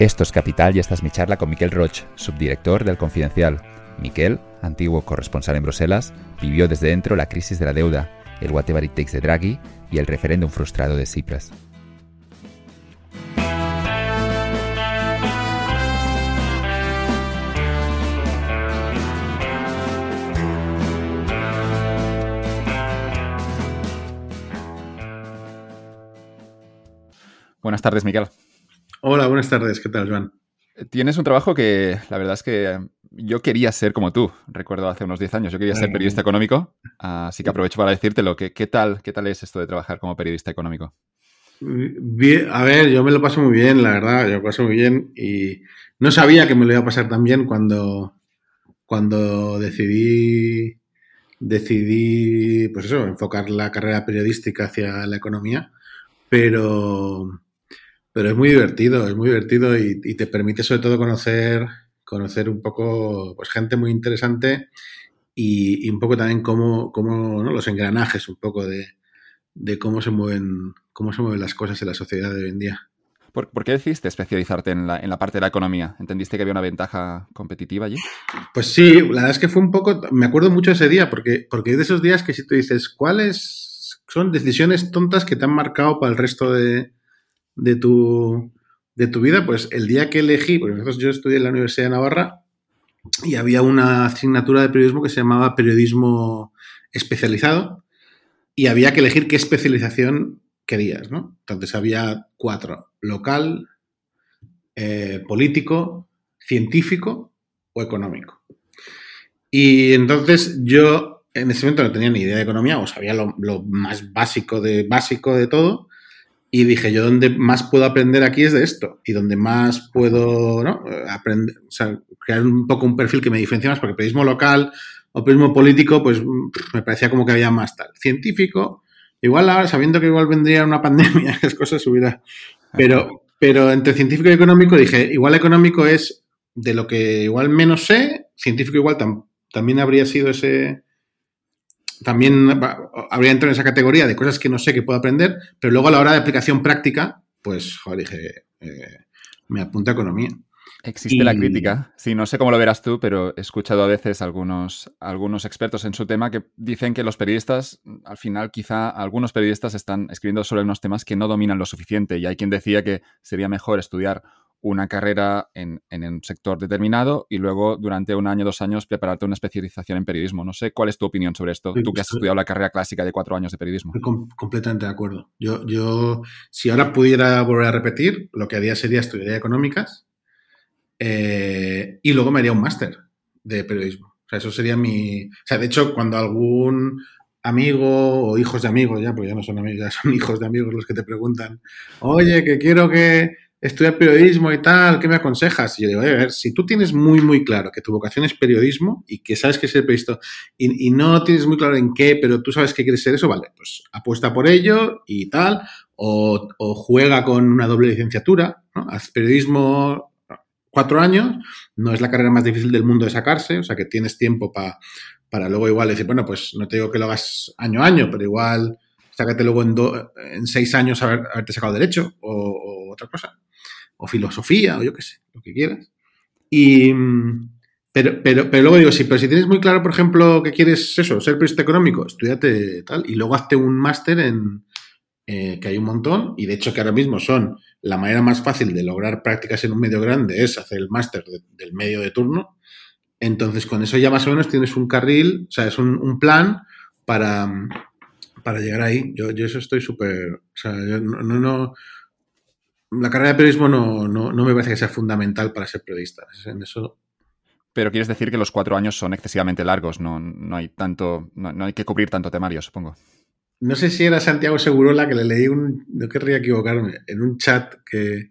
Esto es Capital y esta es mi charla con Miquel Roch, subdirector del Confidencial. Miquel, antiguo corresponsal en Bruselas, vivió desde dentro la crisis de la deuda, el whatever takes de Draghi y el referéndum frustrado de Tsipras. Buenas tardes, Miquel. Hola, buenas tardes. ¿Qué tal, Joan? Tienes un trabajo que la verdad es que yo quería ser como tú. Recuerdo hace unos 10 años, yo quería ser periodista económico, así que aprovecho para decírtelo. ¿Qué, qué, tal, ¿Qué tal es esto de trabajar como periodista económico? Bien, a ver, yo me lo paso muy bien, la verdad, yo lo paso muy bien y no sabía que me lo iba a pasar tan bien cuando, cuando decidí, decidí, pues eso, enfocar la carrera periodística hacia la economía, pero pero es muy divertido, es muy divertido y, te permite sobre todo conocer, conocer un poco pues, gente muy interesante y, un poco también cómo, cómo ¿no? los engranajes un poco de, de, cómo se mueven cómo se mueven las cosas en la sociedad de hoy en día. ¿Por, ¿por qué decidiste especializarte en la, en la, parte de la economía? ¿Entendiste que había una ventaja competitiva allí? Pues sí, la verdad es que fue un poco, me acuerdo mucho de ese día, porque, porque es de esos días que si tú dices, ¿cuáles son decisiones tontas que te han marcado para el resto de, de tu, de tu vida, pues el día que elegí, porque nosotros yo estudié en la Universidad de Navarra y había una asignatura de periodismo que se llamaba periodismo especializado y había que elegir qué especialización querías, ¿no? Entonces había cuatro, local, eh, político, científico o económico. Y entonces yo en ese momento no tenía ni idea de economía o sabía lo, lo más básico de básico de todo y dije, yo donde más puedo aprender aquí es de esto. Y donde más puedo ¿no? aprender, o sea, crear un poco un perfil que me diferencie más, porque periodismo local o periodismo político, pues me parecía como que había más tal. Científico, igual ahora, sabiendo que igual vendría una pandemia, las cosas hubiera. Pero, pero entre científico y económico dije, igual económico es de lo que igual menos sé, científico igual también habría sido ese, también habría entrado en esa categoría de cosas que no sé que puedo aprender, pero luego a la hora de aplicación práctica, pues, joder, dije, eh, me apunta a economía. Existe la crítica. Sí, no sé cómo lo verás tú, pero he escuchado a veces algunos, algunos expertos en su tema que dicen que los periodistas, al final, quizá algunos periodistas están escribiendo sobre unos temas que no dominan lo suficiente. Y hay quien decía que sería mejor estudiar una carrera en, un sector determinado y luego durante un año, dos años prepararte una especialización en periodismo. No sé cuál es tu opinión sobre esto, tú que has estudiado la carrera clásica de cuatro años de periodismo. Estoy completamente de acuerdo. Yo, yo, si ahora pudiera volver a repetir, lo que haría sería estudiar económicas eh, y luego me haría un máster de periodismo. O sea, eso sería mi... O sea, de hecho, cuando algún amigo o hijos de amigos, ya, pues ya no son amigos, ya son hijos de amigos los que te preguntan, oye, que quiero que estudiar periodismo y tal, ¿qué me aconsejas? Y yo digo, a ver, si tú tienes muy, muy claro que tu vocación es periodismo y que sabes que es el periodista y, no tienes muy claro en qué, pero tú sabes que quieres ser eso, vale, pues apuesta por ello y tal, o, juega con una doble licenciatura, ¿no? Haz periodismo cuatro años, no es la carrera más difícil del mundo de sacarse, o sea que tienes tiempo para luego igual decir, bueno, pues no te digo que lo hagas año a año, pero igual sácate luego en, en seis años haber, haberte sacado derecho o otra cosa o filosofía, o yo qué sé, lo que quieras. Y, pero, pero, pero luego digo, sí, pero si tienes muy claro, por ejemplo, que quieres eso, ser periodista económico, estudiate tal, y luego hazte un máster en, eh, que hay un montón, y de hecho que ahora mismo son la manera más fácil de lograr prácticas en un medio grande es hacer el máster del medio de turno. Entonces, con eso ya más o menos tienes un carril, o sea, es un, plan para, para llegar ahí. Yo, yo eso estoy súper, o sea, yo no, no, la carrera de periodismo no, no, me parece que sea fundamental para ser periodista. En eso... Pero quieres decir que los cuatro años son excesivamente largos, no, no hay tanto, no, hay que cubrir tanto temario, supongo. No sé si era Santiago Segurola que le leí un, no querría equivocarme, en un chat que,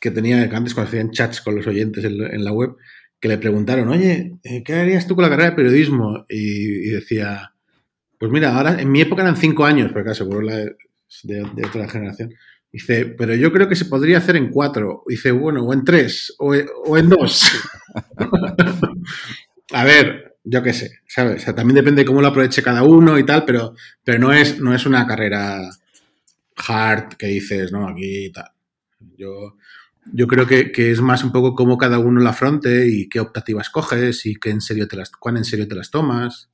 que tenía antes cuando hacían chats con los oyentes en, la web, que le preguntaron, oye, eh, ¿qué harías tú con la carrera de periodismo? Y, decía, pues mira, ahora en mi época eran cinco años, porque claro, Segurola es de, de otra generación. Dice, pero yo creo que se podría hacer en cuatro. Dice, bueno, o en tres, o, en dos. a ver, yo qué sé, ¿sabes? O sea, también depende de cómo lo aproveche cada uno y tal, pero, pero no, es, no es una carrera hard que dices, no, aquí y tal. Yo, Yo creo que, es más un poco cómo cada uno la afronte y qué optativas coges y qué en serio te las, cuán en serio te las tomas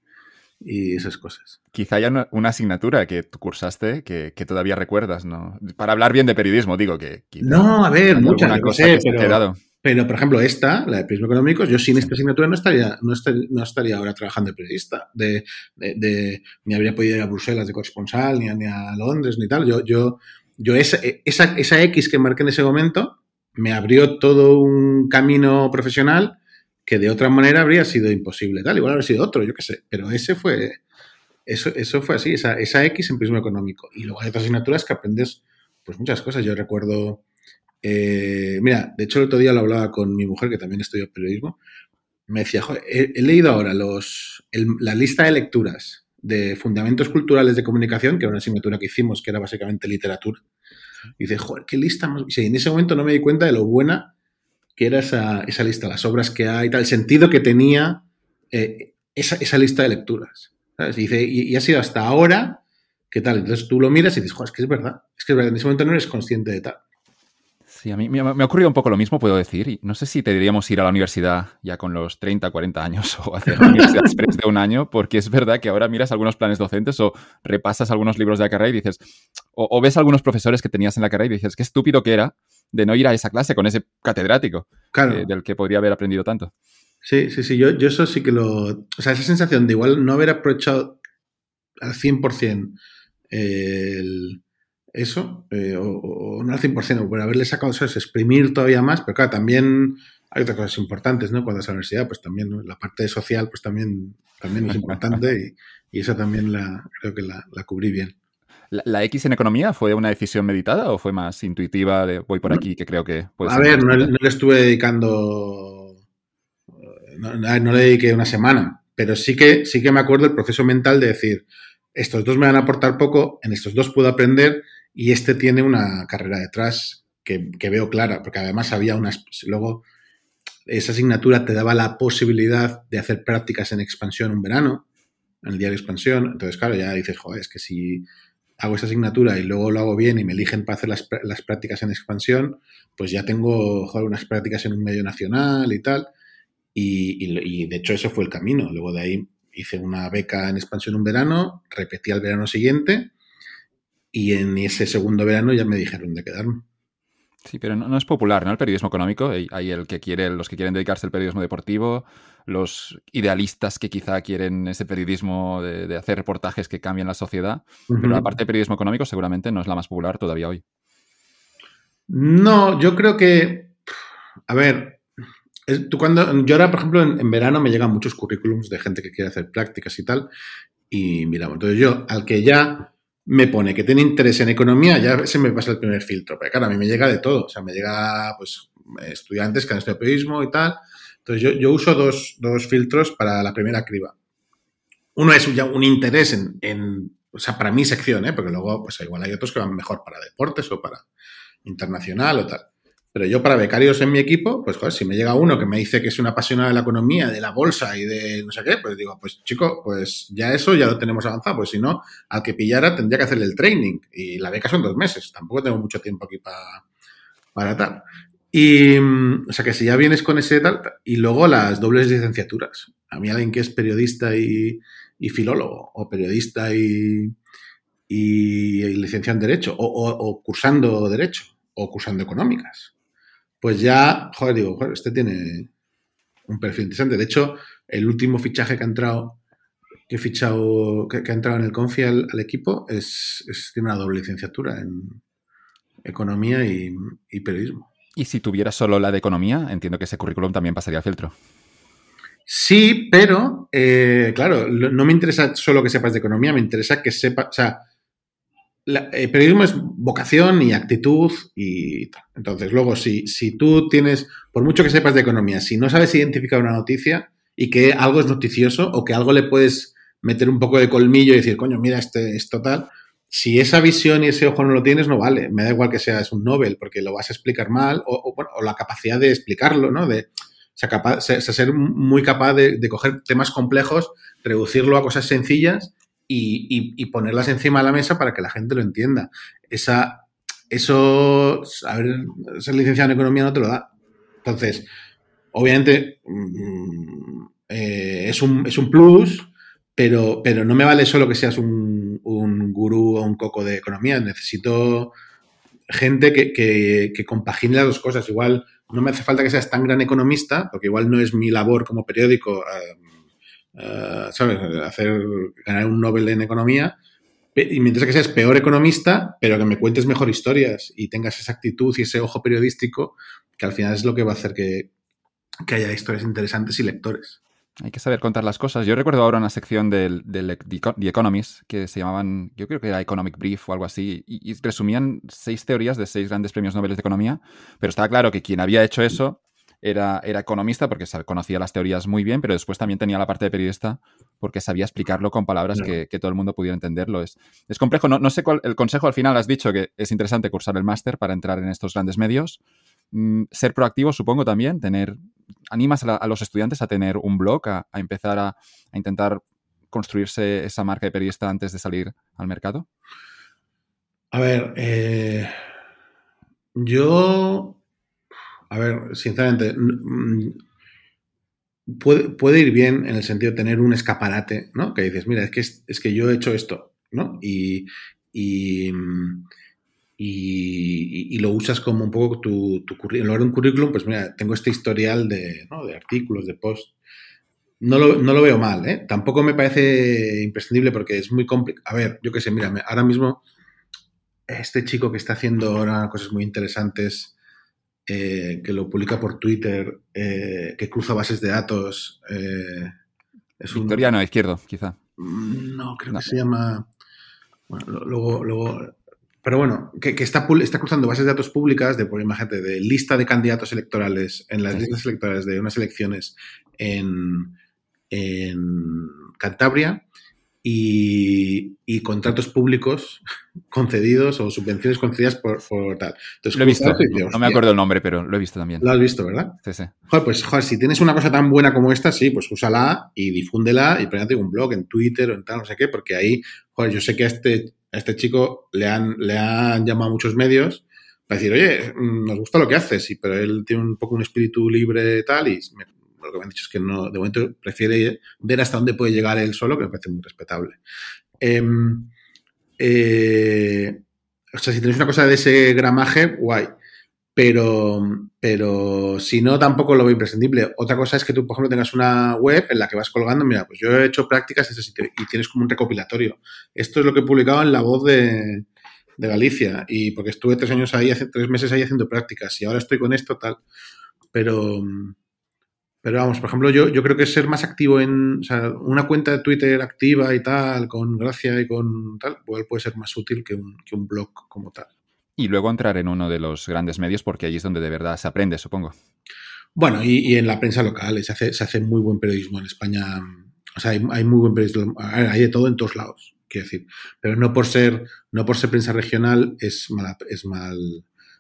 y esas cosas. Quizá haya una, asignatura que tú cursaste que, todavía recuerdas, ¿no? Para hablar bien de periodismo, digo que... No, a ver, muchas cosas pero, pero, por ejemplo, esta, la de periodismo económico, yo sin esta asignatura no estaría, no estaría, ahora trabajando de periodista. De, ni habría podido ir a Bruselas de corresponsal, ni a, ni a Londres, ni tal. Yo, yo, yo esa, esa, esa X que marqué en ese momento me abrió todo un camino profesional que de otra manera habría sido imposible. Tal, igual habría sido otro, yo qué sé. Pero ese fue, eso, eso fue así, esa, esa X en prisma económico. Y luego hay otras asignaturas que aprendes pues muchas cosas. Yo recuerdo, eh, mira, de hecho el otro día lo hablaba con mi mujer, que también estudió periodismo, me decía, Joder, he, leído ahora los, la lista de lecturas de Fundamentos Culturales de Comunicación, que era una asignatura que hicimos, que era básicamente literatura. Y dice, joder, qué lista más... Y en ese momento no me di cuenta de lo buena que era esa, esa lista, las obras que hay, tal, el sentido que tenía eh, esa, esa, lista de lecturas. Y, dice, y, ha sido hasta ahora que tal. Entonces tú lo miras y dices, joder, es que es verdad. Es que es verdad, en ese momento no eres consciente de tal. Sí, a mí me, ha ocurrido un poco lo mismo, puedo decir. Y no sé si te diríamos ir a la universidad ya con los 30, 40 años o hacer la universidad express de un año, porque es verdad que ahora miras algunos planes docentes o repasas algunos libros de la carrera y dices, o, ves algunos profesores que tenías en la carrera y dices, qué estúpido que era de no ir a esa clase con ese catedrático eh, del que podría haber aprendido tanto. Sí, sí, sí, yo, yo eso sí que lo... O sea, esa sensación de igual no haber aprovechado al 100% el eso, eh, o, no al 100%, o por haberle sacado eso, es exprimir todavía más, pero claro, también hay otras cosas importantes, ¿no? Cuando a la universidad, pues también, la parte social, pues también, también es importante y, y esa también la, creo que la, la cubrí bien. ¿La, X en economía fue una decisión meditada o fue más intuitiva de voy por aquí, que creo que puede A ver, no, le estuve dedicando, no, no, le dediqué una semana, pero sí que, sí que me acuerdo el proceso mental de decir, estos dos me van a aportar poco, en estos dos puedo aprender y este tiene una carrera detrás que, veo clara, porque además había unas... Luego, esa asignatura te daba la posibilidad de hacer prácticas en expansión un verano, en el día de expansión. Entonces, claro, ya dices, joder, es que si hago esa asignatura y luego lo hago bien y me eligen para hacer las, prácticas en expansión, pues ya tengo joder, unas prácticas en un medio nacional y tal. Y, y, de hecho eso fue el camino. Luego de ahí hice una beca en expansión un verano, repetí al verano siguiente y en ese segundo verano ya me dijeron de quedarme. Sí, pero no, es popular, ¿no? El periodismo económico. Hay el que quiere, los que quieren dedicarse al periodismo deportivo, los idealistas que quizá quieren ese periodismo de, hacer reportajes que cambian la sociedad. Pero la parte de periodismo económico seguramente no es la más popular todavía hoy. No, yo creo que. A ver, tú cuando. Yo ahora, por ejemplo, en, en, verano me llegan muchos currículums de gente que quiere hacer prácticas y tal. Y miramos. Entonces, yo, al que ya me pone que tiene interés en economía, ya se me pasa el primer filtro. Pero claro, a mí me llega de todo. O sea, me llega pues estudiantes que han estudiado periodismo y tal. Entonces yo, yo uso dos, dos, filtros para la primera criba. Uno es ya un interés en, en, o sea, para mi sección, ¿eh? porque luego pues igual hay otros que van mejor para deportes o para internacional o tal. Pero yo para becarios en mi equipo, pues joder, si me llega uno que me dice que es una apasionado de la economía, de la bolsa y de no sé qué, pues digo, pues chico, pues ya eso ya lo tenemos avanzado, pues si no, al que pillara tendría que hacerle el training y la beca son dos meses, tampoco tengo mucho tiempo aquí para, para tal. Y, o sea que si ya vienes con ese tal, y luego las dobles licenciaturas. A mí alguien que es periodista y, y filólogo, o periodista y, y, licenciado en Derecho, o, o cursando Derecho, o cursando Económicas pues ya, joder, digo, joder, este tiene un perfil interesante. De hecho, el último fichaje que ha entrado, que he fichado, que, ha entrado en el Confi al, equipo, es, tiene una doble licenciatura en economía y, periodismo. Y si tuviera solo la de economía, entiendo que ese currículum también pasaría al filtro. Sí, pero, eh, claro, no me interesa solo que sepas de economía, me interesa que sepa, o sea, el periodismo es vocación y actitud y tal. Entonces, luego, si, si tú tienes, por mucho que sepas de economía, si no sabes identificar una noticia y que algo es noticioso o que algo le puedes meter un poco de colmillo y decir, coño, mira, este es total, si esa visión y ese ojo no lo tienes, no vale. Me da igual que seas un Nobel, porque lo vas a explicar mal, o, bueno, o la capacidad de explicarlo, ¿no? De capaz, ser muy capaz de, de, coger temas complejos, reducirlo a cosas sencillas y, ponerlas encima de la mesa para que la gente lo entienda. Esa, eso, haber ser licenciado en economía no te lo da. Entonces, obviamente, mm, eh, es, un, es, un, plus, pero, pero no me vale solo que seas un, un gurú o un coco de economía. Necesito gente que, que, compagine las dos cosas. Igual no me hace falta que seas tan gran economista, porque igual no es mi labor como periódico, eh, eh, ¿sabes? Hacer, ganar un Nobel en economía. Y mientras que seas peor economista, pero que me cuentes mejor historias y tengas esa actitud y ese ojo periodístico, que al final es lo que va a hacer que, que haya historias interesantes y lectores. Hay que saber contar las cosas. Yo recuerdo ahora una sección del, The Economist que se llamaban, yo creo que era Economic Brief o algo así, y, resumían seis teorías de seis grandes premios Nobel de Economía, pero estaba claro que quien había hecho eso era, era economista porque conocía las teorías muy bien, pero después también tenía la parte de periodista porque sabía explicarlo con palabras que, todo el mundo pudiera entenderlo. Es, es complejo. No, no sé cuál, el consejo al final has dicho que es interesante cursar el máster para entrar en estos grandes medios. Mm, ser proactivo, supongo también, tener animas a, los estudiantes a tener un blog, a, empezar a, intentar construirse esa marca de periodista antes de salir al mercado? A ver, eh, yo, a ver, sinceramente, mm, puede, ir bien en el sentido de tener un escaparate, ¿no? Que dices, mira, es que, es, que yo he hecho esto, ¿no? y, mm, y, lo usas como un poco tu, tu currículum. En lugar de un currículum, pues mira, tengo este historial de, ¿no? de artículos, de post. No lo, no lo, veo mal, ¿eh? Tampoco me parece imprescindible porque es muy complicado. A ver, yo qué sé, mira, ahora mismo este chico que está haciendo ahora cosas muy interesantes, eh, que lo publica por Twitter, eh, que cruza bases de datos. Eh, es un... Victoriano, izquierdo, quizá. Mm, no, creo que se llama... Bueno, luego, luego pero bueno, que, está, está cruzando bases de datos públicas de, por imagínate, de lista de candidatos electorales en las listas electorales de unas elecciones en, en Cantabria y, contratos públicos concedidos o subvenciones concedidas por, tal. lo he visto, no, me acuerdo el nombre, pero lo he visto también. Lo has visto, ¿verdad? Sí, sí. Joder, pues joder, si tienes una cosa tan buena como esta, sí, pues úsala y difúndela y ponete un blog en Twitter o en tal, no sé qué, porque ahí, joder, yo sé que a este a este chico le han, le han llamado muchos medios para decir, oye, mm, nos gusta lo que haces, pero él tiene un poco un espíritu libre tal, y lo que me han dicho es que no, de momento prefiere ver hasta dónde puede llegar él solo, que me parece muy respetable. Em, eh, o sea, si tenéis una cosa de ese gramaje, guay. Pero, pero si no, tampoco lo veo imprescindible. Otra cosa es que tú, por ejemplo, tengas una web en la que vas colgando, mira, pues yo he hecho prácticas en ese sitio y tienes como un recopilatorio. Esto es lo que he publicado en La Voz de, Galicia y porque estuve tres años ahí, hace tres meses ahí haciendo prácticas y ahora estoy con esto, tal. Pero, pero vamos, por ejemplo, yo, yo creo que ser más activo en, o sea, una cuenta de Twitter activa y tal, con gracia y con tal, igual puede ser más útil que un, que un blog como tal y luego entrar en uno de los grandes medios porque allí es donde de verdad se aprende, supongo. Bueno, y, en la prensa local se hace, se hace, muy buen periodismo en España. O sea, hay, muy buen periodismo. Hay de todo en todos lados, quiero decir. Pero no por ser, no por ser prensa regional es, es mal.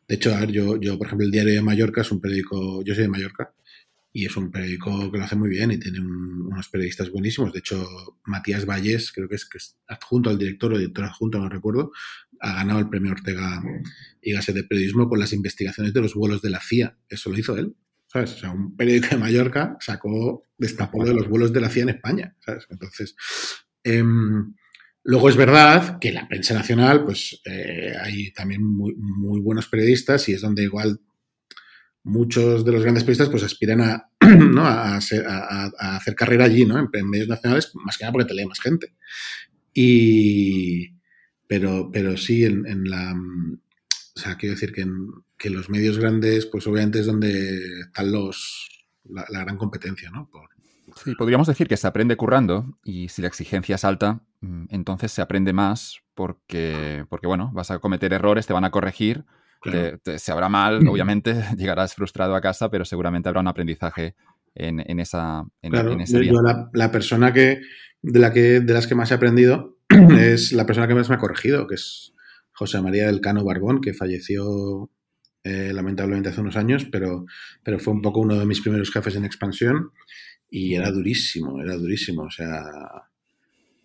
De hecho, a ver, yo, yo, por ejemplo, el Diario de Mallorca es un periódico, yo soy de Mallorca, y es un periódico que lo hace muy bien y tiene unos periodistas buenísimos. De hecho, Matías Valles, creo que es, que adjunto al director o director adjunto, no recuerdo, ha ganado el premio Ortega y Gasset de Periodismo con las investigaciones de los vuelos de la CIA. Eso lo hizo él. ¿Sabes? O sea, un periódico de Mallorca sacó, destapó de los vuelos de la CIA en España. ¿Sabes? Entonces, em, luego es verdad que la prensa nacional, pues eh, hay también muy, muy buenos periodistas y es donde igual muchos de los grandes periodistas pues aspiran a, hacer carrera allí, ¿no? En, medios nacionales, más que nada porque te lee más gente. Y, pero, pero sí, en, la. O sea, quiero decir que, los medios grandes, pues obviamente es donde están los. la, gran competencia, ¿no? Sí, podríamos decir que se aprende currando y si la exigencia es alta, mm, entonces se aprende más porque, porque bueno, vas a cometer errores, te van a corregir, se habrá mal, obviamente, llegarás frustrado a casa, pero seguramente habrá un aprendizaje en, en esa en, claro, ese yo, la, la, persona que de la que de las que más he aprendido es la persona que más me ha corregido, que es José María del Cano Barbón, que falleció eh, lamentablemente hace unos años, pero, pero fue un poco uno de mis primeros jefes en expansión y era durísimo, era durísimo. O sea,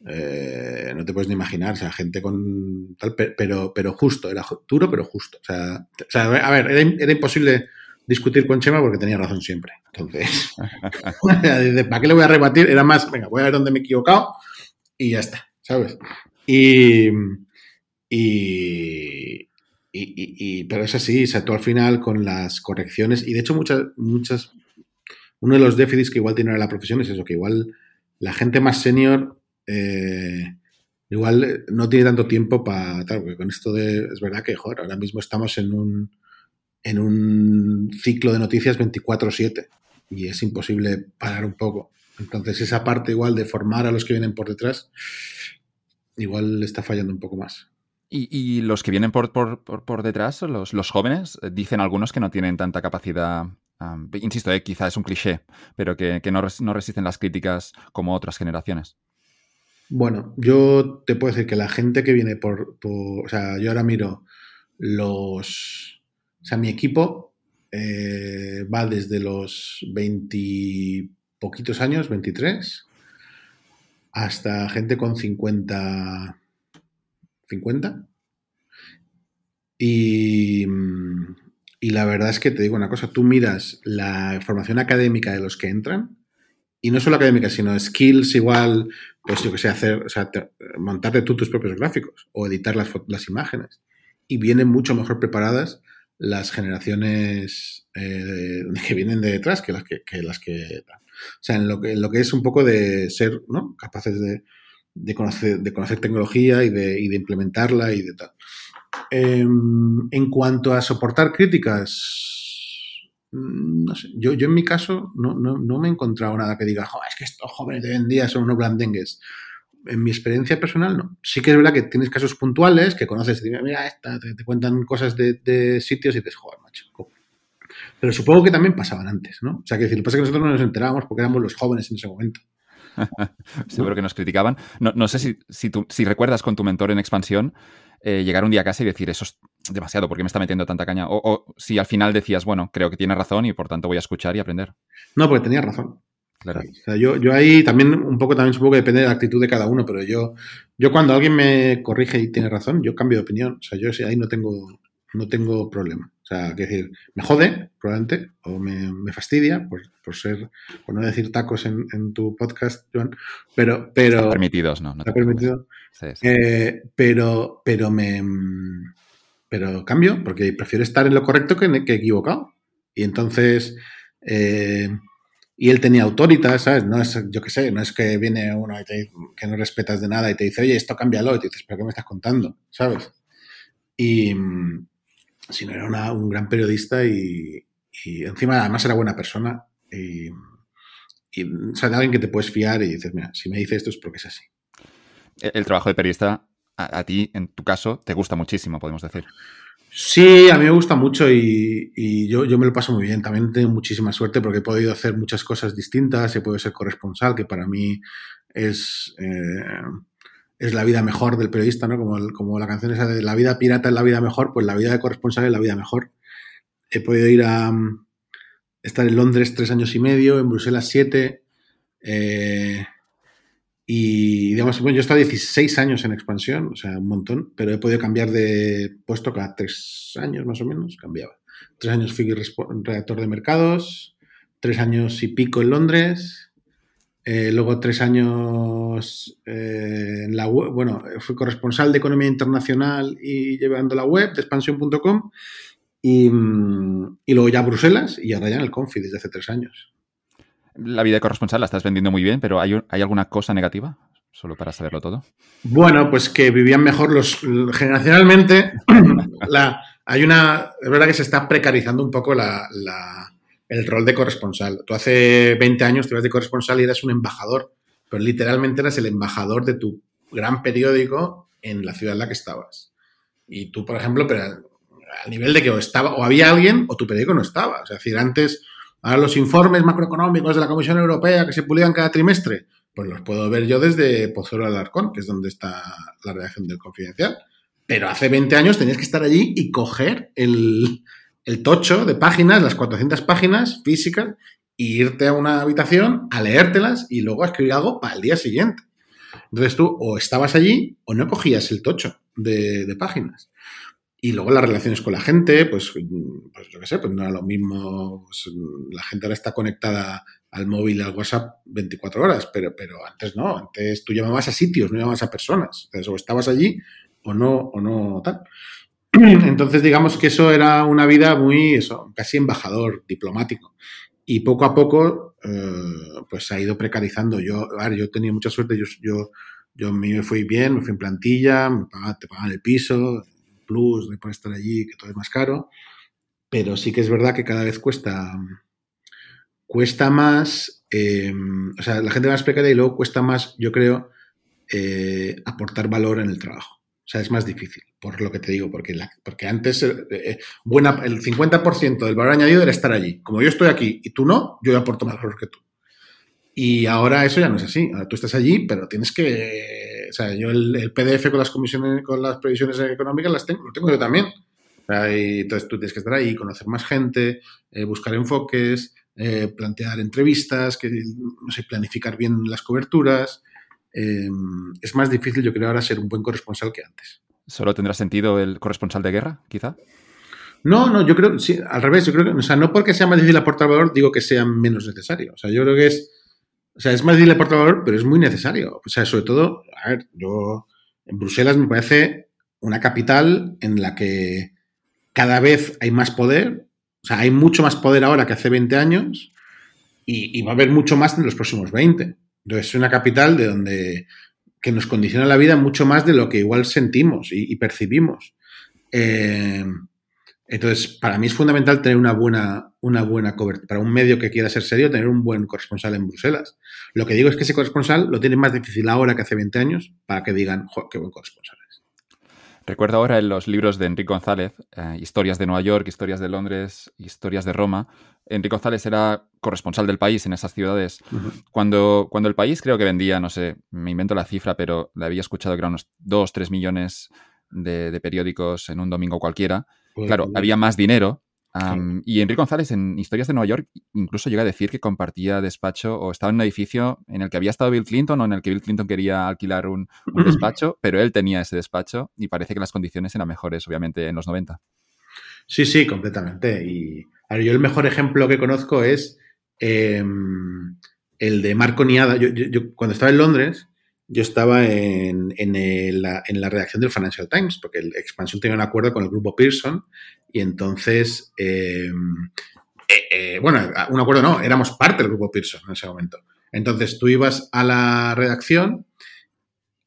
eh, no te puedes ni imaginar, o sea, gente con tal, pero, pero justo, era duro, pero justo. O sea, a ver, era, imposible discutir con Chema porque tenía razón siempre. Entonces, ¿para qué le voy a rebatir? Era más, venga, voy a ver dónde me he equivocado y ya está, ¿sabes? Y, y, y, pero es así, o sea, tú al final con las correcciones, y de hecho muchas, muchas, uno de los déficits que igual tiene la profesión es eso, que igual la gente más senior eh, igual no tiene tanto tiempo para tal, con esto de, es verdad que, ahora mismo estamos en un, en un ciclo de noticias 24/7 y es imposible parar un poco. Entonces esa parte igual de formar a los que vienen por detrás, igual está fallando un poco más. Y, los que vienen por, por, detrás, los, los, jóvenes, eh, dicen algunos que no tienen tanta capacidad insisto, eh, quizá es un cliché, pero que, no, no, resisten las críticas como otras generaciones. Bueno, yo te puedo decir que la gente que viene por, o sea, yo ahora miro los, o sea, mi equipo eh, va desde los 20 poquitos años, 23, hasta gente con 50, 50. Y, y la verdad es que te digo una cosa, tú miras la formación académica de los que entran, y no solo académica, sino skills igual, pues yo que sé, hacer, o sea, montarte tú tus propios gráficos o editar las, las imágenes. Y vienen mucho mejor preparadas las generaciones eh, que vienen de detrás que las que, las que... O sea, en lo que, lo que es un poco de ser ¿no? capaces de, de, conocer, de conocer tecnología y de, y de implementarla y de tal. Em, en cuanto a soportar críticas, no sé, yo, yo en mi caso no, me he encontrado nada que diga, es que estos jóvenes de hoy en día son unos blandengues. En mi experiencia personal, no. Sí que es verdad que tienes casos puntuales que conoces, mira, esta, te, cuentan cosas de, sitios y dices, joder, macho. Pero supongo que también pasaban antes, ¿no? O sea, que lo que pasa es que nosotros no nos enterábamos porque éramos los jóvenes en ese momento. Seguro que nos criticaban. No, sé si, si, si recuerdas con tu mentor en expansión eh, llegar un día a casa y decir, eso es demasiado, ¿por qué me está metiendo tanta caña? O, si al final decías, bueno, creo que tiene razón y por tanto voy a escuchar y aprender. No, porque tenía razón. Claro. yo, yo ahí también, un poco también supongo que depende de la actitud de cada uno, pero yo, yo cuando alguien me corrige y tiene razón, yo cambio de opinión. O sea, yo ahí no tengo, no tengo problema. O sea, que decir, me jode, probablemente, o me, fastidia por, ser, por no decir tacos en, tu podcast, Joan, pero... pero permitidos, ¿no? no está permitido. Eh, pero, pero me... Pero cambio, porque prefiero estar en lo correcto que, que equivocado. Y entonces... Eh, y él tenía autoridad, ¿sabes? No es, yo qué sé, no es que viene uno y te, que no respetas de nada y te dice, oye, esto cámbialo, y te dices, ¿pero qué me estás contando? ¿Sabes? Y, sino era un gran periodista y, encima además era buena persona y, o sea, de alguien que te puedes fiar y dices, mira, si me dice esto es porque es así. El, trabajo de periodista a, ti, en tu caso, te gusta muchísimo, podemos decir. Sí, a mí me gusta mucho y, yo, yo, me lo paso muy bien. También tengo muchísima suerte porque he podido hacer muchas cosas distintas, he podido ser corresponsal, que para mí es... Eh, es la vida mejor del periodista, ¿no? Como, como la canción esa de la vida pirata es la vida mejor, pues la vida de corresponsal es la vida mejor. He podido ir a mm, estar en Londres tres años y medio, en Bruselas siete, eh, y digamos, bueno, yo he estado 16 años en expansión, o sea, un montón, pero he podido cambiar de puesto cada tres años más o menos, cambiaba. Tres años fui redactor de mercados, tres años y pico en Londres, eh, luego tres años eh, en la web, bueno, fui corresponsal de Economía Internacional y llevando la web de expansión.com y, y, luego ya Bruselas y ahora ya en el Confi desde hace tres años. La vida de corresponsal la estás vendiendo muy bien, pero ¿hay, ¿hay alguna cosa negativa? Solo para saberlo todo. Bueno, pues que vivían mejor los... Generacionalmente, la, hay una... Es verdad que se está precarizando un poco la el rol de corresponsal. Tú hace 20 años te ibas de corresponsal y eras un embajador, pero literalmente eras el embajador de tu gran periódico en la ciudad en la que estabas. Y tú, por ejemplo, pero al nivel de que o estaba o había alguien o tu periódico no estaba. Es decir, antes, ahora los informes macroeconómicos de la Comisión Europea que se publican cada trimestre, pues los puedo ver yo desde Pozuelo Alarcón, que es donde está la redacción del Confidencial. Pero hace 20 años tenías que estar allí y coger el, el tocho de páginas, las 400 páginas físicas, irte a una habitación a leértelas y luego a escribir algo para el día siguiente. Entonces tú o estabas allí o no cogías el tocho de, páginas. Y luego las relaciones con la gente, pues, pues yo qué sé, pues no era lo mismo. Pues, la gente ahora está conectada al móvil, al WhatsApp 24 horas, pero, pero antes no, antes tú llamabas a sitios, no llamabas a personas. Entonces, o estabas allí o no, o no tal. Entonces, digamos que eso era una vida muy, eso, casi embajador, diplomático. Y poco a poco, eh, pues ha ido precarizando. Yo, a ver, yo tenía mucha suerte, yo, yo, yo me fui bien, me fui en plantilla, me pagaban, te pagaban el piso, plus de por estar allí, que todo es más caro. Pero sí que es verdad que cada vez cuesta, cuesta más, eh, o sea, la gente más precaria y luego cuesta más, yo creo, eh, aportar valor en el trabajo. O sea, es más difícil, por lo que te digo, porque, porque antes eh, eh, buena, el 50% del valor añadido era estar allí. Como yo estoy aquí y tú no, yo aporto más valor que tú. Y ahora eso ya no es así. Ahora tú estás allí, pero tienes que. O sea, yo el, PDF con las comisiones, con las previsiones económicas las tengo, lo tengo yo también. entonces tú tienes que estar ahí, conocer más gente, eh, buscar enfoques, plantear entrevistas, que, no sé, planificar bien las coberturas. Em, es más difícil, yo creo, ahora ser un buen corresponsal que antes. ¿Solo tendrá sentido el corresponsal de guerra, quizá? No, no, yo creo, sí, al revés, yo creo que, o sea, no porque sea más difícil aportar valor, digo que sea menos necesario. O sea, yo creo que es, o sea, es más difícil aportar valor, pero es muy necesario. O sea, sobre todo, a ver, yo, en Bruselas me parece una capital en la que cada vez hay más poder, o sea, hay mucho más poder ahora que hace 20 años y, y va a haber mucho más en los próximos 20. Entonces, es una capital de donde que nos condiciona la vida mucho más de lo que igual sentimos y, percibimos. Eh, entonces, para mí es fundamental tener una buena, una buena cobertura. Para un medio que quiera ser serio, tener un buen corresponsal en Bruselas. Lo que digo es que ese corresponsal lo tiene más difícil ahora que hace 20 años para que digan, qué buen corresponsal es. Recuerdo ahora en los libros de Enrique González, eh, Historias de Nueva York, Historias de Londres, Historias de Roma, Enrique González era corresponsal del país en esas ciudades. cuando, cuando el país creo que vendía, no sé, me invento la cifra, pero le había escuchado que eran unos 2, 3 millones de, periódicos en un domingo cualquiera. Pues claro, había más dinero. Y Enrique González en Historias de Nueva York incluso llega a decir que compartía despacho o estaba en un edificio en el que había estado Bill Clinton o en el que Bill Clinton quería alquilar un, un despacho, pero él tenía ese despacho y parece que las condiciones eran mejores, obviamente, en los 90. Sí, sí, completamente. Y yo el mejor ejemplo que conozco es em, el de Marco Niada. Yo, cuando estaba en Londres, yo estaba en, la, redacción del Financial Times, porque el Expansión tenía un acuerdo con el grupo Pearson y entonces, em, eh, eh, bueno, un acuerdo no, éramos parte del grupo Pearson en ese momento. Entonces tú ibas a la redacción,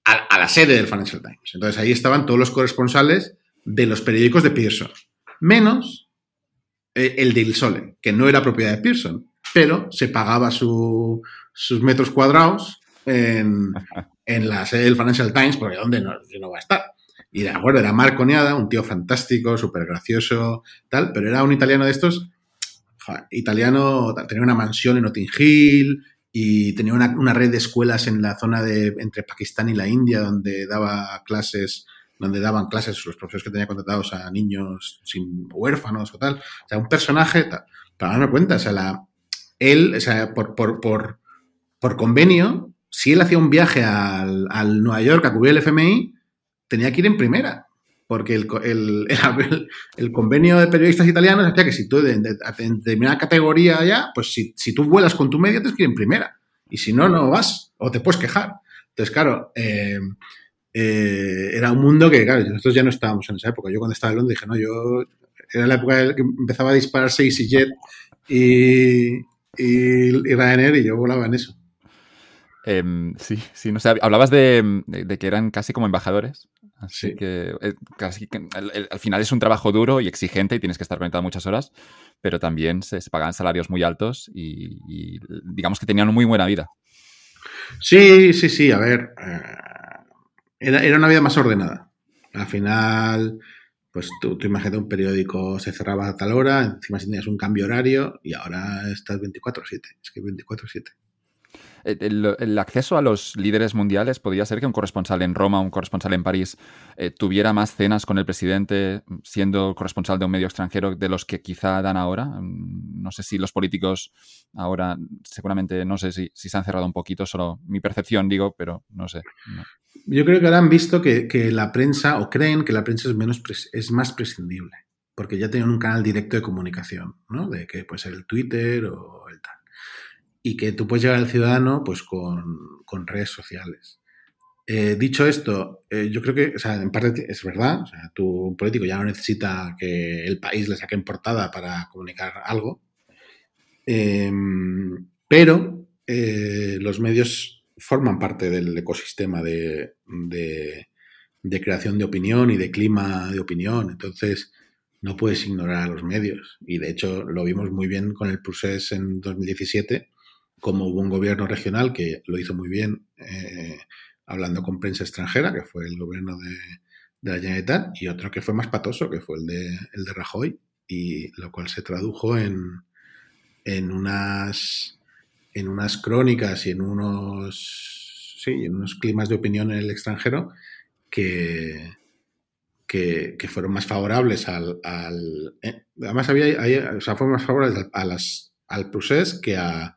a, la sede del Financial Times. Entonces ahí estaban todos los corresponsales de los periódicos de Pearson menos eh, el de Il Sole, que no era propiedad de Pearson, pero se pagaba sus metros cuadrados en, la sede del Financial Times, porque ¿dónde no, no va a estar? Y de acuerdo, era Marco Niada, un tío fantástico, súper gracioso, tal, pero era un italiano de estos, italiano, tenía una mansión en Notting Hill y tenía una, una, red de escuelas en la zona de entre Pakistán y la India donde daba clases donde daban clases los profesores que tenía contratados a niños sin huérfanos o tal. O sea, un personaje, para darme cuenta, o sea, la, él, o sea, por, por, por, por convenio, si él hacía un viaje al, al, Nueva York a cubrir el FMI, tenía que ir en primera. Porque el, el, el, convenio de periodistas italianos decía que si tú de, determinada categoría ya, pues si, si, tú vuelas con tu medio, tienes que ir en primera. Y si no, no vas. O te puedes quejar. Entonces, claro, eh, eh, era un mundo que, claro, nosotros ya no estábamos en esa época. Yo cuando estaba en Londres dije, no, yo era la época en que empezaba a dispararse EasyJet y, y, y Ryanair y yo volaba en eso. Em, sí, sí, no sé, hablabas de, que eran casi como embajadores. Así que, eh, casi al final es un trabajo duro y exigente y tienes que estar conectado muchas horas, pero también se, pagan salarios muy altos y, digamos que tenían una muy buena vida. Sí, sí, sí, a ver. Eh, era, una vida más ordenada. Al final, pues tú, tú imagínate un periódico se cerraba a tal hora, encima tenías un cambio horario y ahora estás 24-7. Es que 24-7. El, acceso a los líderes mundiales podría ser que un corresponsal en Roma, un corresponsal en París, eh, tuviera más cenas con el presidente siendo corresponsal de un medio extranjero de los que quizá dan ahora. Mm, no sé si los políticos ahora, seguramente, no sé si, se han cerrado un poquito, solo mi percepción digo, pero no sé. Yo creo que ahora han visto que, la prensa, o creen que la prensa es, menos, es más prescindible, porque ya tienen un canal directo de comunicación, ¿no? De que puede ser el Twitter o. Y que tú puedes llegar al ciudadano pues con, con redes sociales. Eh, dicho esto, eh, yo creo que, en parte es verdad, o un político ya no necesita que el país le saque en portada para comunicar algo, em, pero eh, los medios forman parte del ecosistema de, creación de opinión y de clima de opinión, entonces no puedes ignorar a los medios. Y de hecho lo vimos muy bien con el Procés en 2017, como hubo un gobierno regional que lo hizo muy bien hablando con prensa extranjera, que fue el gobierno de, Generalitat, y otro que fue más patoso, que fue el de, el de Rajoy, y lo cual se tradujo en, en unas en unas crónicas y en unos sí, en unos climas de opinión en el extranjero que, que, fueron más favorables al, eh, además había, o sea, fueron más favorables a las, al procés que a,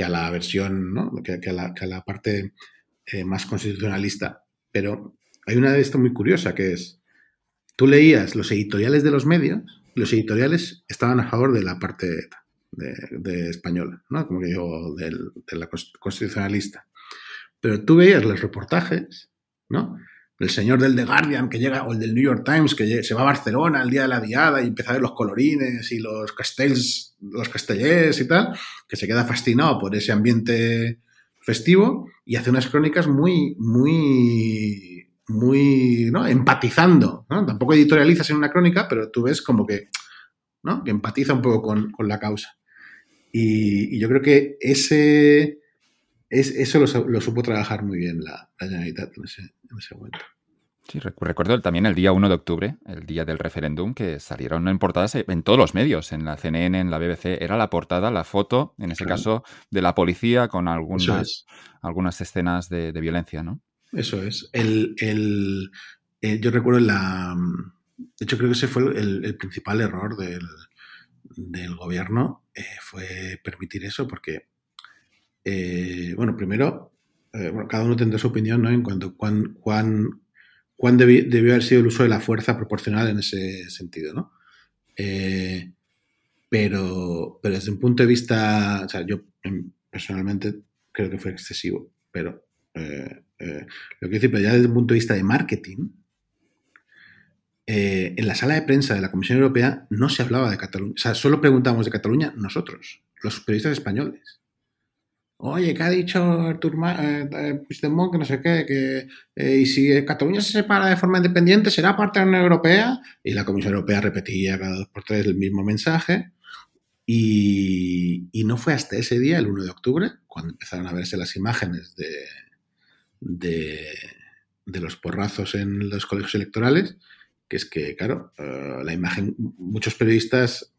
que a la versión, ¿no? que, a la, que a la parte eh, más constitucionalista. Pero hay una de esto muy curiosa que es, tú leías los editoriales de los medios, los editoriales estaban a favor de la parte de, española, ¿no? Como que digo, de la constitucionalista. Pero tú veías los reportajes, ¿no? El señor del The Guardian que llega, o el del New York Times que se va a Barcelona el día de la diada y empieza a ver los colorines y los castells, los castellers y tal, que se queda fascinado por ese ambiente festivo y hace unas crónicas muy, muy, muy, ¿no? Empatizando, ¿no? Tampoco editorializas en una crónica, pero tú ves como que, ¿no? Que empatiza un poco con, la causa. Y, yo creo que ese, es, eso lo, supo trabajar muy bien la, la Generalitat en ese, en ese momento. Sí, recuerdo también el día 1 de octubre, el día del referéndum, que salieron en portadas en todos los medios, en la CNN, en la BBC, era la portada, la foto, en ese caso, de la policía con algunas, algunas escenas de, violencia, ¿no? Eso es. El, eh, yo recuerdo la... De hecho, creo que ese fue el, principal error del, gobierno, eh, fue permitir eso, porque, eh, bueno, primero, cada uno tendrá su opinión ¿no? en cuanto a cuán, cuán cuán debió haber sido el uso de la fuerza proporcional en ese sentido, ¿no? Eh, pero, pero desde un punto de vista, o sea, yo em, personalmente creo que fue excesivo, pero eh, eh, lo que decir, pero ya desde un punto de vista de marketing, en la sala de prensa de la Comisión Europea no se hablaba de Cataluña, o sea, solo preguntamos de Cataluña nosotros, los periodistas españoles oye, ¿qué ha dicho eh, eh, Puigdemont que no sé qué, que eh, y si Cataluña se separa de forma independiente, ¿será parte de la Unión Europea? Y la Comisión Europea repetía cada dos por tres el mismo mensaje. Y, no fue hasta ese día, el 1 de octubre, cuando empezaron a verse las imágenes de, de, de los porrazos en los colegios electorales, que es que, claro, la imagen, muchos periodistas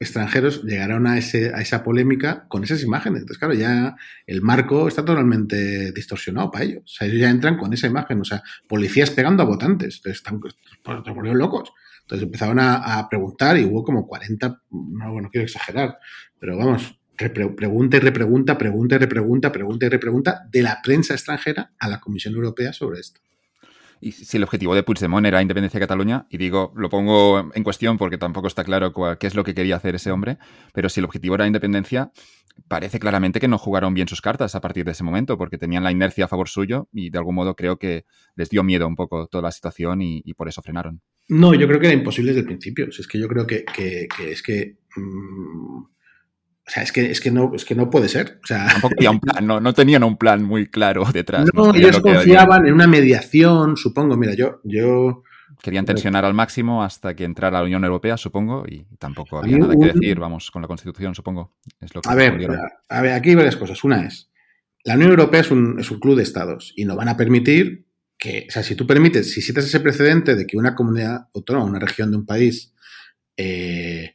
extranjeros llegaron a, ese, a esa polémica con esas imágenes. Entonces, claro, ya el marco está totalmente distorsionado para ellos. O sea, ellos ya entran con esa imagen, o sea, policías pegando a votantes. Entonces, están, pues, volvieron locos. Entonces empezaron a, preguntar y hubo como 40, no, bueno, quiero exagerar, pero vamos, pregunta y repregunta, pregunta y repregunta, pregunta y repregunta de la prensa extranjera a la Comisión Europea sobre esto. Y si el objetivo de Puigdemont era independencia de Cataluña, y digo, lo pongo en cuestión porque tampoco está claro qué es lo que quería hacer ese hombre, pero si el objetivo era independencia, parece claramente que no jugaron bien sus cartas a partir de ese momento, porque tenían la inercia a favor suyo y de algún modo creo que les dio miedo un poco toda la situación y, por eso frenaron. No, yo creo que era imposible desde el principio. es que yo creo que, es que... Mm, o sea, es que, es que, no, es que no puede ser. O sea, no, tenían un plan muy claro detrás. No, ellos confiaban en una mediación, supongo. Mira, yo, yo. Querían tensionar al máximo hasta que entrara la Unión Europea, supongo, y tampoco había nada que decir, vamos, con la Constitución, supongo. a, ver, a ver, aquí hay varias cosas. Una es, la Unión Europea es un, es un club de estados y no van a permitir que, o sea, si tú permites, si citas ese precedente de que una comunidad autónoma, una región de un país, eh,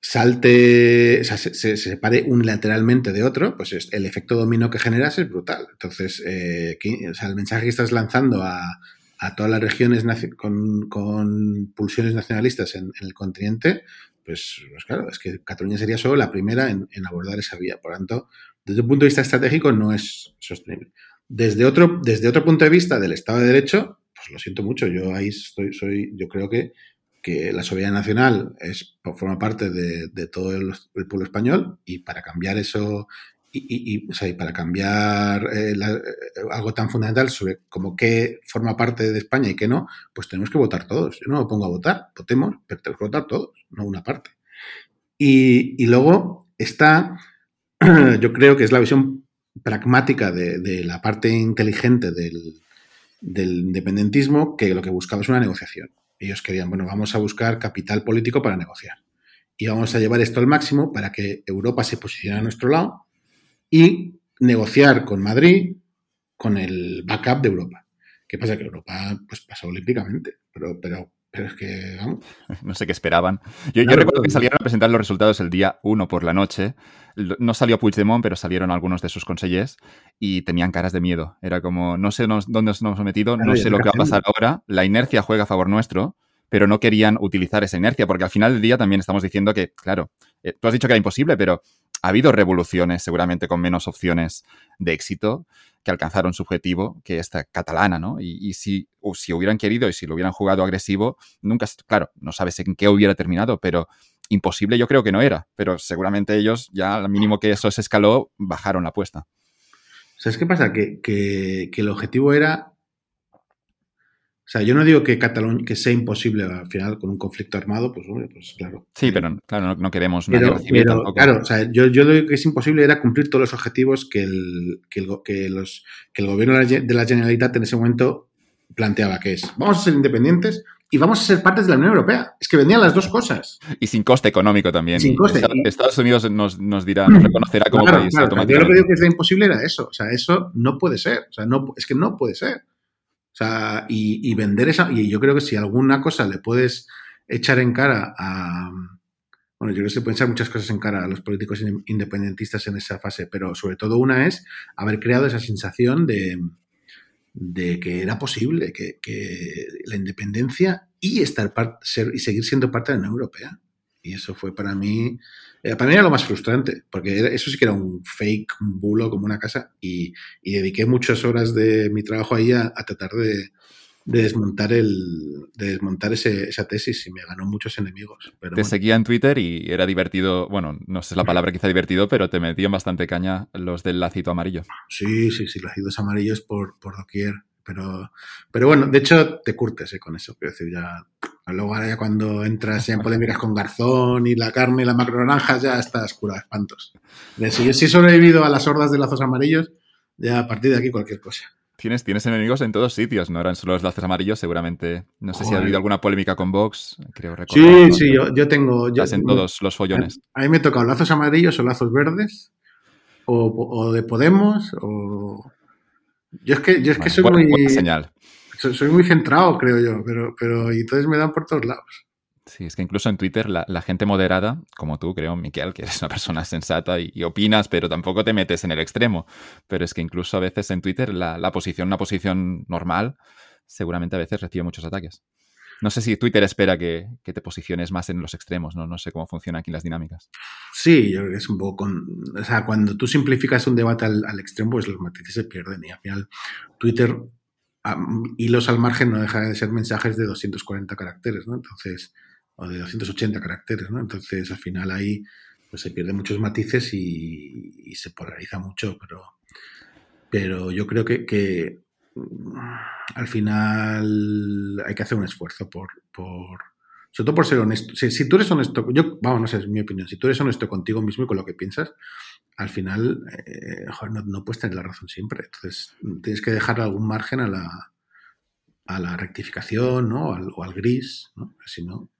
salte, o sea, se, separe unilateralmente de otro, pues el efecto dominó que generas es brutal. Entonces, eh, el mensaje que estás lanzando a, todas las regiones con, pulsiones nacionalistas en, el continente, pues, pues, claro, es que Cataluña sería solo la primera en, abordar esa vía. Por tanto, desde un punto de vista estratégico no es sostenible. Desde otro, desde otro punto de vista del Estado de Derecho, pues lo siento mucho, yo ahí estoy, soy, yo creo que, que la soberanía nacional es, forma parte de, todo el, pueblo español y para cambiar eso y, para cambiar eh, eh, algo tan fundamental sobre como qué forma parte de España y qué no, pues tenemos que votar todos. Yo no me pongo a votar, votemos, pero tenemos que votar todos, no una parte. Y, luego está, yo creo que es la visión pragmática de, la parte inteligente del, del independentismo, que lo que buscaba es una negociación. Ellos querían, bueno, vamos a buscar capital político para negociar. Y vamos a llevar esto al máximo para que Europa se posicione a nuestro lado y negociar con Madrid con el backup de Europa. ¿Qué pasa? Que Europa pues pasó olímpicamente, pero, pero, pero es que, vamos. No sé qué esperaban. Yo, recuerdo que salieron a presentar los resultados el día 1 por la noche. No salió Puigdemont, pero salieron algunos de sus consellers y tenían caras de miedo. Era como, no sé dónde nos hemos metido, no sé lo que va a pasar ahora. La inercia juega a favor nuestro, pero no querían utilizar esa inercia, porque al final del día también estamos diciendo que, claro, eh, tú has dicho que era imposible, pero ha habido revoluciones seguramente con menos opciones de éxito que alcanzaron su objetivo, que esta catalana, ¿no? Y, si, hubieran querido y si lo hubieran jugado agresivo, nunca, claro, no sabes en qué hubiera terminado, pero imposible yo creo que no era, pero seguramente ellos ya al mínimo que eso se escaló, bajaron la apuesta. ¿Sabes qué pasa? Que, que el objetivo era o sea, yo no digo que Cataluña que sea imposible al final con un conflicto armado, pues hombre, pues claro. Sí, pero claro, no, queremos pero, Claro, o sea, yo, yo, lo que es imposible era cumplir todos los objetivos que el, que el, que los, que el gobierno de la Generalitat en ese momento planteaba, que es, vamos a ser independientes y vamos a ser partes de la Unión Europea. Es que vendían las dos cosas. Y sin coste económico también. Sin coste. Estados Unidos nos, nos dirá, nos reconocerá como país Yo lo que digo que es imposible era eso. O sea, eso no puede ser. O sea, no, es que no puede ser. Sea, y, vender esa. Y yo creo que si alguna cosa le puedes echar en cara a. Bueno, yo creo que se pueden echar muchas cosas en cara a los políticos independentistas en esa fase, pero sobre todo una es haber creado esa sensación de, de que era posible que, la independencia y estar ser, y seguir siendo parte de la Unión Europea. Y eso fue para mí eh, para mí era lo más frustrante, porque eso sí que era un fake, un bulo como una casa, y, dediqué muchas horas de mi trabajo ahí a, tratar de, desmontar el desmontar ese, esa tesis y me ganó muchos enemigos. te seguía en Twitter y era divertido, bueno, no sé la palabra quizá divertido, pero te metían bastante caña los del lacito amarillo. Sí, sí, sí, lacitos amarillos por, por doquier. Pero, pero bueno, de hecho te curtes eh, con eso. Quiero decir, ya luego ahora ya cuando entras en polémicas con Garzón y la carne y la macro naranja, ya estás curado de espantos. Si yo sí he sobrevivido a las hordas de lazos amarillos, ya a partir de aquí cualquier cosa. Tienes, tienes enemigos en todos sitios, no eran solo los lazos amarillos, seguramente. No sé si ha habido alguna polémica con Vox, creo recordar. Sí, sí, yo, yo tengo. Yo, en todos los follones. A mí me he tocado lazos amarillos o lazos verdes, o, o de Podemos, o, yo es que, yo es que soy muy. señal. Soy, muy centrado, creo yo, pero, pero y entonces me dan por todos lados. Sí, es que incluso en Twitter la, gente moderada, como tú, creo, Miquel, que eres una persona sensata y, opinas, pero tampoco te metes en el extremo. Pero es que incluso a veces en Twitter la, la posición, una posición normal, seguramente a veces recibe muchos ataques. No sé si Twitter espera que, te posiciones más en los extremos, ¿no? No sé cómo funcionan aquí las dinámicas. Sí, yo creo que es un poco con... O sea, cuando tú simplificas un debate al, extremo, pues los matices se pierden y al final Twitter, hilos al margen, no deja de ser mensajes de 240 caracteres, ¿no? Entonces, o de 280 caracteres, ¿no? Entonces, al final ahí pues se pierden muchos matices y, se polariza mucho, pero, pero yo creo que, que al final hay que hacer un esfuerzo por, por sobre todo por ser honesto. Si, tú eres honesto, yo, vamos, no sé, es mi opinión, si tú eres honesto contigo mismo y con lo que piensas, al final, eh, no, puedes tener la razón siempre. Entonces, tienes que dejar algún margen a la, a la rectificación, ¿no? o al gris, ¿no? Si no,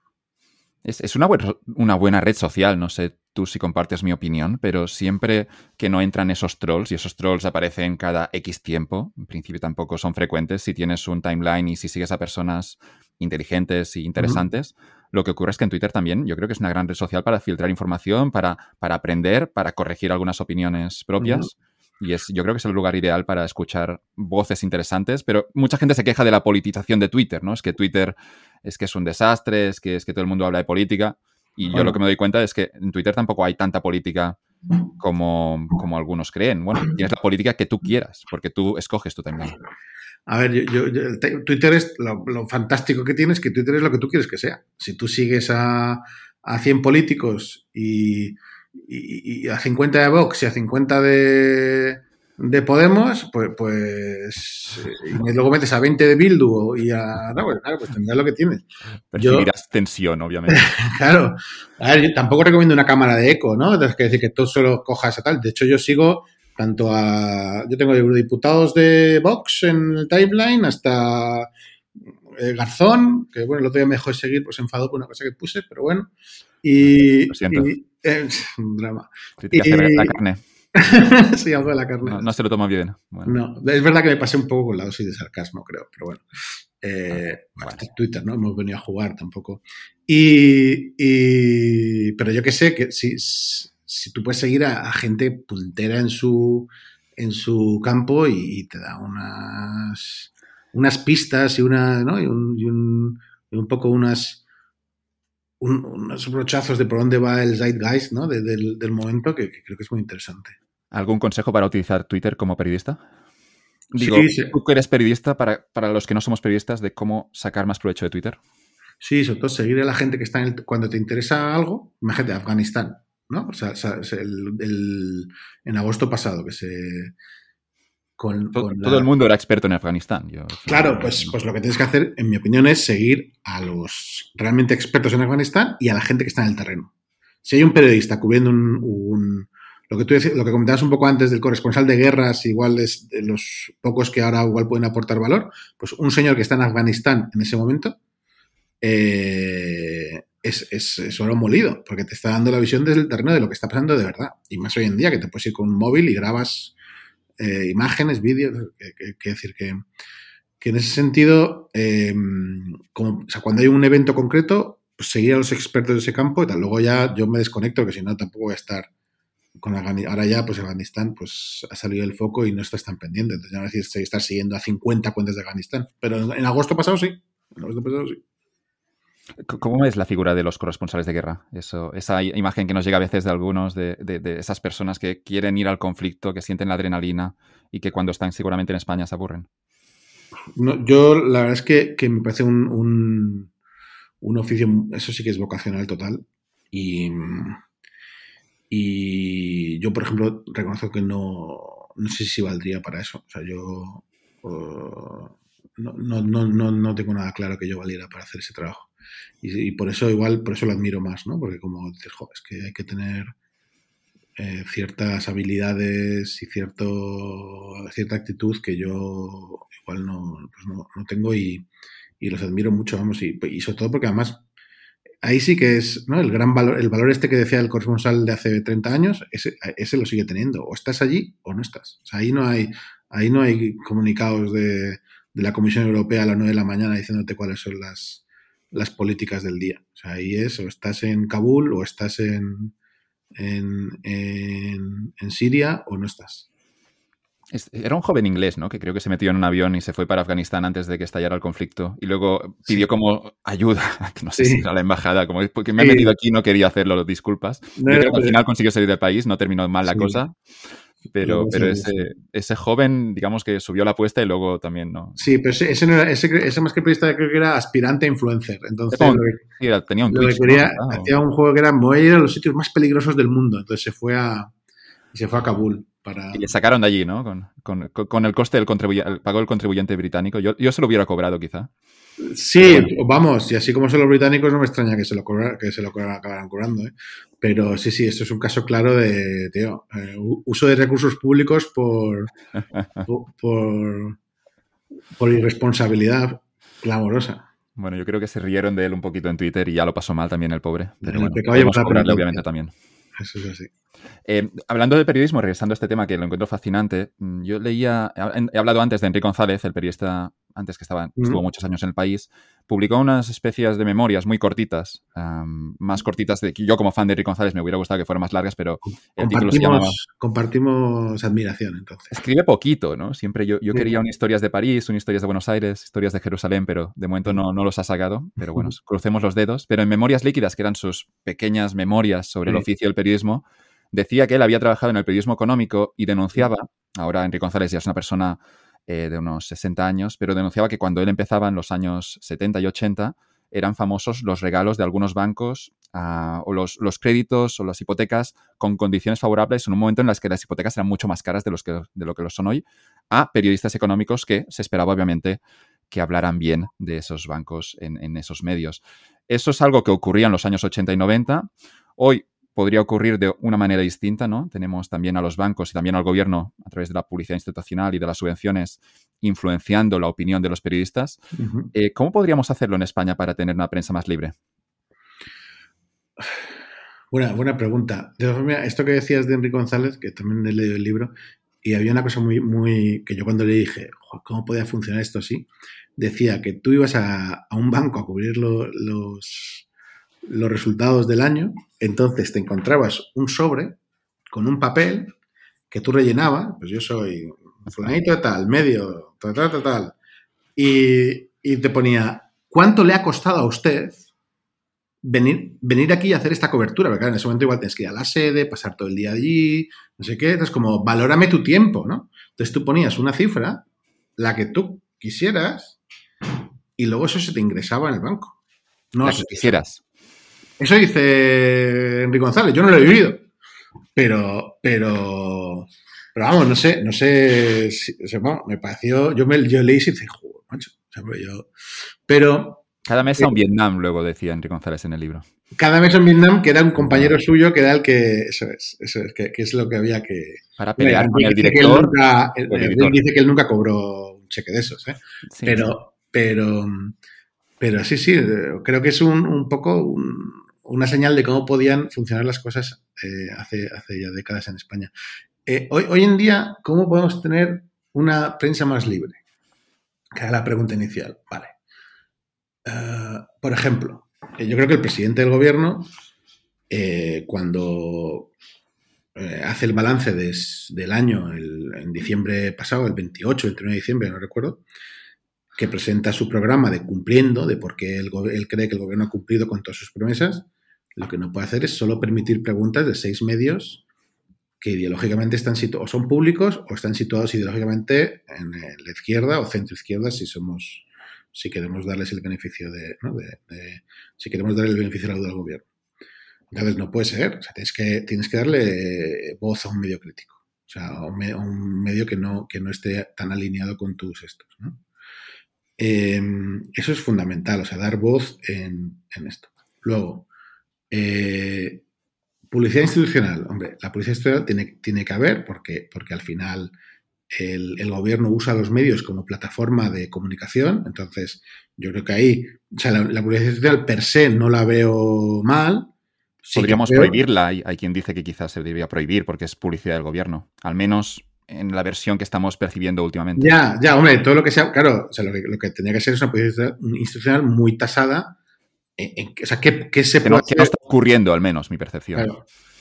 es, una, una, buena red social, no sé tú si compartes mi opinión, pero siempre que no entran esos trolls, y esos trolls aparecen cada X tiempo, en principio tampoco son frecuentes, si tienes un timeline y si sigues a personas inteligentes y interesantes, lo que ocurre es que en Twitter también yo creo que es una gran red social para filtrar información, para, para aprender, para corregir algunas opiniones propias. Y es, yo creo que es el lugar ideal para escuchar voces interesantes, pero mucha gente se queja de la politización de Twitter, ¿no? Es que Twitter es que es un desastre, es que, es que todo el mundo habla de política. Y yo lo que me doy cuenta es que en Twitter tampoco hay tanta política como, como algunos creen. Bueno, tienes la política que tú quieras, porque tú escoges tu timeline. A ver, yo, yo- yo- Twitter es lo, lo fantástico que tienes, que Twitter es lo que tú quieres que sea. Si tú sigues a, a 100 políticos y, y- y a 50 de Vox y a 50 de, de Podemos, pues, pues y luego metes a 20 de Bildu y a... No, pues claro, pues tendrás lo que tienes. Percibirás tensión, obviamente. Claro. A ver, yo tampoco recomiendo una cámara de eco, ¿no? Es decir que tú solo cojas a tal. De hecho, yo sigo tanto a. Yo tengo eurodiputados de Vox en el timeline hasta eh, Garzón, que bueno, el otro día me dejó de seguir, pues enfadó por una cosa que puse, pero bueno. Y. Lo siento. y- eh, un drama. La- la carne. sí, algo de la carne. No, no se lo toma bien. Bueno, No, es verdad que me pasé un poco con la dosis de sarcasmo, creo, pero bueno. Eh, bueno, Vale. Twitter, ¿no? Hemos venido a jugar tampoco. Y, y- pero yo que sé, que si, si tú puedes seguir a, a gente puntera en su, en su campo y, y te da unas, unas pistas y, una, ¿no? y, un, y un- poco unas, un- unos brochazos de por dónde va el zeitgeist ¿no? De- del, del momento que- que creo que es muy interesante. ¿Algún consejo para utilizar Twitter como periodista? Digo, Sí, sí. tú que eres periodista, para, para los que no somos periodistas, de cómo sacar más provecho de Twitter. Sí, sobre todo seguir a la gente que está en el, cuando te interesa algo, imagínate Afganistán, ¿no? O sea, el- el- en agosto pasado que se con, To- con la- Todo el mundo era experto en Afganistán. Yo, Claro, pues, pues lo que tienes que hacer, en mi opinión, es seguir a los realmente expertos en Afganistán y a la gente que está en el terreno. Si hay un periodista cubriendo un, un- lo que tú lo que comentabas un poco antes del corresponsal de guerras, igual es de los pocos que ahora igual pueden aportar valor, pues un señor que está en Afganistán en ese momento eh, es, es, es oro molido, porque te está dando la visión desde el terreno de lo que está pasando de verdad. Y más hoy en día, que te puedes ir con un móvil y grabas eh, imágenes, vídeos, que, que- que decir que, que en ese sentido, eh, cuando hay un evento concreto, pues seguir a los expertos de ese campo y tal. Luego ya yo me desconecto, porque si no tampoco voy a estar con Afganistán. Ahora ya, pues Afganistán, pues ha salido el foco y no estás tan pendiente. Entonces ya no decís estar siguiendo a 50 cuentas de Afganistán. Pero en, en agosto pasado sí. En agosto pasado sí. C- ¿Cómo es la figura de los corresponsales de guerra? Eso, esa imagen que nos llega a veces de algunos, de, de- de esas personas que quieren ir al conflicto, que sienten la adrenalina y que cuando están seguramente en España se aburren. No, yo la verdad es que, que me parece un, un, un oficio, eso sí que es vocacional total. Y, y yo, por ejemplo, reconozco que no, no sé si valdría para eso. O sea, yo uh, no, no, no, no, tengo nada claro que yo valiera para hacer ese trabajo. Y, por eso igual, por eso lo admiro más, ¿no? Porque como dices, "Jo, es que hay que tener eh, ciertas habilidades y cierto, cierta actitud que yo igual no, pues no tengo y, y los admiro mucho, vamos, y, y sobre todo porque además ahí sí que es ¿no? el gran valor, el valor este que decía el corresponsal de hace 30 años, ese, ese lo sigue teniendo, o estás allí o no estás. O sea, ahí no hay, ahí no hay comunicados de, de la Comisión Europea a las 9 de la mañana diciéndote cuáles son las, las políticas del día. O sea, ahí es o estás en Kabul o estás en, en, en, en Siria o no estás. Era un joven inglés, ¿no? Que creo que se metió en un avión y se fue para Afganistán antes de que estallara el conflicto. Y luego pidió Sí. como ayuda, no sé Sí. si a la embajada, como porque me he Sí. metido aquí y no quería hacerlo, disculpas. No, Yo creo que al final consiguió salir del país, no terminó mal la cosa. Pero, pero ese, ese joven, digamos que subió la apuesta y luego también no. Sí, pero ese, ese, no era- ese, ese más que periodista creo que era aspirante a influencer. Entonces, lo que- era- tenía un lo que Twitch. ¿no? quería, hacía un juego que era voy a ir a los sitios más peligrosos del mundo. Entonces se fue a, se fue a Kabul para... Y le sacaron de allí, ¿no? Con, con- con- el coste del contribuyente, pagó el contribuyente británico. Yo, yo se lo hubiera cobrado, quizá. Sí, vamos, y así como son los británicos, no me extraña que se lo, cobra- que se lo acabaran cobrando. ¿eh? Pero sí, sí, esto es un caso claro de, tío, eh, uso de recursos públicos por, por, por, irresponsabilidad clamorosa. Bueno, yo creo que se rieron de él un poquito en Twitter y ya lo pasó mal también el pobre. Pero bueno, podemos cobrarle obviamente también. Eso es así. Eh, hablando de periodismo, regresando a este tema que lo encuentro fascinante, mm, yo leía, he hablado antes de Enrique González, el periodista antes que estaba, estuvo muchos años en el país, publicó unas especies de memorias muy cortitas, más cortitas de que yo como fan de Rick González me hubiera gustado que fueran más largas, pero el título se llamaba... Compartimos admiración, entonces. Escribe poquito, ¿no? Siempre yo, yo quería un historias de París, un historias de Buenos Aires, historias de Jerusalén, pero de momento no, no los ha sacado, pero bueno, crucemos los dedos. Pero en Memorias Líquidas, que eran sus pequeñas memorias sobre el oficio del periodismo, decía que él había trabajado en el periodismo económico y denunciaba, ahora Enrique González ya es una persona eh, de unos 60 años, pero denunciaba que cuando él empezaba en los años 70 y 80 eran famosos los regalos de algunos bancos ah, o los, los, créditos o las hipotecas con condiciones favorables en un momento en las que las hipotecas eran mucho más caras de, los que, de lo que lo son hoy a periodistas económicos que se esperaba obviamente que hablaran bien de esos bancos en, en esos medios. Eso es algo que ocurría en los años 80 y 90. Hoy podría ocurrir de una manera distinta, ¿no? Tenemos también a los bancos y también al gobierno, a través de la publicidad institucional y de las subvenciones, influenciando la opinión de los periodistas. Eh, ¿Cómo podríamos hacerlo en España para tener una prensa más libre? Buena, buena pregunta. De esto que decías de Enrique González, que también he leído el libro, y había una cosa muy, muy que yo cuando le dije, ¿cómo podía funcionar esto así? Decía que tú ibas a, un banco a cubrir los, los resultados del año, entonces te encontrabas un sobre con un papel que tú rellenabas, pues yo soy fulanito de tal, medio, tal, tal, tal, y, y, te ponía, ¿cuánto le ha costado a usted venir, venir aquí a hacer esta cobertura? Porque en ese momento igual tienes que ir a la sede, pasar todo el día allí, no sé qué, entonces como, valórame tu tiempo, ¿no? Entonces tú ponías una cifra, la que tú quisieras, y luego eso se te ingresaba en el banco. No la que quisieras. Eso dice Enrique González, yo no lo he vivido. Pero, pero, pero vamos, no sé, no sé, si, me pareció, yo, me, yo leí y dije, joder, macho, yo, pero... Cada mes a un Vietnam, luego decía Enrique González en el libro. Cada mes en Vietnam, que era un compañero suyo, que era el que, eso es, eso es, que, es lo que había que... Para pelear con el director. él dice que él nunca cobró un cheque de esos, ¿eh? pero, pero, pero sí, sí, creo que es un, un poco un, una señal de cómo podían funcionar las cosas eh, hace, ya décadas en España. Eh, hoy, hoy, en día, ¿cómo podemos tener una prensa más libre? Que era la pregunta inicial. Vale. Eh, por ejemplo, yo creo que el presidente del gobierno, cuando hace el balance del año, en diciembre pasado, el 28, 29 de diciembre, no recuerdo, que presenta su programa de cumpliendo, de por qué él, cree que el gobierno ha cumplido con todas sus promesas, lo que no puede hacer es solo permitir preguntas de seis medios que ideológicamente están situados, o son públicos o están situados ideológicamente en la izquierda o centro izquierda si somos, si queremos darles el beneficio de, si queremos darle el beneficio de la duda al gobierno. Entonces no puede ser, tienes que, tienes que darle voz a un medio crítico, o sea, a un, medio que no, que no esté tan alineado con tus estos. Em, eso es fundamental, o sea, dar voz en, en esto. Luego, eh, publicidad institucional. Hombre, la publicidad institucional tiene, tiene que haber porque, porque al final el, gobierno usa los medios como plataforma de comunicación. Entonces, yo creo que ahí, o sea, la, publicidad institucional per se no la veo mal. Podríamos prohibirla. Hay, hay, quien dice que quizás se debería prohibir porque es publicidad del gobierno. Al menos en la versión que estamos percibiendo últimamente. Ya, ya, hombre, todo lo que sea, claro, o sea, lo que, lo que tendría que ser es una publicidad institucional muy tasada o sea, ¿qué, se puede no, está ocurriendo, al menos, mi percepción?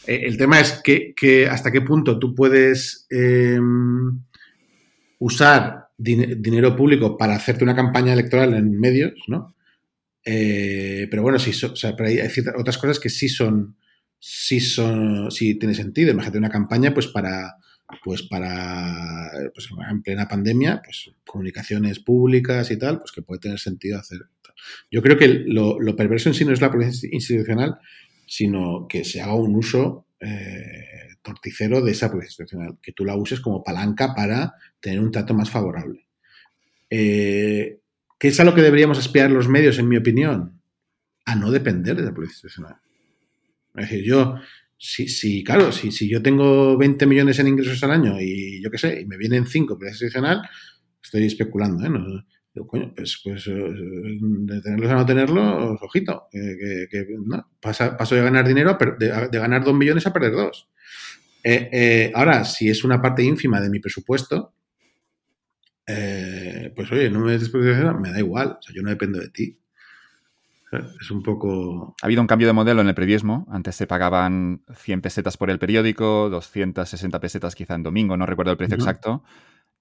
Eh, el tema es que, hasta qué punto tú puedes em, usar dinero público para hacerte una campaña electoral en medios, ¿no? Eh, pero bueno, sí, o sea, hay otras cosas que sí son, sí son, sí tiene sentido. Imagínate una campaña, pues para, pues para, pues en plena pandemia, pues comunicaciones públicas y tal, pues que puede tener sentido hacer yo creo que lo, perverso en sí no es la política institucional, sino que se haga un uso eh, torticero de esa política institucional, que tú la uses como palanca para tener un trato más favorable. Eh, ¿Qué es a lo que deberíamos aspirar los medios, en mi opinión? A no depender de la política institucional. Es decir, yo, si, claro, si, si, yo tengo 20 millones en ingresos al año y yo qué sé, y me vienen 5 por institucional, estoy especulando, ¿eh? No, coño, pues, pues eh, de tenerlos a no tenerlos, ojito, que, paso de ganar dinero, de, ganar dos millones a perder dos. Eh, eh, ahora, si es una parte ínfima de mi presupuesto, pues oye, no me me da igual, o sea, yo no dependo de ti. Es un poco... Ha habido un cambio de modelo en el periodismo. Antes se pagaban 100 pesetas por el periódico, 260 pesetas quizá en domingo, no recuerdo el precio exacto.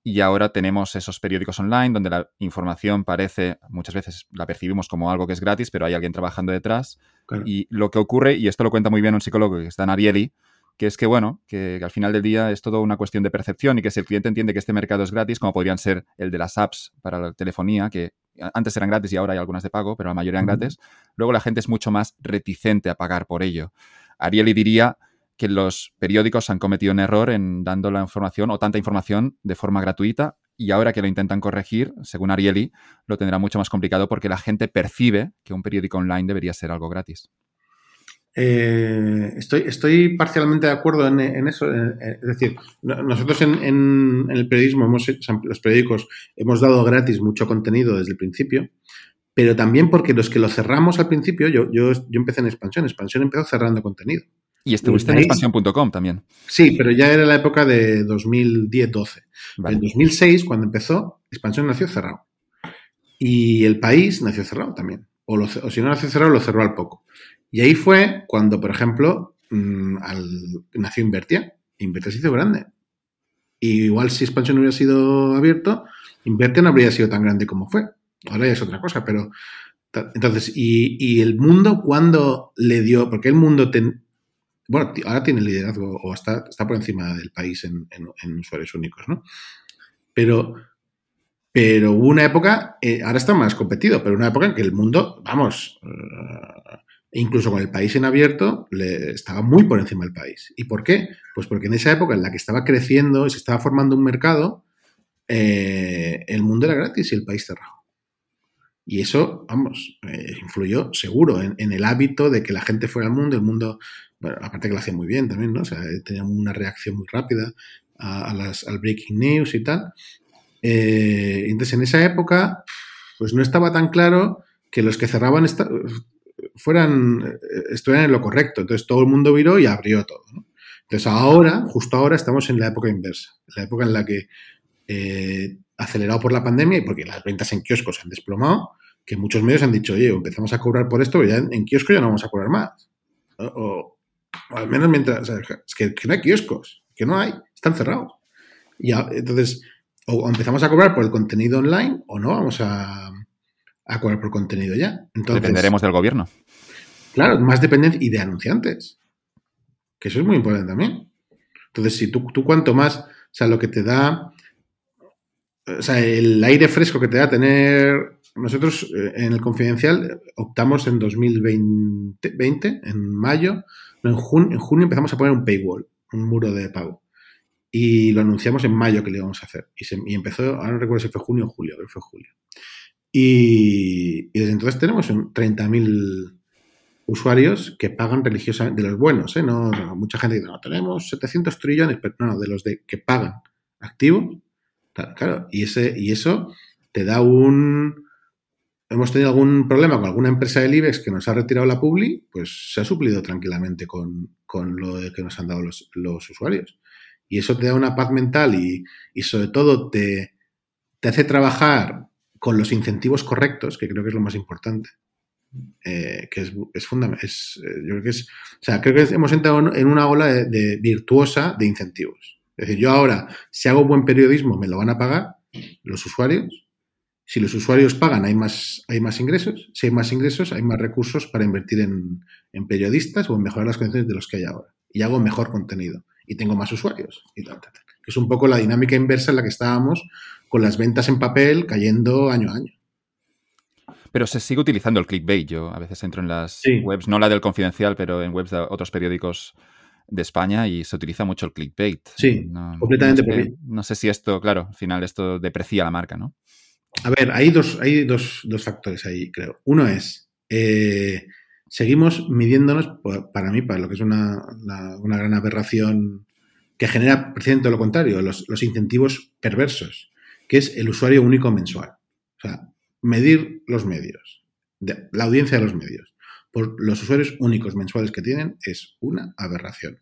Y ahora tenemos esos periódicos online donde la información parece, muchas veces la percibimos como algo que es gratis, pero hay alguien trabajando detrás. Y lo que ocurre, y esto lo cuenta muy bien un psicólogo que está en Ariely, que es que, bueno, que, al final del día es todo una cuestión de percepción y que si el cliente entiende que este mercado es gratis, como podrían ser el de las apps para la telefonía, que antes eran gratis y ahora hay algunas de pago, pero la mayoría eran gratis, luego la gente es mucho más reticente a pagar por ello. Ariely diría que los periódicos han cometido un error en dando la información o tanta información de forma gratuita y ahora que lo intentan corregir, según Ariely, lo tendrá mucho más complicado porque la gente percibe que un periódico online debería ser algo gratis. Eh, estoy, parcialmente de acuerdo en, eso. Es decir, nosotros en, el periodismo, hemos, los periódicos, hemos dado gratis mucho contenido desde el principio, pero también porque los que lo cerramos al principio, yo, yo, yo empecé en expansión, expansión empezó cerrando contenido. Y estuviste en expansión.com también. Sí, pero ya era la época de 2010-12. En 2006, cuando empezó, expansión nació cerrado. Y el país nació cerrado también. O, o si no nació cerrado, lo cerró al poco. Y ahí fue cuando, por ejemplo, mm, nació Invertia. Invertia se hizo grande. Y igual si Expansión hubiera sido abierto, Invertia no habría sido tan grande como fue. Ahora ya es otra cosa, pero... Entonces, y, el mundo cuando le dio... Porque el mundo... bueno, ahora tiene liderazgo o está, está por encima del país en, usuarios únicos, ¿no? Pero, pero hubo una época, eh, ahora está más competido, pero una época en que el mundo, vamos, eh, incluso con el país en abierto, le, estaba muy por encima del país. ¿Y por qué? Pues porque en esa época en la que estaba creciendo y se estaba formando un mercado, eh, el mundo era gratis y el país cerrado. Y eso, vamos, eh, influyó seguro en, el hábito de que la gente fuera al mundo. El mundo, bueno, aparte que lo hacía muy bien también, ¿no? O sea, tenía una reacción muy rápida a, las, al breaking news y tal. Eh, entonces, en esa época, pues no estaba tan claro que los que cerraban fueran, eh, estuvieran en lo correcto. Entonces todo el mundo viró y abrió todo. Entonces ahora, justo ahora, estamos en la época inversa, la época en la que, acelerado por la pandemia y porque las ventas en kioscos han desplomado, que muchos medios han dicho, oye, empezamos a cobrar por esto, pero ya en, kiosco ya no vamos a cobrar más. O, al menos mientras, es que, no hay kioscos, que no hay, están cerrados. Y entonces, o empezamos a cobrar por el contenido online o no vamos a, a cobrar por contenido ya. Entonces, Dependeremos del gobierno. Claro, más dependencia y de anunciantes. Que eso es muy importante también. Entonces, si tú, tú cuanto más, o sea, lo que te da, o sea, el aire fresco que te da tener, nosotros eh, en el confidencial optamos en 2020, en mayo, en, junio, en junio empezamos a poner un paywall, un muro de pago. Y lo anunciamos en mayo que le íbamos a hacer. Y, se, y empezó, ahora no recuerdo si fue junio o julio, pero fue julio. Y, desde entonces tenemos 30.000 usuarios que pagan religiosamente, de los buenos, ¿eh? No, mucha gente dice, no, tenemos 700 trillones, pero no, de los de que pagan activo, claro, y, ese, y eso te da un... Hemos tenido algún problema con alguna empresa del IBEX que nos ha retirado la publi, pues se ha suplido tranquilamente con, lo que nos han dado los, usuarios. Y eso te da una paz mental y, y sobre todo te, te hace trabajar con los incentivos correctos, que creo que es lo más importante. Eh, que es, fundamental. Eh, yo creo que es, o sea, creo que hemos entrado en una ola de, virtuosa de incentivos. Es decir, yo ahora, si hago buen periodismo, me lo van a pagar los usuarios. Si los usuarios pagan, hay más, hay más ingresos. Si hay más ingresos, hay más recursos para invertir en, periodistas o en mejorar las condiciones de los que hay ahora. Y hago mejor contenido. Y tengo más usuarios. Y tal, tal, Que es un poco la dinámica inversa en la que estábamos con las ventas en papel cayendo año a año. Pero se sigue utilizando el clickbait. Yo a veces entro en las webs, no la del confidencial, pero en webs de otros periódicos de España y se utiliza mucho el clickbait. Sí, completamente. No sé, no sé, si esto, claro, al final esto deprecia la marca, ¿no? A ver, hay dos, hay dos, factores ahí, creo. Uno es, eh, seguimos midiéndonos, para mí, para lo que es una, una gran aberración que genera precisamente lo contrario, los, los incentivos perversos que es el usuario único mensual. O sea, medir los medios, la audiencia de los medios, por los usuarios únicos mensuales que tienen es una aberración.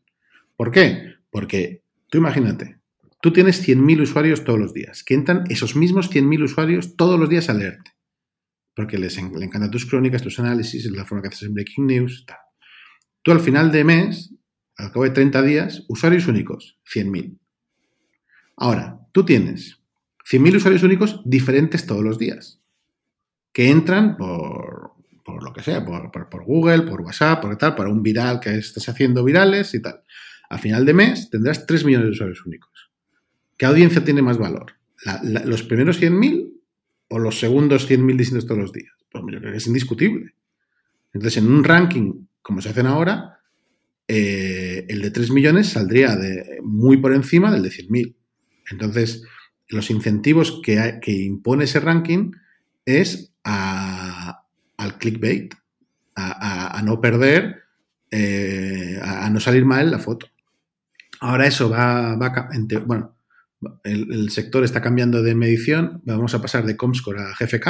¿Por qué? Porque tú imagínate, tú tienes 100.000 usuarios todos los días, que entran esos mismos 100.000 usuarios todos los días a leerte. porque les le encantan tus crónicas, tus análisis, la forma que haces en Breaking News, tal. Tú al final de mes, al cabo de 30 días, usuarios únicos, 100.000. Ahora, tú tienes 100.000 usuarios únicos diferentes todos los días, que entran por, por lo que sea, por, por, Google, por WhatsApp, por tal, para un viral que estés haciendo virales y tal. Al final de mes tendrás 3 millones de usuarios únicos. ¿Qué audiencia tiene más valor? ¿Los primeros 100.000 o los segundos 100.000 distintos todos los días? Pues yo creo que es indiscutible. Entonces, en un ranking como se hacen ahora, eh, el de 3 millones saldría muy por encima del de 100.000. Entonces, los incentivos que, que, impone ese ranking es al clickbait, a, no perder, eh, a, no salir mal la foto. Ahora eso va, va bueno, el, sector está cambiando de medición, vamos a pasar de Comscore a GFK,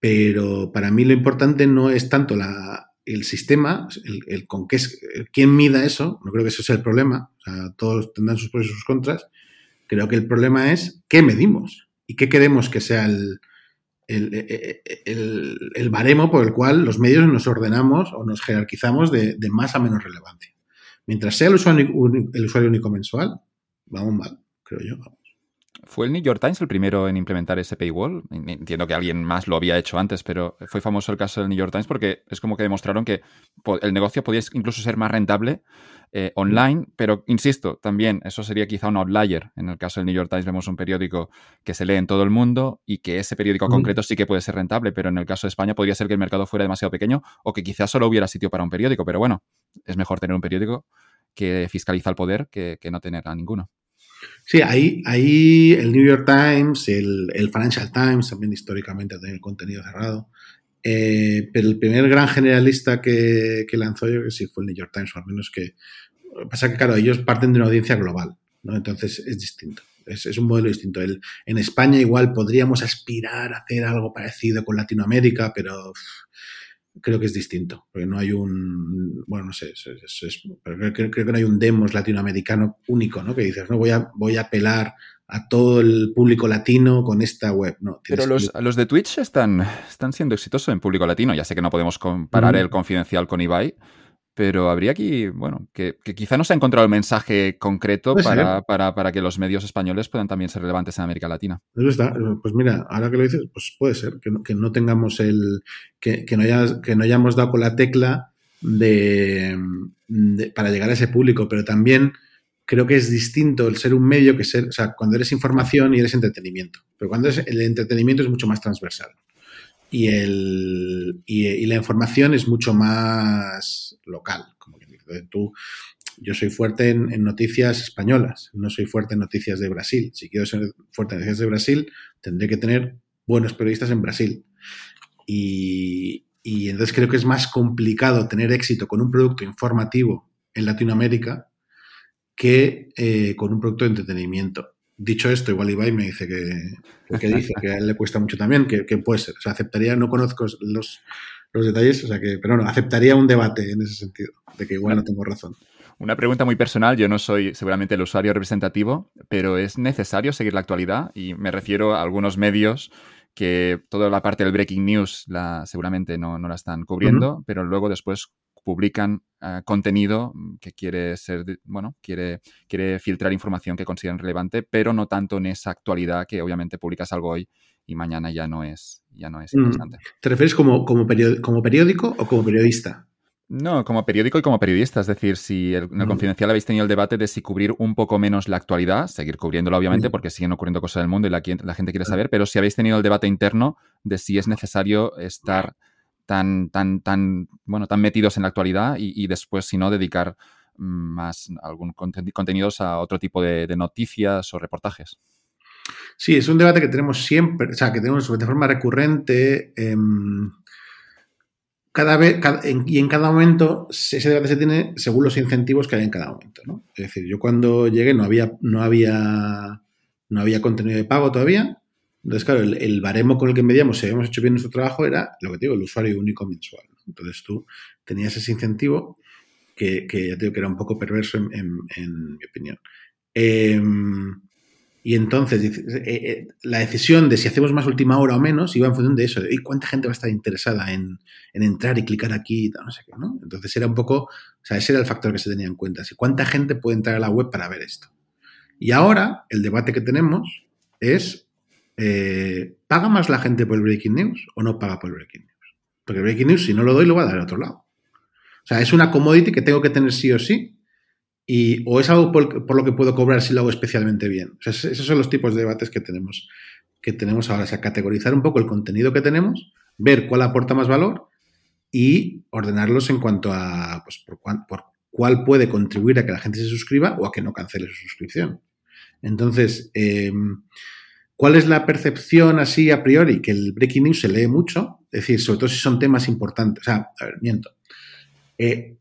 pero para mí lo importante no es tanto el sistema, el, con qué quién mida eso, no creo que eso sea el problema, todos tendrán sus pros y sus contras, creo que el problema es qué medimos y qué queremos que sea el, el, baremo por el cual los medios nos ordenamos o nos jerarquizamos de, más a menos relevancia. Mientras sea el usuario, el usuario único mensual, vamos mal, creo yo. ¿Fue el New York Times el primero en implementar ese paywall? Entiendo que alguien más lo había hecho antes, pero fue famoso el caso del New York Times porque es como que demostraron que el negocio podía incluso ser más rentable eh, online, pero insisto, también eso sería quizá un outlier. En el caso del New York Times vemos un periódico que se lee en todo el mundo y que ese periódico concreto sí que puede ser rentable, pero en el caso de España podría ser que el mercado fuera demasiado pequeño o que quizás solo hubiera sitio para un periódico, pero bueno, es mejor tener un periódico que fiscaliza el poder que, que no tener a ninguno. Sí, ahí, ahí el New York Times, el, Financial Times también históricamente ha tenido contenido cerrado. Eh, pero el primer gran generalista que, lanzó yo que sí fue el New York Times, o al menos que... Pasa que, claro, ellos parten de una audiencia global, ¿no? Entonces es distinto. Es, un modelo distinto. El, en España igual podríamos aspirar a hacer algo parecido con Latinoamérica, pero creo que es distinto, porque no hay un, bueno, no sé, creo, que no hay un demos latinoamericano único, ¿no? Que dices, no voy a, voy a apelar a todo el público latino con esta web. No, Pero los, los, de Twitch están, están siendo exitosos en público latino. Ya sé que no podemos comparar el confidencial con Ibai, pero habría aquí, bueno, que, quizá no se ha encontrado el mensaje concreto para, que los medios españoles puedan también ser relevantes en América Latina. Pues mira, ahora que lo dices, pues puede ser que no, tengamos el. Que, no haya, que no hayamos dado con la tecla de, para llegar a ese público, pero también creo que es distinto el ser un medio que ser. O sea, cuando eres información y eres entretenimiento. Pero cuando es, el entretenimiento es mucho más transversal y, el, y, la información es mucho más local. Como que tú, yo soy fuerte en, noticias españolas, no soy fuerte en noticias de Brasil. Si quiero ser fuerte en noticias de Brasil, tendré que tener buenos periodistas en Brasil. Y, y entonces creo que es más complicado tener éxito con un producto informativo en Latinoamérica que eh, con un producto de entretenimiento dicho esto, igual Ibai me dice que, que dice que a él le cuesta mucho también, que, puede ser. O sea, aceptaría, no conozco los, detalles, o sea que, pero no, aceptaría un debate en ese sentido, de que igual no tengo razón. Una pregunta muy personal, yo no soy seguramente el usuario representativo, pero ¿es necesario seguir la actualidad? Y me refiero a algunos medios que toda la parte del breaking news la, seguramente no, la están cubriendo, pero luego después publican eh, contenido que quiere ser, bueno, quiere, quiere filtrar información que consideran relevante, pero no tanto en esa actualidad que obviamente publicas algo hoy y mañana ya no es, ya no es mm. interesante. ¿Te refieres como, como, como periódico o como periodista? No, como periódico y como periodista. Es decir, si en el mm. confidencial habéis tenido el debate de si cubrir un poco menos la actualidad, seguir cubriéndola obviamente, mm. porque siguen ocurriendo cosas en el mundo y la, la gente quiere saber, pero si habéis tenido el debate interno de si es necesario estar tan, tan, tan, bueno, tan metidos en la actualidad y, después, si no, dedicar más algún contenidos a otro tipo de, noticias o reportajes. Sí, es un debate que tenemos siempre, o sea, que tenemos de forma recurrente. Em, cada vez y en cada momento ese debate se tiene según los incentivos que hay en cada momento. ¿no? Es decir, yo cuando llegué no había, no había, no había contenido de pago todavía entonces, claro, el, baremo con el que medíamos si habíamos hecho bien nuestro trabajo era, lo que digo, el usuario único mensual. Entonces tú tenías ese incentivo que, ya te digo que era un poco perverso en, mi opinión. Em, Y entonces eh, eh, la decisión de si hacemos más última hora o menos iba en función de eso, cuánta gente va a estar interesada en, entrar y clicar aquí no sé qué, ¿no? Entonces era un poco, o sea, ese era el factor que se tenía en cuenta, cuánta gente puede entrar a la web para ver esto. Y ahora el debate que tenemos es, eh, ¿paga más la gente por el Breaking News o no paga por el Breaking News? Porque el Breaking News, si no lo doy, lo va a dar al otro lado. O sea, es una commodity que tengo que tener sí o sí y, o es algo por, lo que puedo cobrar si lo hago especialmente bien. esos son los tipos de debates que tenemos, que tenemos ahora. O sea, categorizar un poco el contenido que tenemos, ver cuál aporta más valor y ordenarlos en cuanto a pues, por, cuál, puede contribuir a que la gente se suscriba o a que no cancele su suscripción. Entonces, em, ¿cuál es la percepción así a priori? Que el breaking news se lee mucho, es decir, sobre todo si son temas importantes. O sea, a ver, miento. Eh,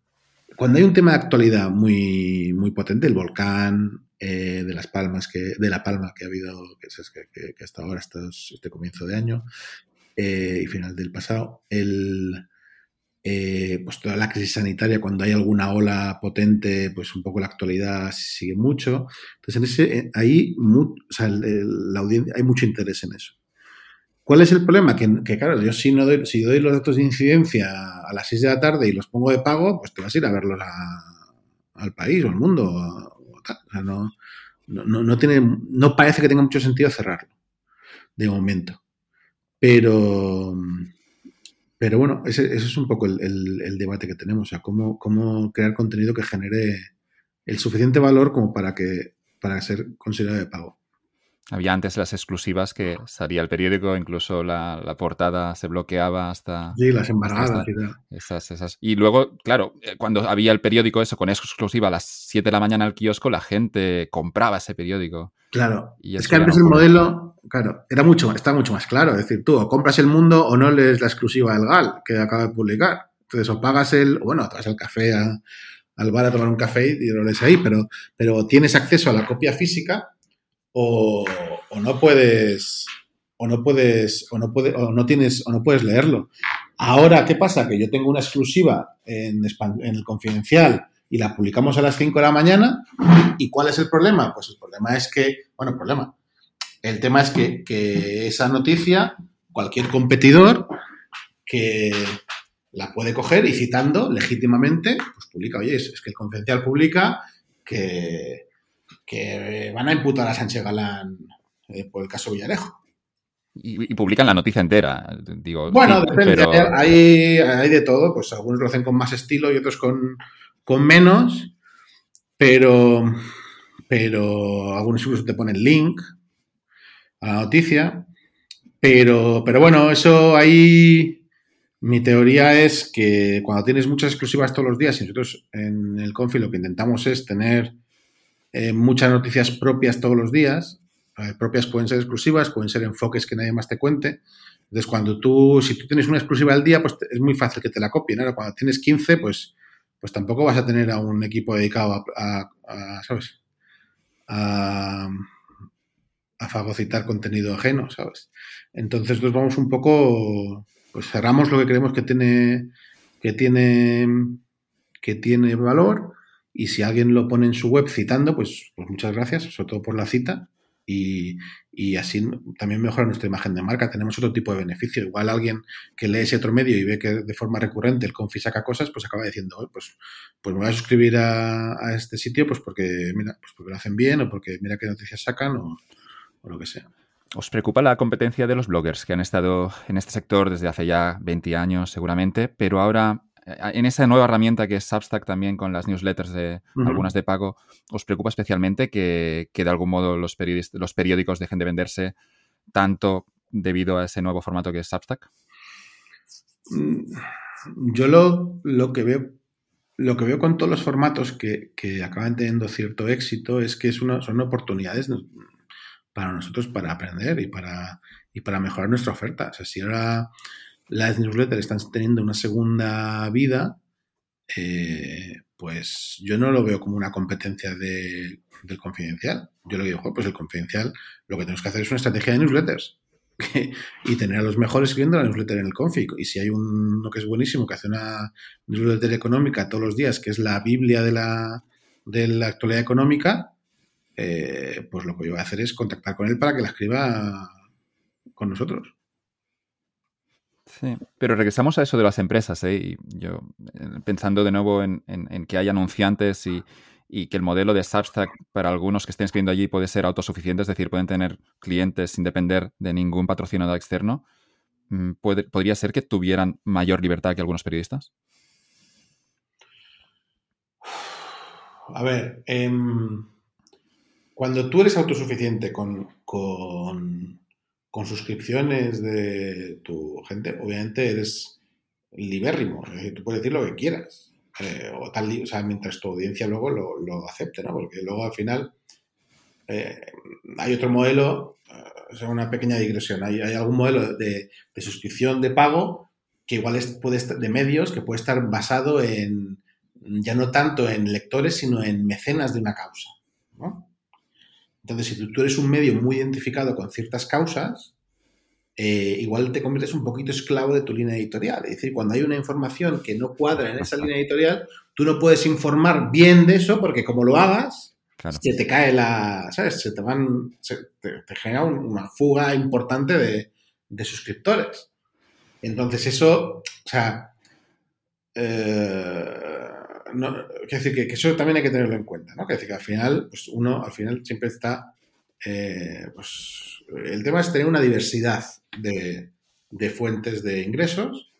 cuando hay un tema de actualidad muy, muy potente, el volcán eh, de las Palmas, que, de La Palma que ha habido, que, que hasta ahora, hasta este comienzo de año eh, y final del pasado, el, eh, pues toda la crisis sanitaria, cuando hay alguna ola potente, pues un poco la actualidad sigue mucho. Entonces, en ese, ahí la audiencia, hay mucho interés en eso. ¿Cuál es el problema? Que, claro, yo si no doy, si doy los datos de incidencia a las 6 de la tarde y los pongo de pago, pues te vas a ir a verlos al país o al mundo. No, no, tiene, no parece que tenga mucho sentido cerrarlo, de momento. Pero, pero bueno, ese, es un poco el, debate que tenemos. O sea, cómo, cómo crear contenido que genere el suficiente valor como para que para ser considerado de pago. Había antes las exclusivas que salía el periódico, incluso la, portada se bloqueaba hasta... Sí, las embargadas y Esas, esas. Y luego, claro, eh, cuando había el periódico eso con exclusiva a las 7 de la mañana al kiosco, la gente compraba ese periódico. Claro. es que antes el modelo, claro, era mucho, está mucho más claro. Es decir, tú o compras el mundo o no lees la exclusiva del GAL que acaba de publicar. Entonces, o pagas el, bueno, te vas al café, al bar a tomar un café y lo lees ahí, pero, pero tienes acceso a la copia física o, no puedes o no puedes o no puede, o no tienes o no puedes leerlo. Ahora, ¿qué pasa? Que yo tengo una exclusiva en, el confidencial y la publicamos a las 5 de la mañana. ¿Y cuál es el problema? Pues el problema es que, bueno, el problema. El tema es que, que esa noticia, cualquier competidor que la puede coger y citando legítimamente, pues publica, oye, es que el confidencial publica que, que van a imputar a Sánchez Galán eh, por el caso Villarejo. Y, publican la noticia entera, digo. Bueno, depende, hay, hay, de todo, pues algunos lo hacen con más estilo y otros con, menos, pero, pero algunos incluso te ponen link a la noticia, pero, pero bueno, eso ahí... Mi teoría es que cuando tienes muchas exclusivas todos los días, y nosotros en el Confi lo que intentamos es tener eh, muchas noticias propias todos los días. propias pueden ser exclusivas, pueden ser enfoques que nadie más te cuente. Entonces, cuando tú, si tú tienes una exclusiva al día, pues es muy fácil que te la copien. Ahora, cuando tienes 15, pues, pues tampoco vas a tener a un equipo dedicado a, ¿sabes? A, a, fagocitar contenido ajeno, ¿sabes? Entonces, nos vamos un poco, pues cerramos lo que creemos que tiene, que tiene, que tiene valor y si alguien lo pone en su web citando, pues, pues muchas gracias, sobre todo por la cita. Y, así también mejora nuestra imagen de marca. Tenemos otro tipo de beneficio. Igual alguien que lee ese otro medio y ve que de forma recurrente el Confi saca cosas, pues acaba diciendo, pues, pues me voy a suscribir a, este sitio pues porque, mira, pues porque lo hacen bien o porque mira qué noticias sacan o, o lo que sea. ¿Os preocupa la competencia de los bloggers que han estado en este sector desde hace ya 20 años seguramente, pero ahora en esa nueva herramienta que es Substack también con las newsletters de algunas de pago, ¿os preocupa especialmente que, de algún modo los, los periódicos dejen de venderse tanto debido a ese nuevo formato que es Substack? Mm, yo lo, que veo lo que veo con todos los formatos que, acaban teniendo cierto éxito es que es una, son oportunidades para nosotros para aprender y para, y para mejorar nuestra oferta. O sea, si ahora las newsletters están teniendo una segunda vida, eh, pues yo no lo veo como una competencia del confidencial. Yo lo digo, pues el confidencial, lo que tenemos que hacer es una estrategia de newsletters y tener a los mejores escribiendo la newsletter en el config. Y si hay uno que es buenísimo, que hace una newsletter económica todos los días, que es la Biblia de la, de la actualidad económica, eh, pues lo que yo voy a hacer es contactar con él para que la escriba con nosotros. Sí, pero regresamos a eso de las empresas, ¿eh? Y yo eh, pensando de nuevo en, que hay anunciantes y, que el modelo de Substack para algunos que estén escribiendo allí puede ser autosuficiente, es decir, pueden tener clientes sin depender de ningún patrocinador externo. Mm, ¿Podría ser que tuvieran mayor libertad que algunos periodistas? A ver, em, cuando tú eres autosuficiente con, con, suscripciones de tu gente, obviamente eres libérrimo. tú puedes decir lo que quieras. Eh, o, tal, o sea, mientras tu audiencia luego lo, acepte, ¿no? Porque luego al final eh, hay otro modelo, es eh, una pequeña digresión, hay, algún modelo de, suscripción de pago que igual es, puede de medios que puede estar basado en ya no tanto en lectores, sino en mecenas de una causa. ¿no? Entonces, si tú, eres un medio muy identificado con ciertas causas, eh, igual te conviertes un poquito esclavo de tu línea editorial. Es decir, cuando hay una información que no cuadra en esa línea editorial, tú no puedes informar bien de eso porque como lo hagas, se te cae la, ¿sabes? Se te van, te, genera una fuga importante de, suscriptores. Entonces eso, o sea, eh, no, decir que, eso también hay que tenerlo en cuenta, ¿no? decir que al final, pues uno al final siempre está, eh, pues el tema es tener una diversidad de, fuentes de ingresos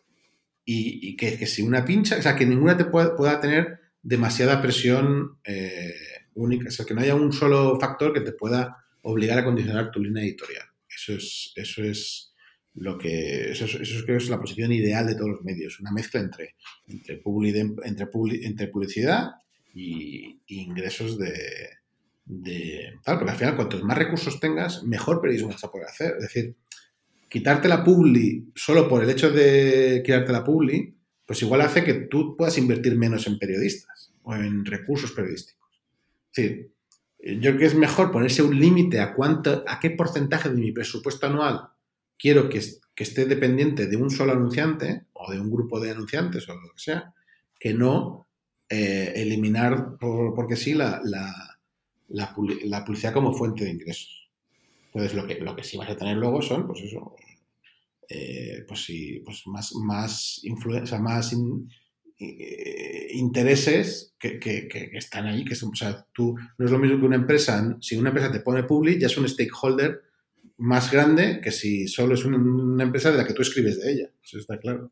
y, que, si una pincha, o sea, que ninguna te pueda, tener demasiada presión eh, única, o sea, que no haya un solo factor que te pueda obligar a condicionar tu línea editorial. Eso es, eso es lo que eso, eso creo que es la posición ideal de todos los medios, una mezcla entre, entre, entre, entre publicidad y, ingresos de, de, tal, porque al final cuantos más recursos tengas, mejor periodismo vas a poder hacer. Es decir, quitarte la publi solo por el hecho de quitarte la publi, pues igual hace que tú puedas invertir menos en periodistas o en recursos periodísticos. Es decir, yo creo que es mejor ponerse un límite a cuánto, a qué porcentaje de mi presupuesto anual quiero que, esté dependiente de un solo anunciante o de un grupo de anunciantes o lo que sea, que no eh, eliminar porque sí la, la, publicidad como fuente de ingresos. Entonces, lo que, lo que sí vas a tener luego son, pues eso, eh, pues sí, pues más, más influencia, más eh, intereses que, están ahí, que son, o sea, tú no es lo mismo que una empresa, si una empresa te pone public, ya es un stakeholder más grande que si solo es una, empresa de la que tú escribes de ella. Eso está claro.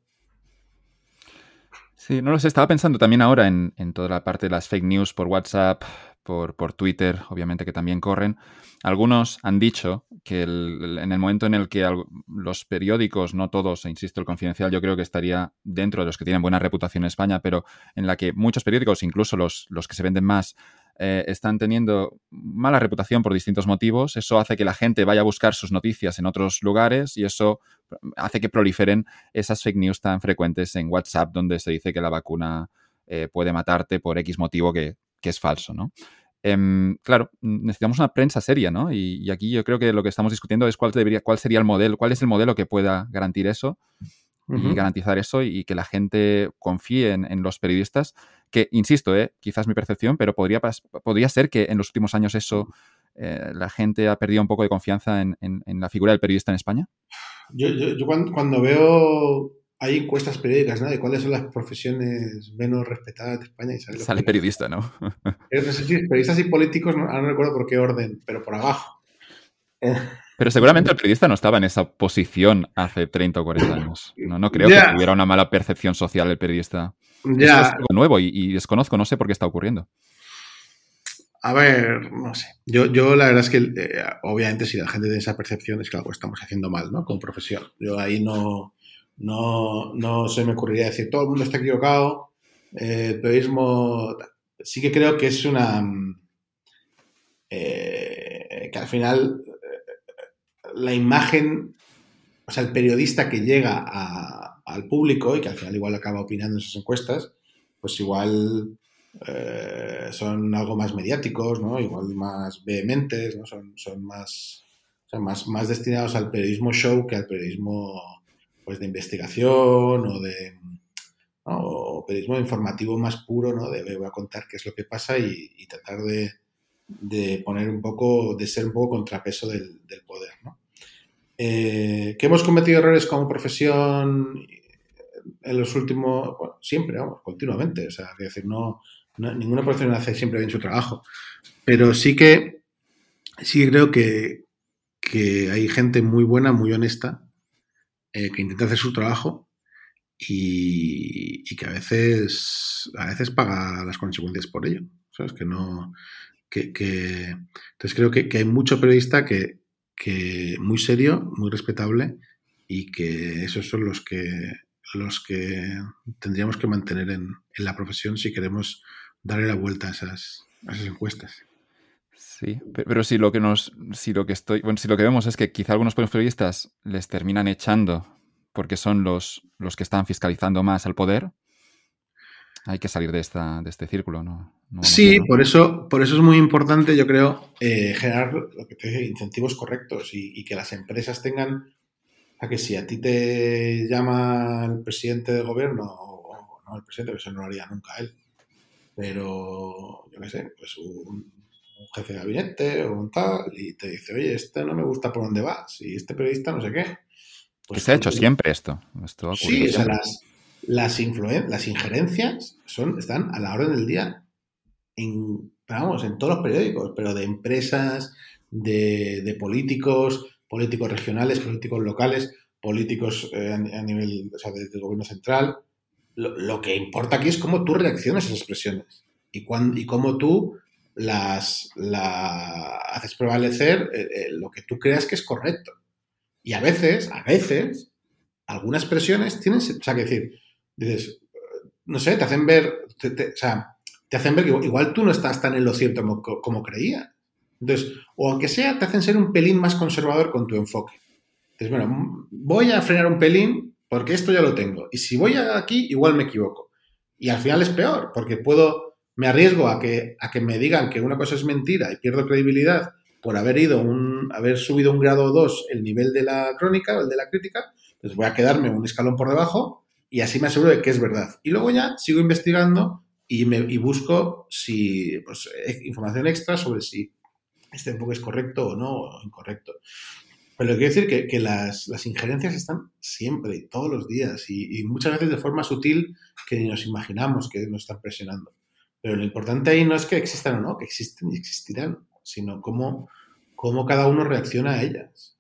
Sí, no lo sé. Estaba pensando también ahora en, toda la parte de las fake news por WhatsApp, por, por Twitter, obviamente que también corren. Algunos han dicho que en el momento en el que los periódicos, no todos, e insisto, el confidencial yo creo que estaría dentro de los que tienen buena reputación en España, pero en la que muchos periódicos, incluso los, los que se venden más, eh, están teniendo mala reputación por distintos motivos. Eso hace que la gente vaya a buscar sus noticias en otros lugares y eso hace que proliferen esas fake news tan frecuentes en WhatsApp donde se dice que la vacuna eh, puede matarte por X motivo que, es falso, ¿no? Em, claro, necesitamos una prensa seria, ¿no? Y, aquí yo creo que lo que estamos discutiendo es cuál debería, cuál sería el modelo, cuál es el modelo que pueda garantir eso y garantizar eso y, que la gente confíe en, los periodistas, que, insisto, eh, quizás mi percepción, pero podría, podría ser que en los últimos años eso, eh, la gente ha perdido un poco de confianza en, la figura del periodista en España. Yo, cuando, veo hay encuestas periódicas, ¿no? De cuáles son las profesiones menos respetadas de España. Y sale, periodista, ¿no? periodistas y políticos, no, no recuerdo por qué orden, pero por abajo. Pero seguramente el periodista no estaba en esa posición hace 30 o 40 años. No, no creo que tuviera una mala percepción social el periodista. Ya. es algo nuevo y, desconozco, no sé por qué está ocurriendo. A ver, no sé. Yo, yo la verdad es que, eh, obviamente, si la gente tiene esa percepción, es que algo estamos haciendo mal, ¿no? Con profesión. Yo ahí no, no, no se me ocurriría decir, todo el mundo está equivocado, eh, el periodismo... Sí que creo que es una... Eh, que al final la imagen, o sea, el periodista que llega al público y que al final igual acaba opinando en esas encuestas, pues igual eh, son algo más mediáticos, ¿no? Igual más vehementes, ¿no? Son, son más, más, más destinados al periodismo show que al periodismo pues, de investigación o de periodismo informativo más puro, ¿no? De voy a contar qué es lo que pasa y, tratar de, de poner un poco, de ser un poco contrapeso del, poder. ¿no? Eh, que hemos cometido errores como profesión en los últimos, bueno, siempre, vamos, continuamente. O sea, es decir, no, ninguna profesión hace siempre bien su trabajo. Pero sí que, sí creo que, que hay gente muy buena, muy honesta, eh, que intenta hacer su trabajo y, y, que a veces, a veces paga las consecuencias por ello. ¿Sabes? Que no, que, entonces creo que, hay mucho periodista que, que, muy serio, muy respetable y que esos son los que los que tendríamos que mantener en, la profesión si queremos darle la vuelta a esas, a esas encuestas. Sí, pero si lo que nos, si lo que estoy, bueno, si lo que vemos es que quizá algunos periodistas les terminan echando porque son los, los que están fiscalizando más al poder, hay que salir de, esta, de este círculo, ¿no? Sí, por eso, por eso es muy importante, yo creo, eh, generar lo que te incentivos correctos y, que las empresas tengan a que si a ti te llama el presidente del gobierno, o no el presidente, eso no lo haría nunca él, pero yo qué sé, pues un, jefe de gabinete o un tal, y te dice, oye, este no me gusta por dónde vas, y este periodista no sé qué. Pues se ha hecho siempre esto. esto sí, o sea, las, las, las injerencias son, están a la orden del día en, vamos, en todos los periódicos, pero de empresas, de, políticos, políticos regionales, políticos locales, políticos eh, a, nivel del gobierno central. Lo, que importa aquí es cómo tú reaccionas a esas expresiones y, y cómo tú las la haces prevalecer eh, eh, lo que tú creas que es correcto. Y a veces, a veces, algunas presiones tienen, o sea, que decir, dices, no sé, te hacen ver, o sea, te hacen ver que igual tú no estás tan en lo cierto como, como creía. Entonces, o aunque sea, te hacen ser un pelín más conservador con tu enfoque. Entonces, bueno, voy a frenar un pelín porque esto ya lo tengo. Y si voy aquí, igual me equivoco. Y al final es peor, porque puedo, me arriesgo a que, a que me digan que una cosa es mentira y pierdo credibilidad por haber ido un, haber subido un grado o dos el nivel de la crónica o el de la crítica, pues voy a quedarme un escalón por debajo y así me aseguro de que es verdad. Y luego ya sigo investigando y, busco si, pues, eh, información extra sobre si este enfoque es correcto o no, o incorrecto. Pero quiero decir que, que las, las, injerencias están siempre, todos los días, y, y, muchas veces de forma sutil que ni nos imaginamos que nos están presionando. Pero lo importante ahí no es que existan o no, que existen y existirán sino cómo, cómo cada uno reacciona a ellas.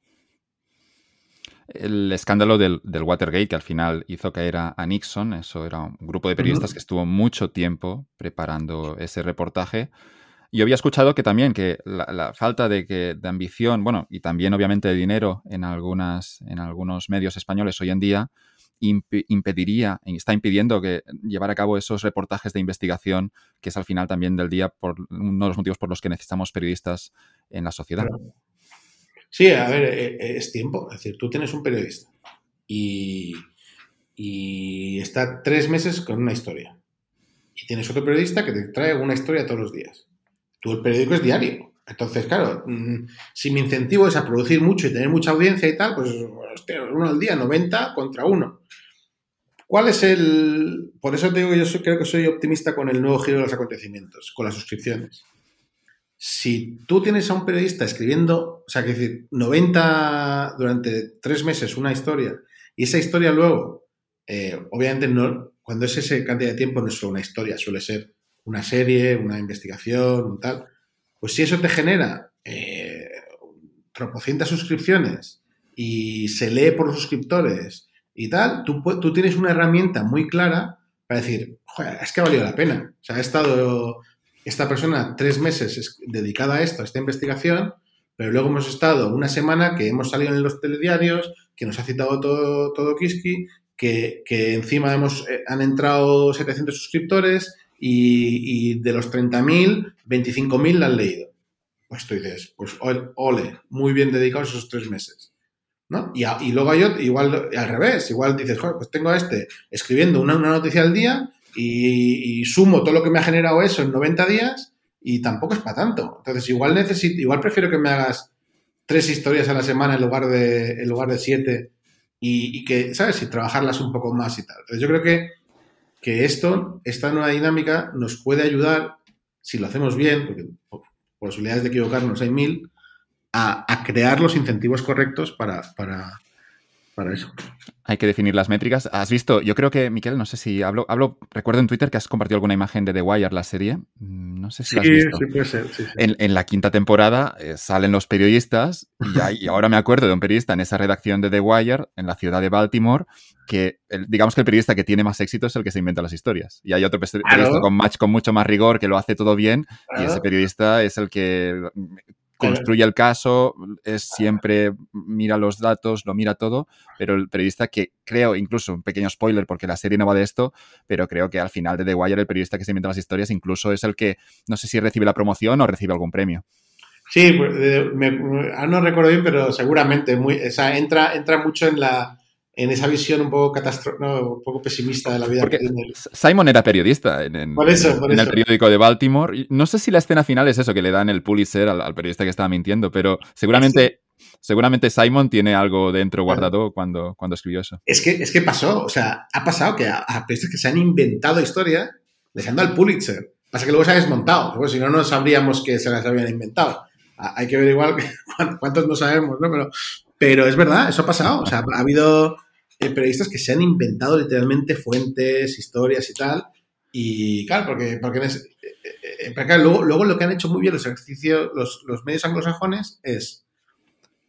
El escándalo del, Watergate, que al final hizo caer a, Nixon, eso era un grupo de periodistas que estuvo mucho tiempo preparando ese reportaje. Y había escuchado que también que la, falta de, que, de ambición, bueno, y también obviamente de dinero en, algunas, en algunos medios españoles hoy en día, impediría, está impidiendo que llevar a cabo esos reportajes de investigación, que es al final también del día por uno de los motivos por los que necesitamos periodistas en la sociedad. Sí, a ver, eh, eh, es tiempo. Es decir, tú tienes un periodista y, está tres meses con una historia. Y tienes otro periodista que te trae una historia todos los días. Tú el periódico es diario. Entonces, claro, mm, si mi incentivo es a producir mucho y tener mucha audiencia y tal, pues uno al día, 90 contra uno. ¿Cuál es el...? Por eso te digo que yo creo que soy optimista con el nuevo giro de los acontecimientos, con las suscripciones. Si tú tienes a un periodista escribiendo, o sea, que decir, 90 durante tres meses una historia, y esa historia luego, eh, obviamente no, cuando es esa cantidad de tiempo no es solo una historia, suele ser una serie, una investigación, un tal pues si eso te genera eh, tropocientas suscripciones y se lee por los suscriptores y tal, tú, tú tienes una herramienta muy clara para decir, es que ha valido la pena. O sea, ha estado esta persona tres meses dedicada a esto, a esta investigación, pero luego hemos estado una semana que hemos salido en los telediarios, que nos ha citado todo, todo Kiski, que, encima hemos, eh, han entrado 700 suscriptores, y, de los 30.000, 25.000 la han leído. Pues tú dices, pues ole, muy bien dedicados esos tres meses. ¿no? Y, y, luego hay otro, igual al revés, igual dices, joder, pues tengo a este escribiendo una, una noticia al día y, sumo todo lo que me ha generado eso en 90 días y tampoco es para tanto. Entonces, igual necesito, igual prefiero que me hagas tres historias a la semana en lugar de, en lugar de siete y, que, ¿sabes? Y trabajarlas un poco más y tal. Entonces, yo creo que que esto, esta nueva dinámica nos puede ayudar, si lo hacemos bien, porque posibilidades de equivocarnos hay mil, a, crear los incentivos correctos para, para, para eso. Hay que definir las métricas. ¿Has visto? Yo creo que, Miquel, no sé si hablo, hablo, recuerdo en Twitter que has compartido alguna imagen de The Wire, la serie. Mm, no sé si sí, has visto. Sí, puede ser. Sí, en, la quinta temporada eh, salen los periodistas y, ahora me acuerdo de un periodista en esa redacción de The Wire, en la ciudad de Baltimore, que digamos que el periodista que tiene más éxito es el que se inventa las historias. Y hay otro periodista con, match, con mucho más rigor que lo hace todo bien y ese periodista es el que construye el caso, es siempre mira los datos, lo mira todo, pero el periodista que creo, incluso un pequeño spoiler porque la serie no va de esto, pero creo que al final de The Wire el periodista que se inventa las historias incluso es el que no sé si recibe la promoción o recibe algún premio. Sí, pues, ah, no recuerdo bien, pero seguramente muy, entra, entra mucho en la, en esa visión un poco un poco pesimista de la vida. Porque Simon era periodista en, el periódico de Baltimore. No sé si la escena final es eso, que le dan el Pulitzer al, periodista que estaba mintiendo, pero seguramente, seguramente Simon tiene algo dentro guardado cuando, cuando escribió eso. Es que, es que pasó, o sea, ha pasado que a, periodistas que se han inventado historia les han dado el Pulitzer. Pasa que luego se ha desmontado, porque si no, no sabríamos que se las habían inventado. Hay que ver igual cuántos no sabemos, ¿no? Pero, pero es verdad, eso ha pasado. O sea, ha habido eh, periodistas que se han inventado literalmente fuentes, historias y tal. Y claro, porque, porque, eh, eh, luego, lo que han hecho muy bien los ejercicios, los, medios anglosajones es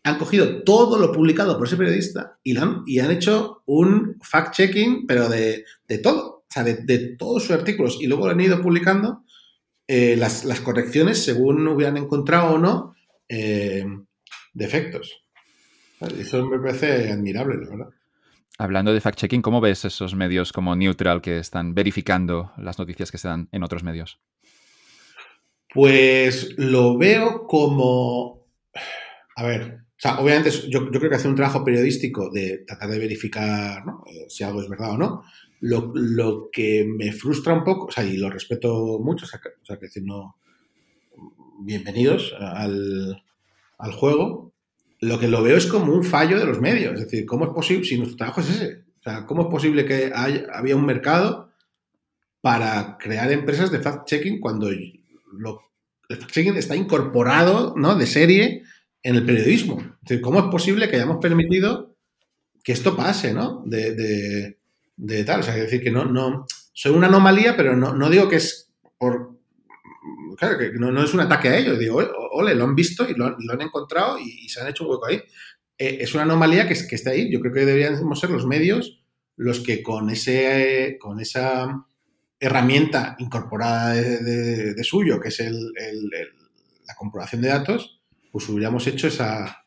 han cogido todo lo publicado por ese periodista y, han, y han hecho un fact-checking, pero de, todo, o sea, de, todos sus artículos. Y luego han ido publicando las, correcciones según hubieran encontrado o no defectos. Eso me parece admirable, la verdad. Hablando de fact-checking, ¿cómo ves esos medios como Neutral que están verificando las noticias que se dan en otros medios? Pues lo veo como... A ver, obviamente yo, creo que hacer un trabajo periodístico de tratar de verificar eh, si algo es verdad o no. Lo, que me frustra un poco, o sea, y lo respeto mucho, o sea, que, decir, no... Bienvenidos al, al juego, lo que lo veo es como un fallo de los medios. Es decir, ¿cómo es posible, si nuestro trabajo es ese? O sea, ¿cómo es posible que haya, había un mercado para crear empresas de fact-checking cuando lo, el fact-checking está incorporado ¿no? de serie en el periodismo? Es decir, ¿cómo es posible que hayamos permitido que esto pase, ¿no? De, de, tal. O sea, es decir, que no, no, soy una anomalía, pero no, no digo que es por claro, que no, es un ataque a ellos. Digo, ole, lo han visto y lo, han encontrado y, se han hecho un hueco ahí. Eh, es una anomalía que, está ahí. Yo creo que deberíamos ser los medios los que con, ese, con esa herramienta incorporada de, suyo, que es la comprobación de datos, pues hubiéramos hecho esa,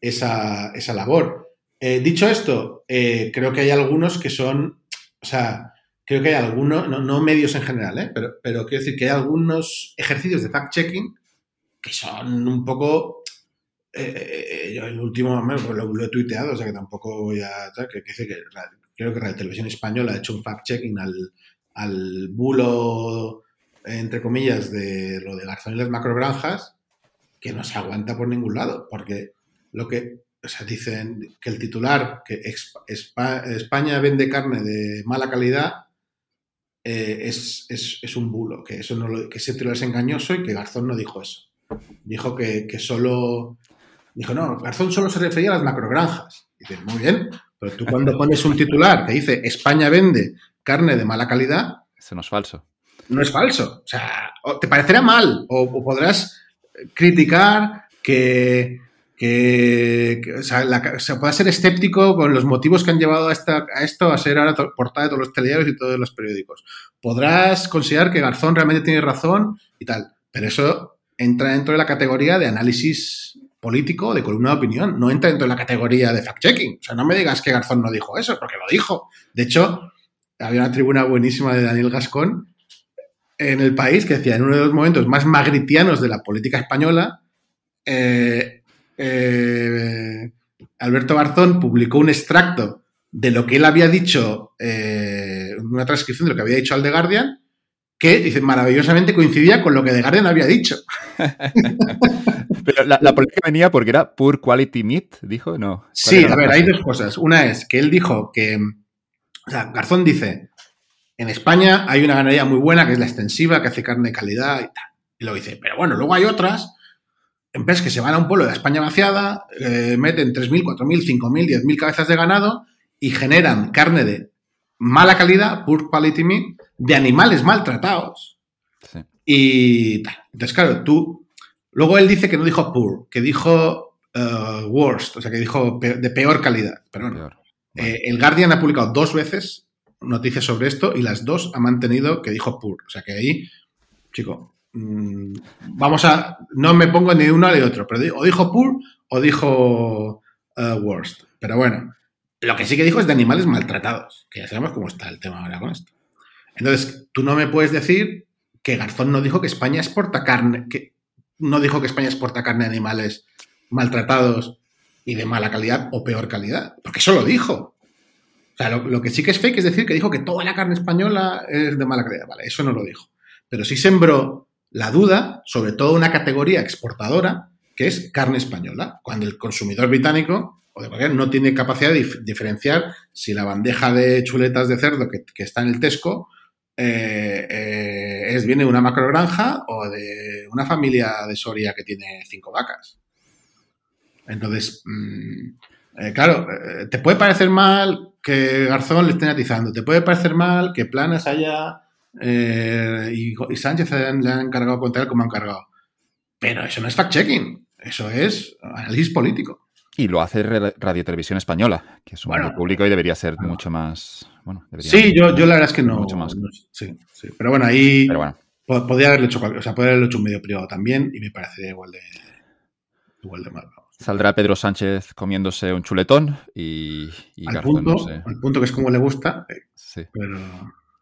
esa, labor. Eh, dicho esto, eh, creo que hay algunos que son, o sea, creo que hay algunos, no, medios en general, ¿eh? pero, pero quiero decir que hay algunos ejercicios de fact-checking que son un poco... Eh, yo el último pues lo, he tuiteado, o sea que tampoco voy a... Que, que, que, creo que Radio Televisión Española ha hecho un fact-checking al, al bulo, entre comillas, de lo de Garzón y las macrogranjas, que no se aguanta por ningún lado, porque lo que, o sea, dicen que el titular, que España vende carne de mala calidad, eh, es, un bulo, que, eso no lo, que ese tiro es engañoso y que Garzón no dijo eso. Dijo que, solo... Dijo, no, Garzón solo se refería a las macrogranjas. Y dice, muy bien, pero tú cuando pones un titular que dice España vende carne de mala calidad... Eso no es falso. No es falso. O sea, te parecerá mal o podrás criticar que que, o sea, se pueda ser escéptico con los motivos que han llevado a, esta, a esto a ser ahora portada de todos los telediarios y todos los periódicos. Podrás considerar que Garzón realmente tiene razón y tal, pero eso entra dentro de la categoría de análisis político, de columna de opinión, no entra dentro de la categoría de fact-checking. O sea, no me digas que Garzón no dijo eso, porque lo dijo. De hecho, había una tribuna buenísima de Daniel Gascón en el país que decía, en uno de los momentos más magritianos de la política española, eh, eh, Alberto Barzón publicó un extracto de lo que él había dicho, eh, una transcripción de lo que había dicho al The Guardian, que dice maravillosamente coincidía con lo que The Guardian había dicho. Pero la, política venía porque era poor quality meat, dijo, no. Sí, a ver, hay dos cosas. Una es que él dijo que, o sea, Garzón dice, en España hay una ganadería muy buena que es la extensiva, que hace carne de calidad y tal. Y luego dice, pero bueno, luego hay otras empresas que se van a un pueblo de España vaciada, eh, meten 3.000, 4.000, 5.000, 10.000 cabezas de ganado y generan carne de mala calidad, poor quality meat, de animales maltratados. Y tal. Entonces, claro, tú. Luego él dice que no dijo poor, que dijo uh, worst, o sea, que dijo de peor calidad. Pero bueno, eh, el Guardian ha publicado dos veces noticias sobre esto y las dos ha mantenido que dijo poor. O sea, que ahí, chico, mmm, vamos a. No me pongo ni uno ni otro, pero o dijo poor o dijo uh, worst. Pero bueno, lo que sí que dijo es de animales maltratados, que ya sabemos cómo está el tema ahora con esto. Entonces, tú no me puedes decir que Garzón no dijo que España exporta carne, que no dijo que España exporta carne de animales maltratados y de mala calidad o peor calidad, porque eso lo dijo. O sea, lo, que sí que es fake es decir que dijo que toda la carne española es de mala calidad. Vale, eso no lo dijo. Pero sí sembró la duda sobre toda una categoría exportadora que es carne española, cuando el consumidor británico o de cualquier no tiene capacidad de diferenciar si la bandeja de chuletas de cerdo que, está en el Tesco eh, eh, es viene de una macrogranja o de una familia de Soria que tiene cinco vacas. Entonces, mm, eh, claro, te puede parecer mal que Garzón le esté atizando, te puede parecer mal que Planas haya y, Sánchez le han encargado contra él como han cargado. Pero eso no es fact-checking, eso es análisis político. Y lo hace Radio Televisión Española, que es un bueno, público y debería ser mucho más. Bueno, sí, yo, yo la verdad es que no. Mucho más. sí, sí. Pero bueno, ahí. Podría haberlo hecho, o sea, podría haberlo hecho un medio privado también y me parecería igual de. Igual de mal. Saldrá Pedro Sánchez comiéndose un chuletón y. y al, punto, al punto que es como le gusta. Eh, sí. Pero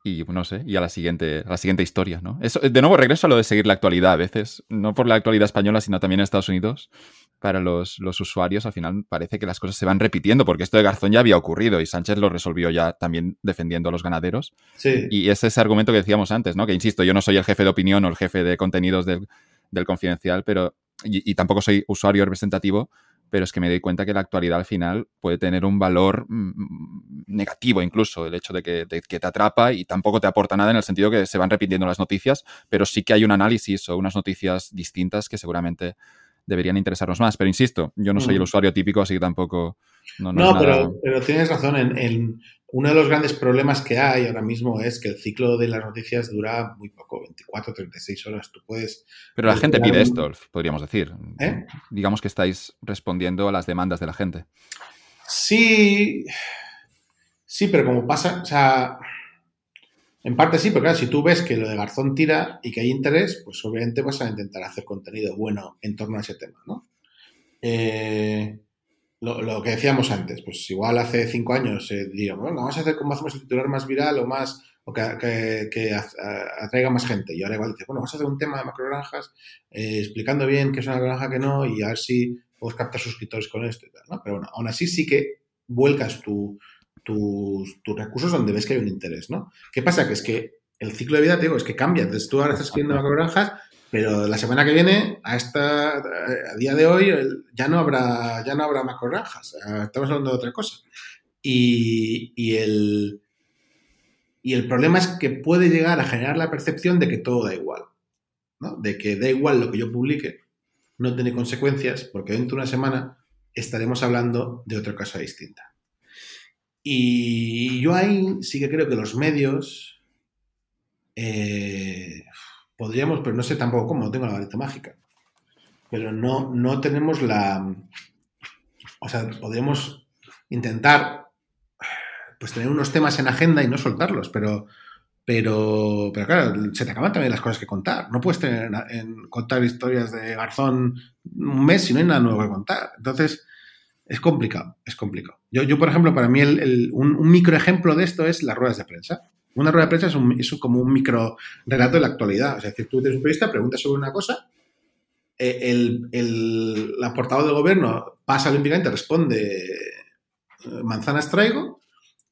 y no sé, y a la siguiente, a la siguiente historia, ¿no? Eso, de nuevo regreso a lo de seguir la actualidad a veces, no por la actualidad española, sino también en Estados Unidos. Para los, los, usuarios, al final parece que las cosas se van repitiendo, porque esto de Garzón ya había ocurrido y Sánchez lo resolvió ya también defendiendo a los ganaderos. Sí. Y es ese argumento que decíamos antes, ¿no? Que insisto, yo no soy el jefe de opinión o el jefe de contenidos del, del confidencial, pero. y tampoco soy usuario representativo, pero es que me doy cuenta que la actualidad al final puede tener un valor mm, mm, negativo incluso, el hecho de que, te atrapa y tampoco te aporta nada en el sentido que se van repitiendo las noticias, pero sí que hay un análisis o unas noticias distintas que seguramente deberían interesarnos más. Pero insisto, yo no soy el mm. usuario típico, así que tampoco... No, no, pero, pero, tienes razón. En, uno de los grandes problemas que hay ahora mismo es que el ciclo de las noticias dura muy poco, 24, 36 horas. Tú puedes... Pero la gente pide esto, podríamos decir. ¿Eh? Digamos que estáis respondiendo a las demandas de la gente. Sí, sí, pero como pasa, o sea, en parte sí, porque claro, si tú ves que lo de Garzón tira y que hay interés, pues obviamente vas a intentar hacer contenido bueno en torno a ese tema, ¿no? Eh, lo, que decíamos antes, pues igual hace cinco años eh, bueno, vamos a hacer cómo hacemos el titular más viral o más o que, que, atraiga más gente. Y ahora igual dice, bueno, vamos a hacer un tema de macrogranjas eh, explicando bien qué es una granja que no y a ver si captar suscriptores con esto y tal, ¿no? Pero bueno, aún así sí que vuelcas tu, tus, recursos donde ves que hay un interés, ¿no? ¿Qué pasa? Que es que el ciclo de vida, te digo, es que cambia. Entonces tú ahora estás escribiendo macrogranjas, pero la semana que viene, a esta, a día de hoy, ya no habrá, ya no habrá macrogranjas. Estamos hablando de otra cosa. Y, y, el, y el problema es que puede llegar a generar la percepción de que todo da igual. ¿no? De que da igual lo que yo publique, no tiene consecuencias, porque dentro de una semana estaremos hablando de otra cosa distinta. Y yo ahí sí que creo que los medios eh, podríamos, pero no sé tampoco cómo, no tengo la varita mágica, pero no, no tenemos la... O sea, podríamos intentar pues tener unos temas en agenda y no soltarlos, pero, pero, pero claro, se te acaban también las cosas que contar. No puedes tener en, contar historias de Garzón un mes si no hay nada nuevo que contar. Entonces, es complicado, es complicado. Yo, yo por ejemplo, para mí el, un, un, micro ejemplo de esto es las ruedas de prensa. Una rueda de prensa es, un, como un micro relato de la actualidad. es decir, tú eres un periodista, preguntas sobre una cosa, eh, el, el, la portavoz del gobierno pasa olímpicamente, responde eh, manzanas traigo,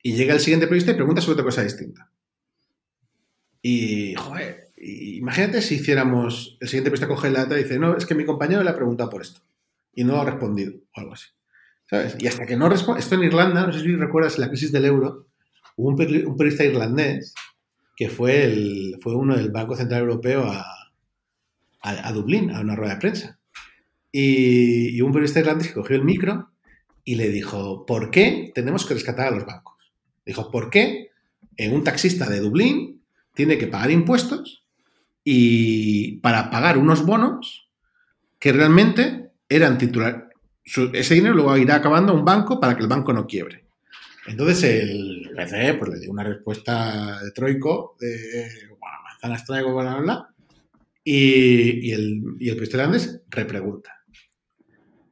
y llega el siguiente periodista y pregunta sobre otra cosa distinta. Y, joder, imagínate si hiciéramos, el siguiente periodista coge la data y dice, no, es que mi compañero le ha preguntado por esto y no ha respondido, o algo así. ¿sabes? Y hasta que no responde, esto en Irlanda, no sé si recuerdas la crisis del euro, hubo un, periodista irlandés que fue, uno del Banco Central Europeo a, a, Dublín, a una rueda de prensa. Y, un periodista irlandés cogió el micro y le dijo, ¿por qué tenemos que rescatar a los bancos? Dijo, ¿por qué un taxista de Dublín tiene que pagar impuestos y para pagar unos bonos que realmente eran titular. Ese dinero luego irá acabando a un banco para que el banco no quiebre. Entonces el BCE pues, le dio una respuesta de troico, de bueno, manzanas traigo, bla, bla, bla, y, el, y el presidente repregunta.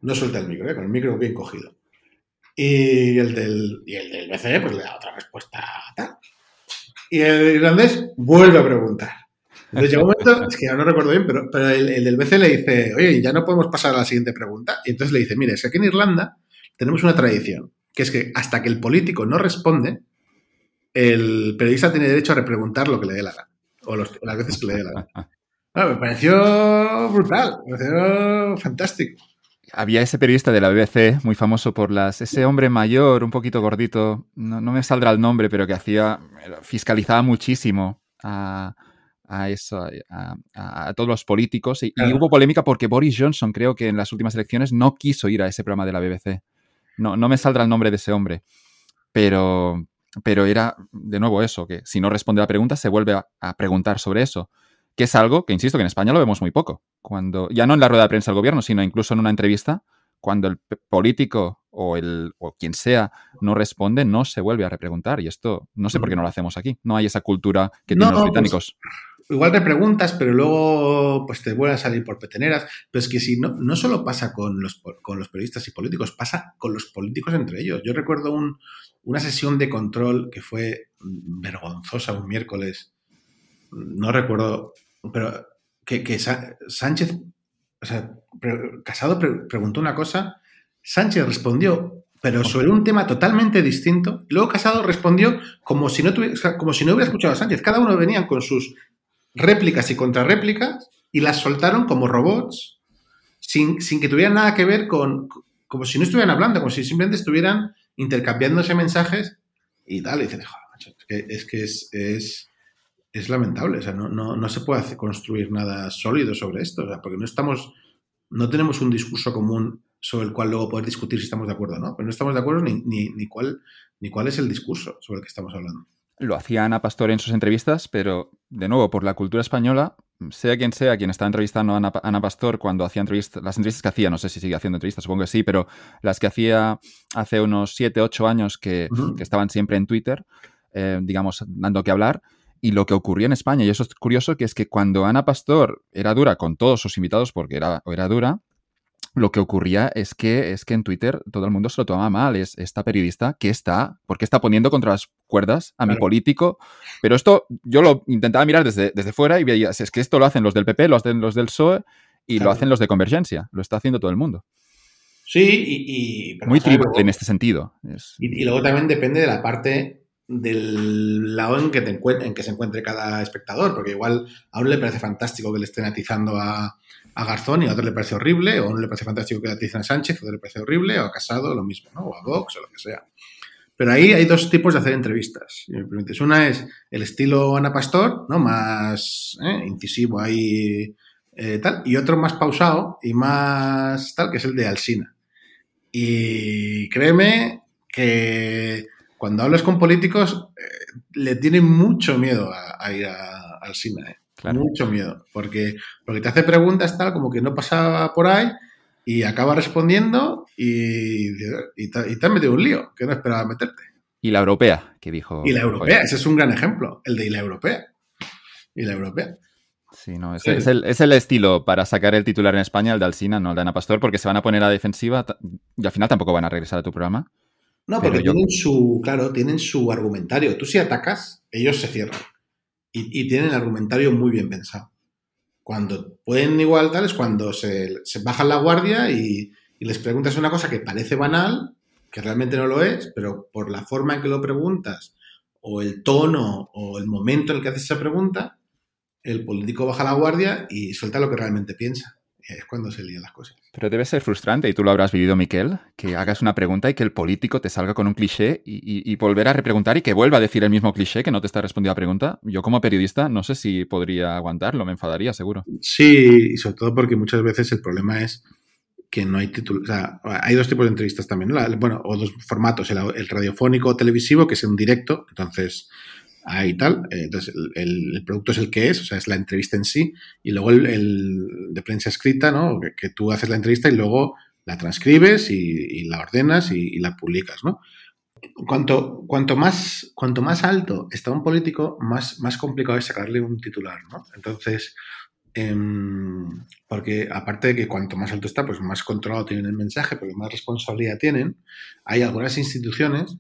No suelta el micro, ¿eh? con el micro bien cogido. Y el del, y el del BCE pues le da otra respuesta tal. Y el irlandés vuelve a preguntar. Entonces llega un momento, es que ya no recuerdo bien, pero, pero el, del BC le dice, oye, ya no podemos pasar a la siguiente pregunta. Y entonces le dice, mire, es que aquí en Irlanda tenemos una tradición, que es que hasta que el político no responde, el periodista tiene derecho a repreguntar lo que le dé la gana. O las veces que le dé la gana. me pareció brutal, me pareció fantástico. Había ese periodista de la BBC, muy famoso por las. Ese hombre mayor, un poquito gordito, no, me saldrá el nombre, pero que hacía. fiscalizaba muchísimo a, eso, a, todos los políticos. Y, hubo polémica porque Boris Johnson, creo que en las últimas elecciones, no quiso ir a ese programa de la BBC. No, no me saldrá el nombre de ese hombre. Pero, pero era, de nuevo, eso, que si no responde a la pregunta, se vuelve a preguntar sobre eso que es algo que, insisto, que en España lo vemos muy poco. Cuando, ya no en la rueda de prensa del gobierno, sino incluso en una entrevista, cuando el político o, el, o quien sea no responde, no se vuelve a repreguntar. Y esto no sé por qué no lo hacemos aquí. No hay esa cultura que tienen los pues, británicos. Igual te preguntas, pero luego pues te vuelven a salir por peteneras. Pero es que si no, no solo pasa con los, con los periodistas y políticos, pasa con los políticos entre ellos. Yo recuerdo una sesión de control que fue vergonzosa un miércoles. No recuerdo pero que, Sánchez, o sea, Casado preguntó una cosa, Sánchez respondió, pero sobre un tema totalmente distinto. Luego Casado respondió como si no, como si no hubiera escuchado a Sánchez. Cada uno venía con sus réplicas y contrarréplicas y las soltaron como robots, sin, que tuvieran nada que ver con, como si no estuvieran hablando, como si simplemente estuvieran intercambiándose mensajes y tal. Y dices, es que es es lamentable. O sea, no, no, se puede construir nada sólido sobre esto, porque no estamos, no tenemos un discurso común sobre el cual luego poder discutir si estamos de acuerdo o no. Pero no estamos de acuerdo ni, ni, cuál, ni cuál es el discurso sobre el que estamos hablando. Lo hacía Ana Pastor en sus entrevistas, pero de nuevo, por la cultura española, sea quien sea quien está entrevistando a Ana, Pastor cuando hacía entrevistas, las entrevistas que hacía, no sé si sigue haciendo entrevistas, supongo que sí, pero las que hacía hace unos 7, 8 años que, estaban siempre en Twitter, eh, digamos, dando que hablar, y lo que ocurrió en España, y eso es curioso, que es que cuando Ana Pastor era dura con todos sus invitados, porque era, era dura, lo que ocurría es que, es que en Twitter todo el mundo se lo tomaba mal. Es esta periodista que está, porque está poniendo contra las cuerdas a mi político. Pero esto yo lo intentaba mirar desde, desde fuera y veía, es que esto lo hacen los del PP, lo hacen los del PSOE y lo hacen los de Convergencia. Lo está haciendo todo el mundo. Sí, y... Muy triple en este sentido. y, luego también depende de la parte del lado en que, te en que se encuentre cada espectador, porque igual a uno le parece fantástico que le estén atizando a, Garzón y a otro le parece horrible, o a uno le parece fantástico que le aticen a Sánchez, a otro le parece horrible, o a Casado, lo mismo, o a Vox, o lo que sea. Pero ahí hay dos tipos de hacer entrevistas, si me permites. Una es el estilo Ana Pastor, ¿no? Más ¿eh? incisivo ahí, eh, tal, y otro más pausado y más tal, que es el de Alsina. Y créeme que cuando hablas con políticos, eh, le tienen mucho miedo a, ir al cine. ¿eh? Mucho miedo. Porque, porque te hace preguntas tal como que no pasaba por ahí y acaba respondiendo y, y, te, y metido un lío que no esperaba meterte. Y la europea, que dijo. Y la europea, ese es un gran ejemplo, el de la europea. Y la europea. Sí, no, es, el, es, el, estilo para sacar el titular en España, el de Alsina, no el de Ana Pastor, porque se van a poner a defensiva y al final tampoco van a regresar a tu programa. No, porque tienen su, claro, tienen su argumentario. Tú si atacas, ellos se cierran. Y, tienen el argumentario muy bien pensado. Cuando pueden igual tal es cuando se, bajan la guardia y, les preguntas una cosa que parece banal, que realmente no lo es, pero por la forma en que lo preguntas, o el tono, o el momento en el que haces esa pregunta, el político baja la guardia y suelta lo que realmente piensa. Es cuando se lían las cosas. Pero debe ser frustrante, y tú lo habrás vivido, Miquel, que hagas una pregunta y que el político te salga con un cliché y, volver a repreguntar y que vuelva a decir el mismo cliché que no te está respondiendo a la pregunta. Yo como periodista no sé si podría aguantarlo, me enfadaría seguro. Sí, y sobre todo porque muchas veces el problema es que no hay título. O sea, hay dos tipos de entrevistas también, bueno, o dos formatos, el, el radiofónico o televisivo, que es un directo, entonces ahí tal. Eh, entonces, el, producto es el que es, o sea, es la entrevista en sí, y luego el, de prensa escrita, ¿no? Que, tú haces la entrevista y luego la transcribes y, la ordenas y, la publicas, ¿no? Cuanto, cuanto, más, cuanto más alto está un político, más, más complicado es sacarle un titular, ¿no? Entonces, em, porque aparte de que cuanto más alto está, pues más controlado tienen el mensaje, porque más responsabilidad tienen, hay algunas instituciones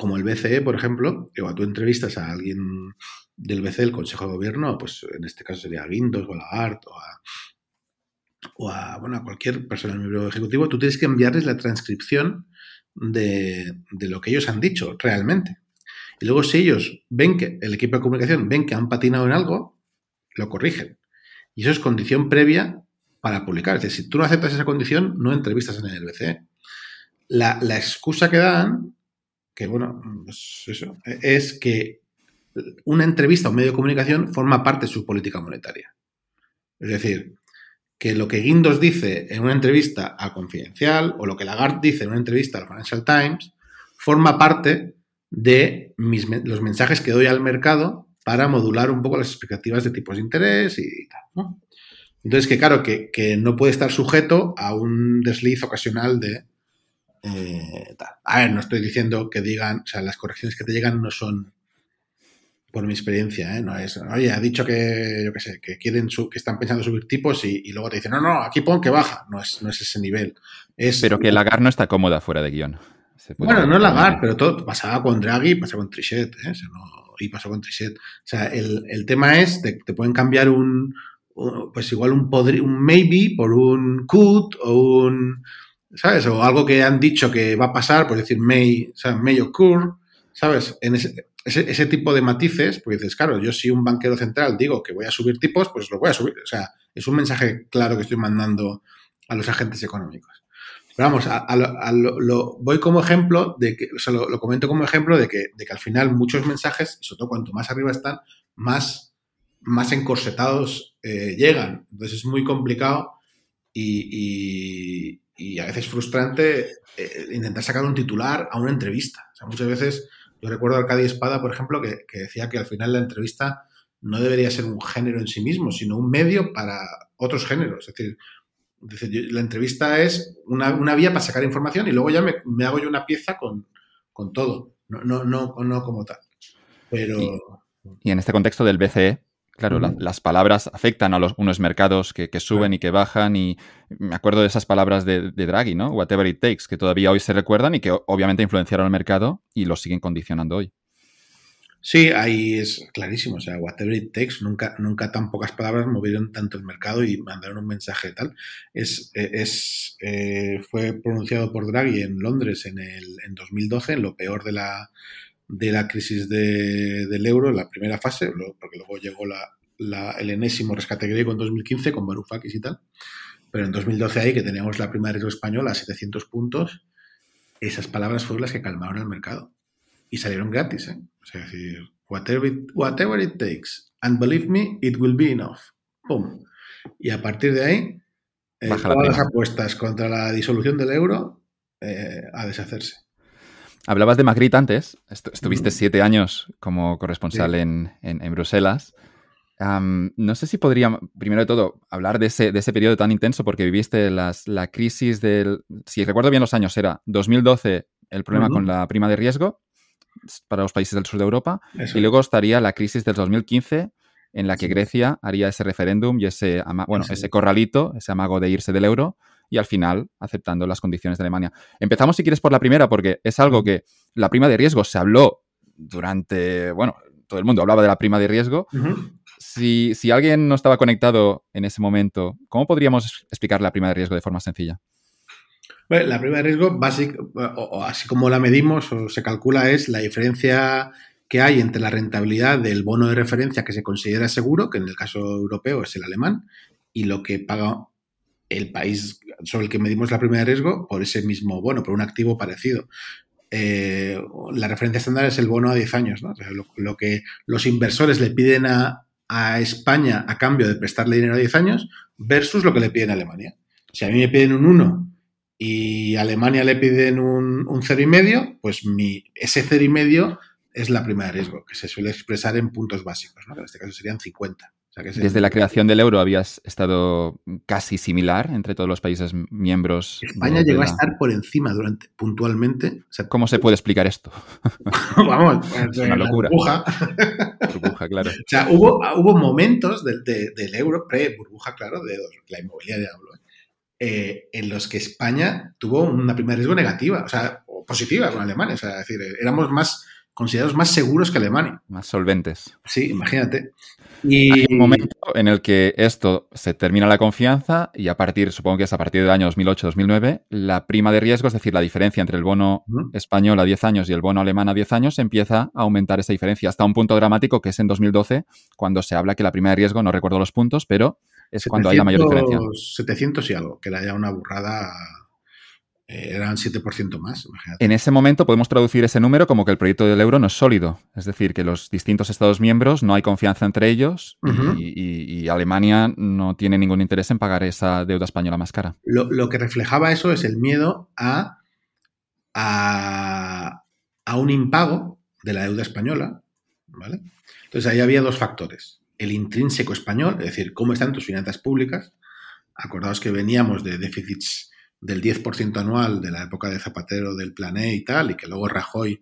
como el BCE, por ejemplo, que tú entrevistas a alguien del BCE, el Consejo de Gobierno, pues en este caso sería a Guindos o a Lagarde o a, bueno, cualquier persona del miembro ejecutivo, tú tienes que enviarles la transcripción de, lo que ellos han dicho realmente. Y luego si ellos ven que el equipo de comunicación ven que han patinado en algo, lo corrigen. Y eso es condición previa para publicar. Es decir, si tú no aceptas esa condición, no entrevistas en el BCE. La, la excusa que dan que bueno, pues eso, es que una entrevista a un medio de comunicación forma parte de su política monetaria. Es decir, que lo que Guindos dice en una entrevista a Confidencial o lo que Lagarde dice en una entrevista al Financial Times forma parte de los mensajes que doy al mercado para modular un poco las expectativas de tipos de interés y tal. Entonces, que claro, que, no puede estar sujeto a un desliz ocasional de, eh, a ver, no estoy diciendo que digan, o sea, las correcciones que te llegan no son por mi experiencia, ¿eh? no es, oye, ha dicho que, yo qué sé, que quieren, que están pensando subir tipos y, luego te dicen, no, no, aquí pon que baja, no es, no es ese nivel. Es, pero que Lagar no está cómoda fuera de guion. Bueno, no Lagar, pero todo pasaba con Draghi, pasaba con Trichet, ¿eh? y pasó con Trichet. O sea, el, tema es, te, te, pueden cambiar un, pues igual un, un maybe por un could o un ¿sabes? O algo que han dicho que va a pasar, por decir may, o sea, may occur, ¿sabes? En ese, ese, tipo de matices, pues dices, claro, yo si un banquero central digo que voy a subir tipos, pues lo voy a subir. O sea, es un mensaje claro que estoy mandando a los agentes económicos. Pero vamos, a, lo, voy como ejemplo de que, o sea, lo, comento como ejemplo de que, de que al final muchos mensajes, sobre todo cuanto más arriba están, más, más encorsetados eh, llegan. Entonces es muy complicado y a veces frustrante eh, intentar sacar un titular a una entrevista. Muchas veces, yo recuerdo a Arcadia Espada, por ejemplo, que, decía que al final la entrevista no debería ser un género en sí mismo, sino un medio para otros géneros. Es decir, la entrevista es una, vía para sacar información y luego ya me, hago yo una pieza con, todo, no, no, no, no como tal. Pero... y en este contexto del BCE, Claro, las palabras afectan a los, unos mercados que, suben y que bajan y me acuerdo de esas palabras de, Draghi, ¿no? Whatever it takes, que todavía hoy se recuerdan y que obviamente influenciaron al mercado y lo siguen condicionando hoy. Sí, ahí es clarísimo. O sea, whatever it takes, nunca, nunca tan pocas palabras movieron tanto el mercado y mandaron un mensaje tal. Es, e, es eh, fue pronunciado por Draghi en Londres en, el, en 2012, en lo peor de la, de la crisis del euro en la primera fase, porque luego llegó la, el enésimo rescate griego en 2015 con Varoufakis y tal. Pero en 2012 ahí, que teníamos la prima de riesgo española a 700 puntos, esas palabras fueron las que calmaron el mercado. Y salieron gratis, ¿eh? O sea, decir, whatever it, whatever it takes, and believe me, it will be enough. ¡Pum! Y a partir de ahí, eh, todas las apuestas contra la disolución del euro eh, a deshacerse. Hablabas de Magritte antes, estuviste siete años como corresponsal en, Bruselas. no sé si podría, primero de todo, hablar de ese, de ese periodo tan intenso porque viviste la crisis del, si recuerdo bien los años, era 2012 el problema con la prima de riesgo para los países del sur de Europa y luego estaría la crisis del 2015 en la que Grecia haría ese referéndum y ese, bueno, ese corralito, ese amago de irse del euro y al final aceptando las condiciones de Alemania. Empezamos, si quieres, por la primera, porque es algo que la prima de riesgo se habló durante, bueno, todo el mundo hablaba de la prima de riesgo. si, alguien no estaba conectado en ese momento, ¿cómo podríamos explicar la prima de riesgo de forma sencilla? la prima de riesgo, o, así como la medimos o se calcula, es la diferencia que hay entre la rentabilidad del bono de referencia que se considera seguro, que en el caso europeo es el alemán, y lo que paga el país sobre el que medimos la prima de riesgo por ese mismo bono, por un activo parecido. Eh, la referencia estándar es el bono a 10 años, ¿no? lo, que los inversores le piden a, España a cambio de prestarle dinero a 10 años versus lo que le piden a Alemania. Si a mí me piden un 1 y a Alemania le piden un, un 0,5, pues mi, ese 0,5 es la prima de riesgo, que se suele expresar en puntos básicos, ¿no? en este caso serían 50. Desde la creación del euro habías estado casi similar entre todos los países miembros. España llegó a estar por encima durante puntualmente. ¿Cómo se puede explicar esto? Vamos, es una locura. Burbuja. burbuja, claro. O sea, hubo, hubo momentos del, del euro, pre-burbuja, claro, de la inmobiliaria hablo, eh, en los que España tuvo una prima de riesgo negativa, o sea, positiva con Alemania. O sea, es decir, éramos más considerados más seguros que Alemania. Más solventes. Sí, imagínate. Y... Hay un momento en el que esto se termina la confianza y a partir, supongo que es a partir del año 2008-2009, la prima de riesgo, es decir, la diferencia entre el bono español a 10 años y el bono alemán a 10 años, empieza a aumentar esa diferencia hasta un punto dramático que es en 2012, cuando se habla que la prima de riesgo, no recuerdo los puntos, pero es cuando hay la mayor diferencia. 700 y algo, que era ya una burrada eran 7% más. En ese momento podemos traducir ese número como que el proyecto del euro no es sólido. Es decir, que los distintos Estados miembros no hay confianza entre ellos y, Alemania no tiene ningún interés en pagar esa deuda española más cara. Lo, que reflejaba eso es el miedo a, a, a, un impago de la deuda española. ¿vale? Entonces ahí había dos factores. El intrínseco español, es decir, cómo están tus finanzas públicas. Acordaos que veníamos de déficits del 10% anual de la época de Zapatero del Plan E y tal, y que luego Rajoy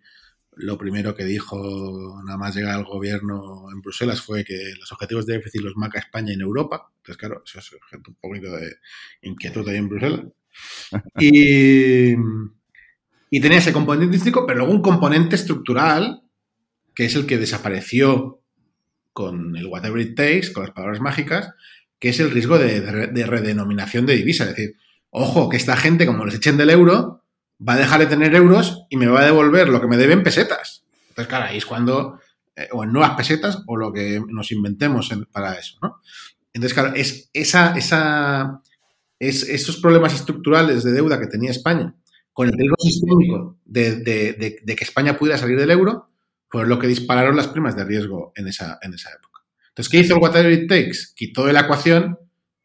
lo primero que dijo nada más llegar al gobierno en Bruselas fue que los objetivos de déficit los marca España en Europa. Entonces, claro, eso es un poquito de inquietud ahí en Bruselas. Y, y tenía ese componente artístico, pero luego un componente estructural, que es el que desapareció con el whatever it takes, con las palabras mágicas, que es el riesgo de, de redenominación de divisa. Es decir, ojo, que esta gente, como les echen del euro, va a dejar de tener euros y me va a devolver lo que me deben pesetas. Entonces, claro, ahí es cuando, eh, o en nuevas pesetas, o lo que nos inventemos para eso, ¿no? Entonces, claro, es esa, esa, es, esos problemas estructurales de deuda que tenía España con el riesgo sistémico de, que España pudiera salir del euro, fue lo que dispararon las primas de riesgo en esa, en esa época. Entonces, ¿qué hizo el Whatever It Takes? Quitó de la ecuación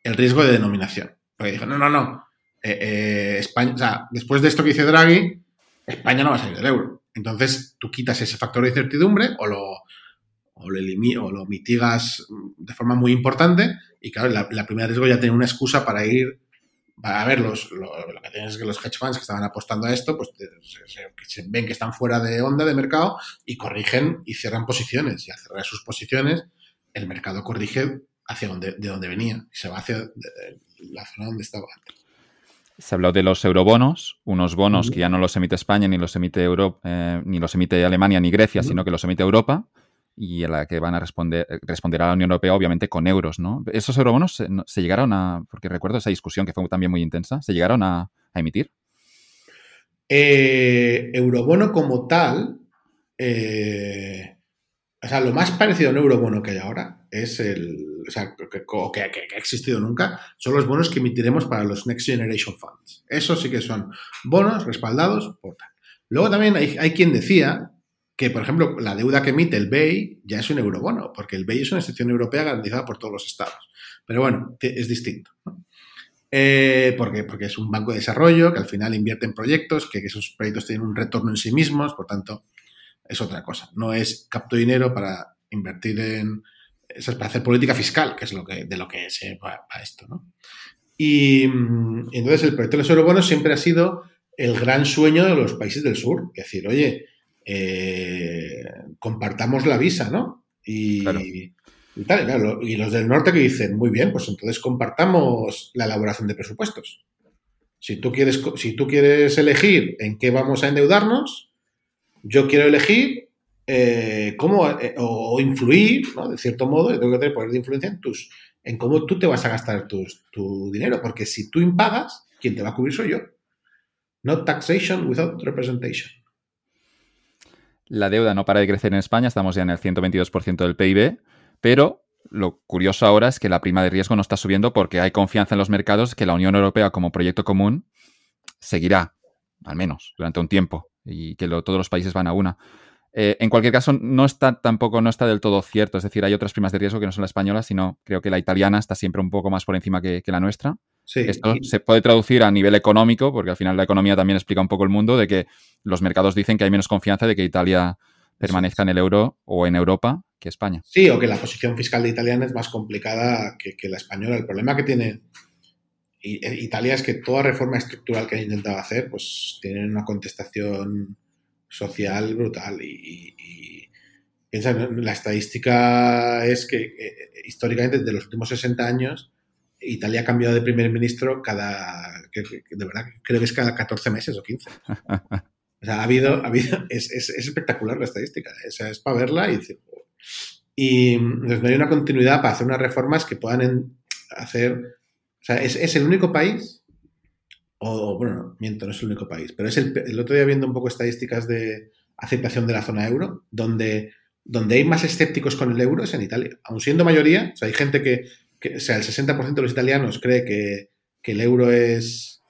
el riesgo de denominación. Porque dijo, no, no, no, eh, eh, España, o sea, después de esto que dice Draghi, España no va a salir del euro. Entonces, tú quitas ese factor de incertidumbre o lo, o lo, lo mitigas de forma muy importante y claro, la, la primera riesgo ya tiene una excusa para ir a ver, los, lo, que tienes es que los hedge funds que estaban apostando a esto, pues se, ven que están fuera de onda de mercado y corrigen y cierran posiciones. Y al cerrar sus posiciones, el mercado corrige hacia donde, de donde venía y se va hacia la zona donde estaba antes. Se habló de los eurobonos, unos bonos que ya no los emite España, ni los emite Europa, eh, ni los emite Alemania ni Grecia, sino que los emite Europa y a la que van a responder, responder a la Unión Europea, obviamente, con euros, ¿no? Esos eurobonos se, llegaron a, porque recuerdo esa discusión que fue también muy intensa, ¿se llegaron a, emitir? Eh, eurobono como tal, eh, o sea, lo más parecido a un eurobono que hay ahora es el, o sea, que, que, ha existido nunca, son los bonos que emitiremos para los Next Generation Funds. Eso sí que son bonos respaldados por tal. Luego también hay, quien decía que, por ejemplo, la deuda que emite el BEI ya es un eurobono, porque el BEI es una institución europea garantizada por todos los estados. Pero bueno, es distinto. Eh, porque, porque es un banco de desarrollo que al final invierte en proyectos, que esos proyectos tienen un retorno en sí mismos, por tanto, es otra cosa. No es capto dinero para invertir en, eso es para hacer política fiscal, que es lo que, de lo que se va a esto, ¿no? Y, entonces el proyecto de los eurobonos siempre ha sido el gran sueño de los países del sur. Es decir, oye, eh, compartamos la visa, ¿no? Y, tal, y los del norte que dicen, muy bien, pues entonces compartamos la elaboración de presupuestos. Si tú quieres, si tú quieres elegir en qué vamos a endeudarnos, yo quiero elegir eh, cómo, eh, o, influir, ¿no? de cierto modo, yo tengo que tener poder de influencia en, tus, en cómo tú te vas a gastar tus, tu dinero, porque si tú impagas, quien te va a cubrir soy yo. No taxation without representation. La deuda no para de crecer en España, estamos ya en el 122% del PIB, pero Lo curioso ahora es que la prima de riesgo no está subiendo porque hay confianza en los mercados que la Unión Europea como proyecto común seguirá, al menos, durante un tiempo y que todos los países van a una. Eh, en cualquier caso, no está tampoco no está del todo cierto. Es decir, hay otras primas de riesgo que no son la española, sino creo que la italiana está siempre un poco más por encima que, la nuestra. Esto se puede traducir a nivel económico, porque al final la economía también explica un poco el mundo, de que los mercados dicen que hay menos confianza de que Italia permanezca en el euro o en Europa que España. Sí, o que la posición fiscal de italiana es más complicada que, que la española. El problema que tiene Italia es que toda reforma estructural que ha intentado hacer, pues tienen una contestación social brutal y, la estadística es que eh, históricamente desde los últimos 60 años Italia ha cambiado de primer ministro cada, de verdad, creo que es cada 14 meses o 15. O sea, ha habido, ha habido es, espectacular la estadística, o sea, es para verla y decir, y no hay una continuidad para hacer unas reformas que puedan hacer, o sea, es, el único país, o bueno, miento, no es el único país, pero es el, el otro día viendo un poco estadísticas de aceptación de la zona euro, donde donde hay más escépticos con el euro es en Italia. Aun siendo mayoría, o sea, hay gente que, o sea, el 60% de los italianos cree que, el euro es,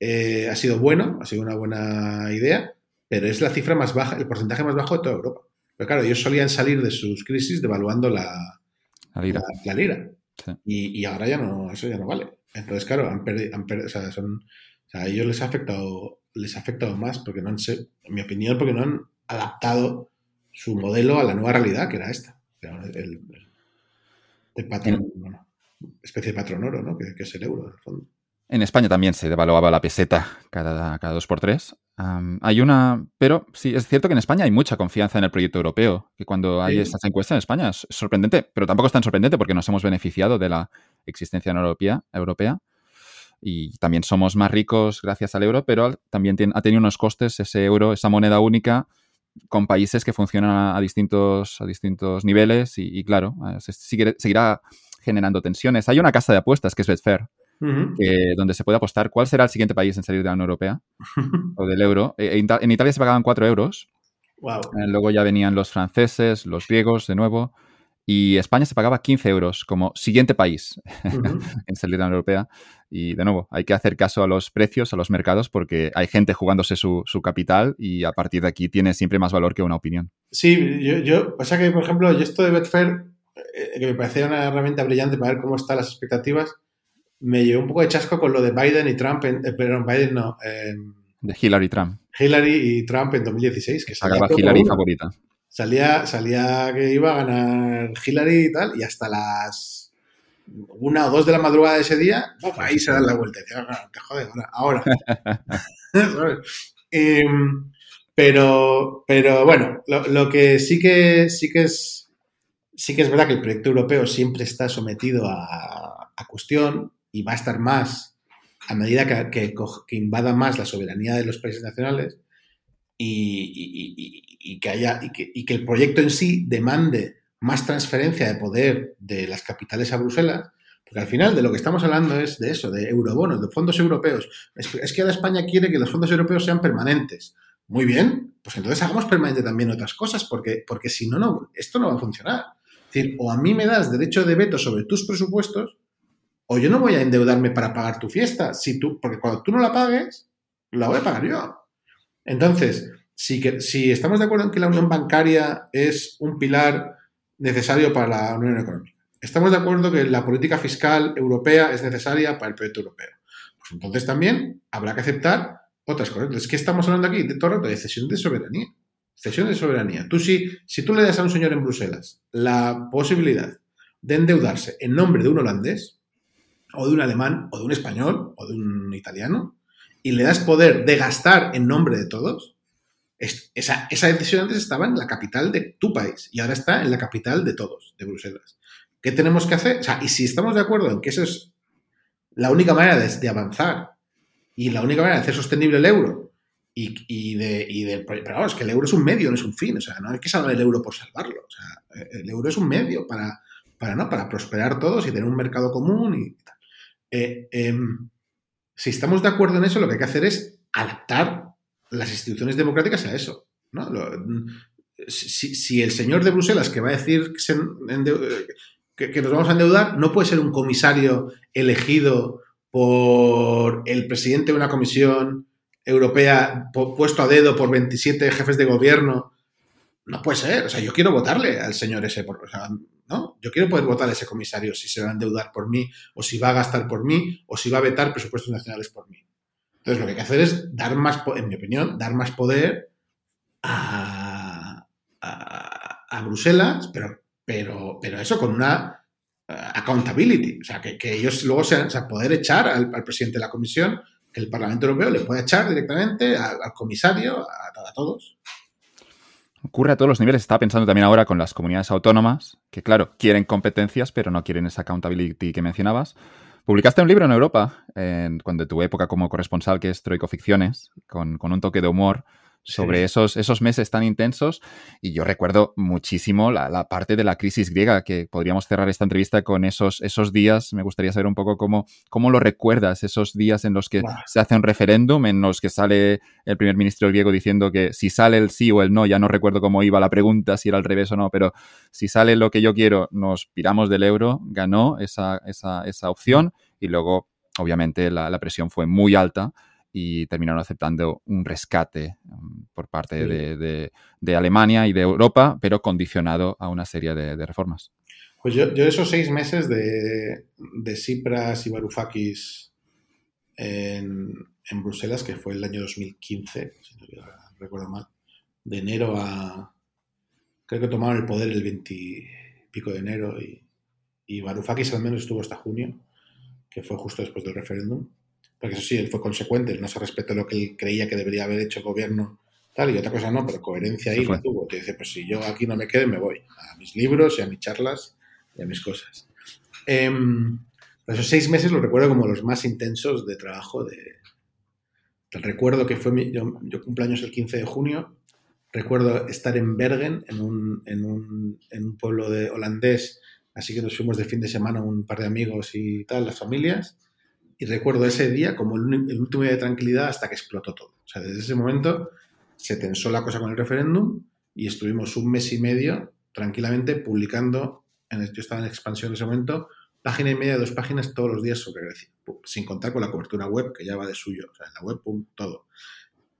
eh, ha sido bueno, ha sido una buena idea, pero es la cifra más baja, el porcentaje más bajo de toda Europa. Pero claro, ellos solían salir de sus crisis devaluando la, la lira. La, lira. Y, ahora ya no, eso ya no vale. Entonces, claro, han perdido, han o sea, son, o sea, a ellos les ha afectado, les ha afectado más porque no han, en mi opinión, porque no han adaptado su modelo a la nueva realidad, que era esta. El, patrón, especie de patrón oro, ¿no? Que, es el euro, en el fondo. En España también se devaluaba la peseta cada, cada dos por tres. Hay una. Pero sí, es cierto que en España hay mucha confianza en el proyecto europeo. Que cuando hay estas encuestas en España es sorprendente, pero tampoco es tan sorprendente porque nos hemos beneficiado de la existencia europea, europea y también somos más ricos gracias al euro, pero también ha tenido unos costes ese euro, esa moneda única con países que funcionan a, distintos, a distintos niveles y, claro, eh, seguirá generando tensiones. Hay una casa de apuestas que es Betfair, donde se puede apostar cuál será el siguiente país en salir de la Unión Europea o del euro. E, en Italia se pagaban 4 euros. Eh, luego ya venían los franceses, los griegos de nuevo y España se pagaba 15 euros como siguiente país en salir de la Unión Europea. Y de nuevo, hay que hacer caso a los precios, a los mercados, porque hay gente jugándose su, capital y a partir de aquí tiene siempre más valor que una opinión. Sí, yo, yo pasa que, por ejemplo, yo esto de Betfair, eh, que me parecía una herramienta brillante para ver cómo están las expectativas, me llevó un poco de chasco con lo de Biden y Trump, en, eh, perdón, Biden no. de Hillary Trump. Hillary y Trump en 2016, que Hillary favorita. Salía, salía que iba a ganar Hillary y tal, y hasta las una o dos de la madrugada de ese día, ahí se dan la vuelta. Y ah, joder, ahora. Em, pero, pero bueno, lo, que sí que sí que es sí que es verdad que el proyecto europeo siempre está sometido a, cuestión y va a estar más a medida que, invada más la soberanía de los países nacionales y, que haya, y que, el proyecto en sí demande más transferencia de poder de las capitales a Bruselas, porque al final de lo que estamos hablando es de eso, de eurobonos, de fondos europeos. Es, que ahora España quiere que los fondos europeos sean permanentes. Muy bien, pues entonces hagamos permanente también otras cosas, porque, porque si no, no, esto no va a funcionar. Es decir, o a mí me das derecho de veto sobre tus presupuestos, o yo no voy a endeudarme para pagar tu fiesta. Si tú, porque cuando tú no la pagues, la voy a pagar yo. Entonces, si, que, si estamos de acuerdo en que la unión bancaria es un pilar necesario para la unión económica, estamos de acuerdo que la política fiscal europea es necesaria para el proyecto europeo, pues entonces también habrá que aceptar otras cosas. Entonces, ¿qué estamos hablando aquí? De todo rato de cesión de soberanía. Cesión de soberanía. Tú si, si tú le das a un señor en Bruselas la posibilidad de endeudarse en nombre de un holandés, o de un alemán, o de un español, o de un italiano, y le das poder de gastar en nombre de todos, esa, decisión antes estaba en la capital de tu país y ahora está en la capital de todos, de Bruselas. ¿Qué tenemos que hacer? O sea, y si estamos de acuerdo en que eso es la única manera de, avanzar y la única manera de hacer sostenible el euro y, de, y Pero es que el euro es un medio, no es un fin. O sea, no hay que salvar el euro por salvarlo. O sea, el euro es un medio para, para, ¿no? para prosperar todos y tener un mercado común y tal. Eh, em, si estamos de acuerdo en eso, lo que hay que hacer es adaptar las instituciones democráticas a eso. ¿no? si, el señor de Bruselas que va a decir que, nos vamos a endeudar, no puede ser un comisario elegido por el presidente de una comisión europea puesto a dedo por 27 jefes de gobierno. No puede ser. O sea, yo quiero votarle al señor ese. ¿No? Yo quiero poder votar a ese comisario si se va a endeudar por mí, o si va a gastar por mí, o si va a vetar presupuestos nacionales por mí. Entonces, lo que hay que hacer es dar más, en mi opinión, dar más poder a, Bruselas, pero, pero, pero eso con una uh, accountability. O sea, que, ellos luego sean, o sea, poder echar al, presidente de la comisión que el Parlamento Europeo le puede echar directamente al, comisario, a, todos. Ocurre a todos los niveles. Estaba pensando también ahora con las comunidades autónomas, que claro, quieren competencias, pero no quieren esa accountability que mencionabas. Publicaste un libro en Europa, en, cuando tu época como corresponsal, que es Troico Ficciones, con, con un toque de humor sobre sí. esos, esos meses tan intensos. Y yo recuerdo muchísimo la, la, parte de la crisis griega, que podríamos cerrar esta entrevista con esos, esos días. Me gustaría saber un poco cómo, cómo lo recuerdas, esos días en los que wow. se hace un referéndum, en los que sale el primer ministro griego diciendo que si sale el sí o el no, ya no recuerdo cómo iba la pregunta, si era al revés o no, pero si sale lo que yo quiero, nos piramos del euro, ganó esa, esa, esa opción y luego, obviamente, la, la presión fue muy alta y terminaron aceptando un rescate um, por parte sí. de, de, de, Alemania y de Europa, pero condicionado a una serie de, de reformas. Pues yo, yo, esos seis meses de, de Cipras y Varoufakis en, en, Bruselas, que fue el año 2015, si no recuerdo mal, de enero a... Creo que tomaron el poder el 20 y pico de enero y, y Varoufakis al menos estuvo hasta junio, que fue justo después del referéndum porque eso sí, él fue consecuente, no se respetó lo que él creía que debería haber hecho el gobierno, tal, y otra cosa no, pero coherencia ahí la tuvo. Te dice, pues si yo aquí no me quedo, me voy a mis libros y a mis charlas y a mis cosas. Eh, esos seis meses los recuerdo como los más intensos de trabajo. De, recuerdo que fue mi, yo, yo cumpleaños el 15 de junio, recuerdo estar en Bergen, en un, en un, en un pueblo de holandés, así que nos fuimos de fin de semana un par de amigos y tal, las familias y recuerdo ese día como el, último día de tranquilidad hasta que explotó todo. O sea, desde ese momento se tensó la cosa con el referéndum y estuvimos un mes y medio tranquilamente publicando, en el, yo estaba en expansión en ese momento, página y media, dos páginas todos los días sobre Grecia, sin contar con la cobertura web que ya va de suyo, o sea, en la web, pum, todo.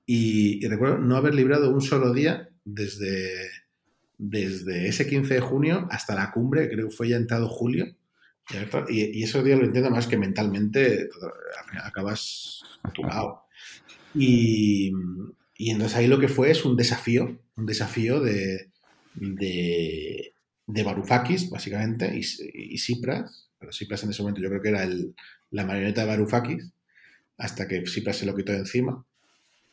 Y, y recuerdo no haber librado un solo día desde, desde ese 15 de junio hasta la cumbre, creo que fue ya entrado julio, y, y esos días lo entiendo más que mentalmente acabas saturado. Y, y, entonces ahí lo que fue es un desafío, un desafío de, de, de Varoufakis, básicamente, y, y Cipras, pero Cipras en ese momento yo creo que era el, la marioneta de Varoufakis, hasta que Cipras se lo quitó de encima,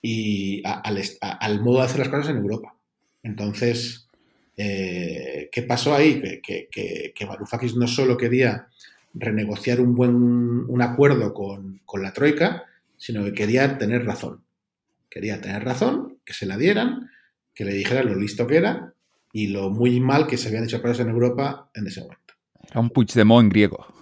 y a, al, a, al modo de hacer las cosas en Europa. Entonces, eh, ¿Qué pasó ahí? Que, que, que, Varoufakis no solo quería renegociar un buen un acuerdo con, con, la Troika, sino que quería tener razón. Quería tener razón, que se la dieran, que le dijeran lo listo que era y lo muy mal que se habían hecho cosas en Europa en ese momento. Era un Puigdemont griego.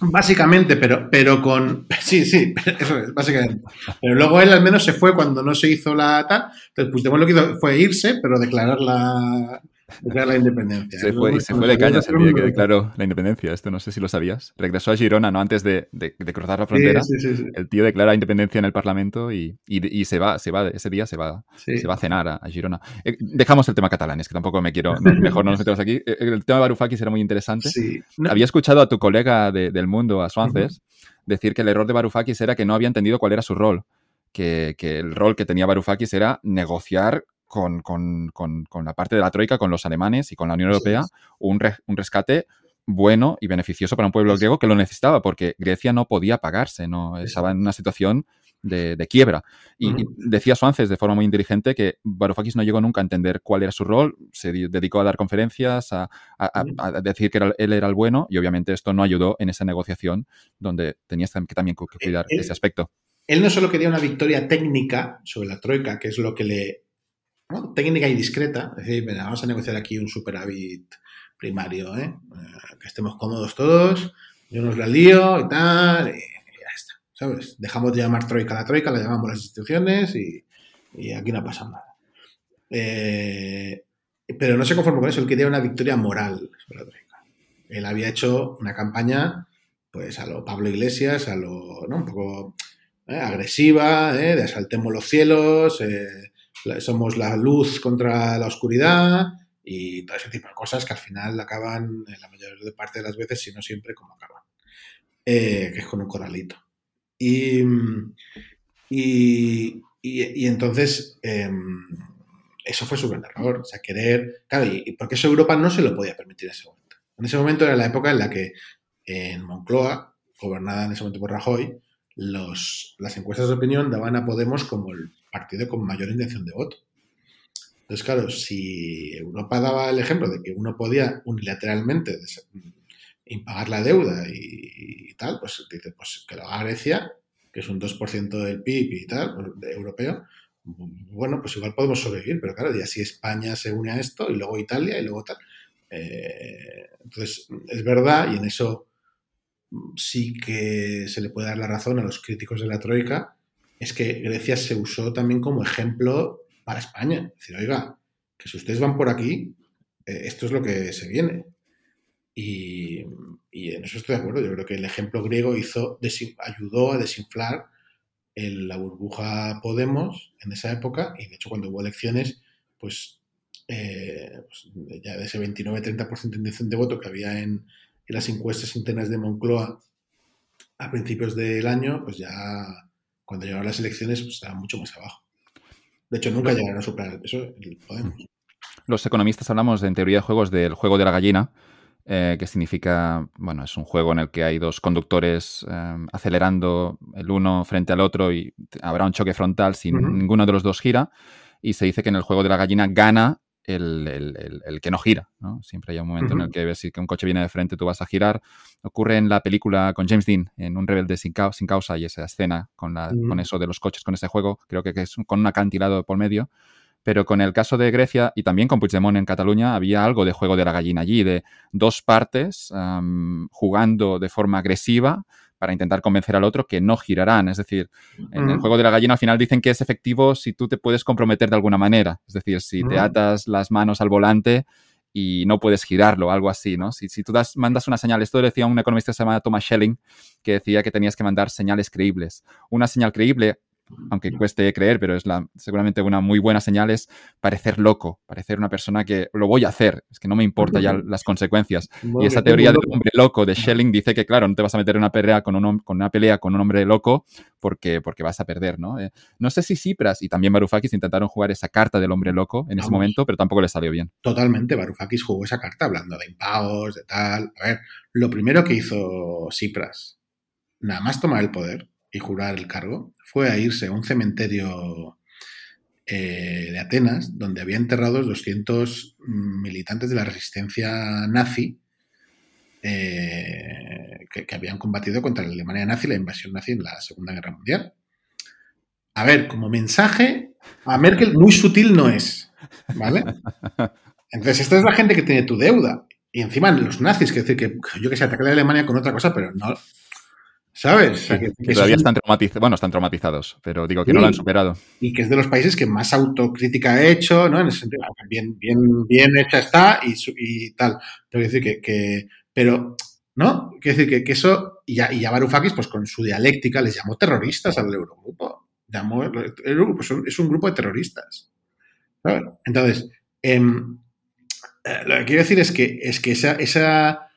Básicamente, pero, pero con. Sí, sí, eso es, básicamente. Pero luego él al menos se fue cuando no se hizo la tal. Entonces, Puigdemont lo que hizo fue irse, pero declarar la, declarar la independencia. Se fue, se fue de cañas el día que declaró la independencia. Esto no sé si lo sabías. Regresó a Girona, ¿no? Antes de, de, de cruzar la frontera. Sí, sí, sí, el tío declara independencia en el Parlamento y, y, y, se va, se va, ese día se va, se va a cenar a, a Girona. Eh, dejamos el tema catalán, es que tampoco me quiero. Mejor no nos metemos aquí. Eh, el tema de Varoufakis era muy interesante. No. Había escuchado a tu colega de, del mundo, a Swances, uh -huh. decir que el error de Varoufakis era que no había entendido cuál era su rol. Que, que, el rol que tenía Varoufakis era negociar con, con, con, con, la parte de la Troika, con los alemanes y con la Unión Europea, un, re, un rescate bueno y beneficioso para un pueblo griego que lo necesitaba, porque Grecia no podía pagarse, no estaba en una situación de, de quiebra. Y, uh -huh. decía de forma muy inteligente que Varoufakis no llegó nunca a entender cuál era su rol, se dedicó a dar conferencias, a, a, a decir que era, él era el bueno, y obviamente esto no ayudó en esa negociación donde tenías que también que cuidar él, ese aspecto. Él no solo quería una victoria técnica sobre la Troika, que es lo que le técnica y discreta, es decir, mira, vamos a negociar aquí un superávit primario, ¿eh? que estemos cómodos todos, yo nos la lío y tal, y ya está, ¿sabes? Dejamos de llamar troika a la troika, la llamamos las instituciones y, aquí no ha pasado nada. Eh, pero no se conformó con eso, él quería una victoria moral sobre la troika. Él había hecho una campaña, pues a lo Pablo Iglesias, a lo, ¿no? Un poco eh, agresiva, ¿eh? de asaltemos los cielos, eh, somos la luz contra la oscuridad y todo ese tipo de cosas que al final acaban, en la mayor parte de las veces, si no siempre, como acaban, que es con un corralito. Y, y, y, entonces, em, eso fue su gran error. O sea, querer. Claro, y, porque eso Europa no se lo podía permitir en ese momento. En ese momento era la época en la que en Moncloa, gobernada en ese momento por Rajoy, los, las encuestas de opinión daban a Podemos como el partido con mayor intención de voto. Entonces, claro, si Europa daba el ejemplo de que uno podía unilateralmente impagar la deuda y, tal, pues dice, pues que lo haga Grecia que es un 2% del PIB y tal, europeo, bueno, pues igual podemos sobrevivir, pero claro, y así España se une a esto y luego Italia y luego tal. Eh, entonces, es verdad y en eso sí que se le puede dar la razón a los críticos de la Troika, es que Grecia se usó también como ejemplo para España. Es decir, oiga, que si ustedes van por aquí, eh, esto es lo que se viene. Y, en eso estoy de acuerdo. Yo creo que el ejemplo griego ayudó a desinflar la burbuja Podemos en esa época y de hecho cuando hubo elecciones, pues, eh, pues ya de ese 29-30% de voto que había en, las encuestas internas de Moncloa a principios del año, pues ya cuando llegaron las elecciones pues mucho más abajo. De hecho, nunca llegaron a superar el peso el Podemos. Los economistas hablamos de, en teoría de juegos del juego de la gallina, eh, que significa, bueno, es un juego en el que hay dos conductores eh, acelerando el uno frente al otro y habrá un choque frontal si ninguno de los dos gira. Y se dice que en el juego de la gallina gana el, que no gira. ¿no? Siempre hay un momento en el que ves si un coche viene de frente, tú vas a girar. Ocurre en la película con James Dean, en Un rebelde sin, sin causa, y esa escena con, la, con eso de los coches, con ese juego, creo que, que es con un acantilado por medio pero con el caso de Grecia y también con Puigdemont en Cataluña había algo de juego de la gallina allí, de dos partes jugando de forma agresiva para intentar convencer al otro que no girarán. Es decir, en el juego de la gallina al final dicen que es efectivo si tú te puedes comprometer de alguna manera. Es decir, si te atas las manos al volante y no puedes girarlo, algo así, ¿no? Si, si tú das, mandas una señal, esto decía un economista que se llama Thomas Schelling, que decía que tenías que mandar señales creíbles. Una señal creíble aunque cueste creer, pero es la, seguramente una muy buena señal, es parecer loco, parecer una persona que lo voy a hacer, es que no me importa ya las consecuencias. y esa teoría del hombre loco de Schelling dice que, claro, no te vas a meter en una pelea con, un, con una pelea con un hombre loco porque, porque vas a perder, ¿no? Eh, no sé si Cipras y también Varoufakis intentaron jugar esa carta del hombre loco en ese momento, pero tampoco le salió bien. Totalmente, Varoufakis jugó esa carta hablando de impagos, de tal. A ver, lo primero que hizo Cipras, nada más tomar el poder, y jurar el cargo, fue a irse a un cementerio eh, de Atenas, donde había enterrados 200 militantes de la resistencia nazi eh, que, habían combatido contra la Alemania nazi, la invasión nazi en la Segunda Guerra Mundial. A ver, como mensaje, a Merkel muy sutil no es, ¿vale? Entonces, esta es la gente que tiene tu deuda. Y encima los nazis, que decir que yo que sé, atacar a Alemania con otra cosa, pero no, ¿Sabes? que, todavía están traumatizados, bueno, están traumatizados, pero digo que no lo han superado. Y que es de los países que más autocrítica ha hecho, ¿no? En ese sentido, bien, bien, bien hecha está y, y tal. Pero decir que, pero, ¿no? Quiero decir que, eso, y ya, y ya Varoufakis, pues con su dialéctica, les llamó terroristas al Eurogrupo. Llamó, el Eurogrupo es un grupo de terroristas. Entonces, em, eh, lo que quiero decir es que, es que esa, esa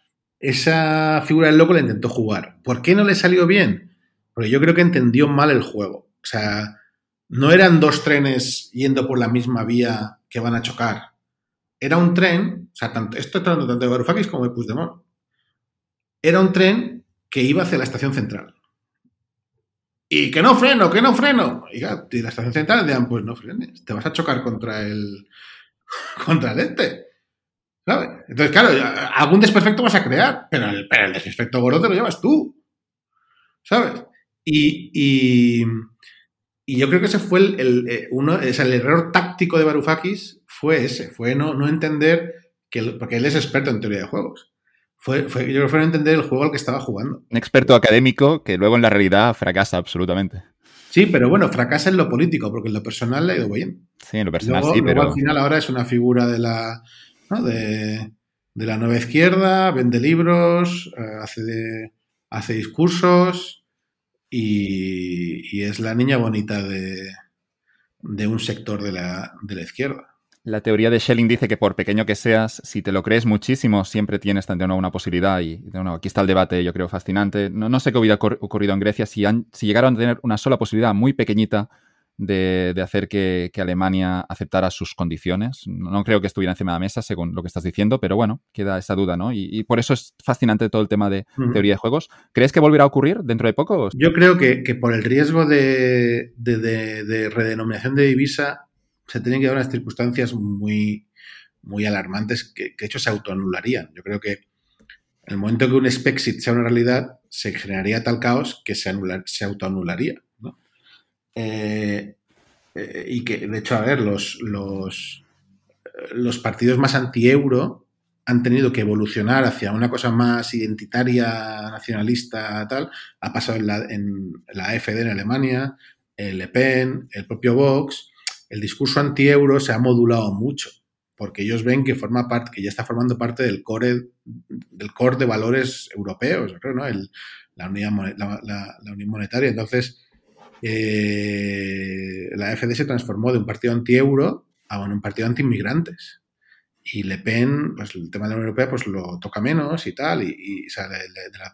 esa figura del loco la intentó jugar. ¿Por qué no le salió bien? Porque yo creo que entendió mal el juego. O sea, no eran dos trenes yendo por la misma vía que van a chocar. Era un tren, o sea, tanto, esto tanto, tanto de Varoufakis como de Puigdemont. Era un tren que iba hacia la estación central. Y que no freno, que no freno. Y, la estación central decían, pues no frenes, te vas a chocar contra el contra el este. Entonces, claro, algún desperfecto vas a crear, pero el, desperfecto gordo te lo llevas tú. ¿Sabes? Y, yo creo que ese fue el, eh, uno, es el error táctico de Varoufakis fue ese, fue no, no entender que, porque él es experto en teoría de juegos. Fue, fue, yo creo que fue no entender el juego al que estaba jugando. Un experto académico que luego en la realidad fracasa absolutamente. Sí, pero bueno, fracasa en lo político, porque en lo personal le ha ido bien. Sí, en lo personal sí, pero. al final ahora es una figura de la, de, de la nueva izquierda, vende libros, eh, hace, hace discursos y, es la niña bonita de, de un sector de la, de la izquierda. La teoría de Schelling dice que por pequeño que seas, si te lo crees muchísimo, siempre tienes de una posibilidad. Y de aquí está el debate, yo creo, fascinante. No, no sé qué hubiera ocurrido en Grecia si, han, si llegaron a tener una sola posibilidad muy pequeñita de, hacer que, Alemania aceptara sus condiciones. No creo que estuviera encima de la mesa, según lo que estás diciendo, pero bueno, queda esa duda, ¿no? Y, por eso es fascinante todo el tema de teoría de juegos. ¿Crees que volverá a ocurrir dentro de poco? Yo creo que, por el riesgo de, de, redenominación de divisa se tienen que dar unas circunstancias muy, muy alarmantes que, de hecho se autoanularían. Yo creo que en el momento que un Spexit sea una realidad, se generaría tal caos que se, se autoanularía. Eh, eh, y que, de hecho, a ver, los, los, partidos más anti-euro han tenido que evolucionar hacia una cosa más identitaria, nacionalista, tal. Ha pasado en la, en la AfD en Alemania, el Le Pen, el propio Vox. El discurso anti-euro se ha modulado mucho, porque ellos ven que forma parte, que ya está formando parte del core, del core de valores europeos, creo, ¿no? La, unidad, la, la, unión monetaria. Entonces, eh, la AFD se transformó de un partido anti-euro a un partido anti-inmigrantes. Y Le Pen, pues el tema de la Unión Europea, pues lo toca menos y tal, y, sale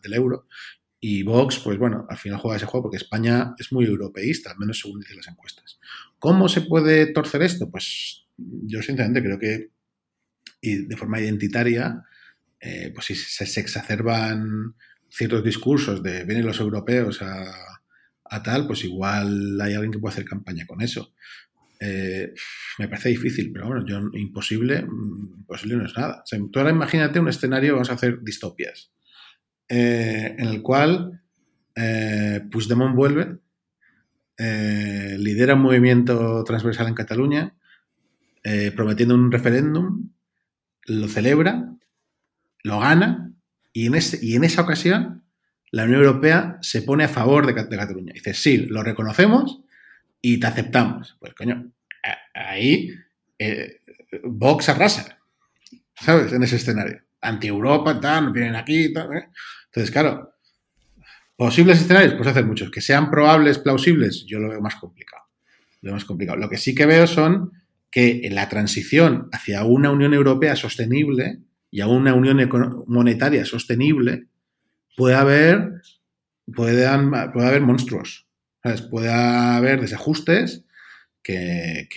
del euro. Y Vox, pues bueno, al final juega ese juego porque España es muy europeísta, al menos según dicen las encuestas. ¿Cómo se puede torcer esto? Pues yo sinceramente creo que y de forma identitaria, eh, pues si se, se, exacerban ciertos discursos de vienen los europeos a, a tal, pues igual hay alguien que puede hacer campaña con eso. Eh, me parece difícil, pero bueno, yo imposible, mm, imposible no es nada. tú ahora imagínate un escenario, vamos a hacer distopias, eh, en el cual eh, Puigdemont vuelve, eh, lidera un movimiento transversal en Cataluña, prometiendo un referéndum, lo celebra, lo gana, y en, ese, y en esa ocasión la Unión Europea se pone a favor de, Cataluña. Dice, sí, lo reconocemos y te aceptamos. Pues coño, ahí eh, Vox arrasa, ¿sabes? En ese escenario. Anti-Europa, tal, vienen aquí, tal. ¿eh? Entonces, claro, posibles escenarios, pues hacer muchos. Que sean probables, plausibles, yo lo veo más complicado. Lo más complicado. Lo que sí que veo son que en la transición hacia una Unión Europea sostenible y a una Unión Monetaria sostenible, puede haber, puede, haber monstruos. Puede haber desajustes, que,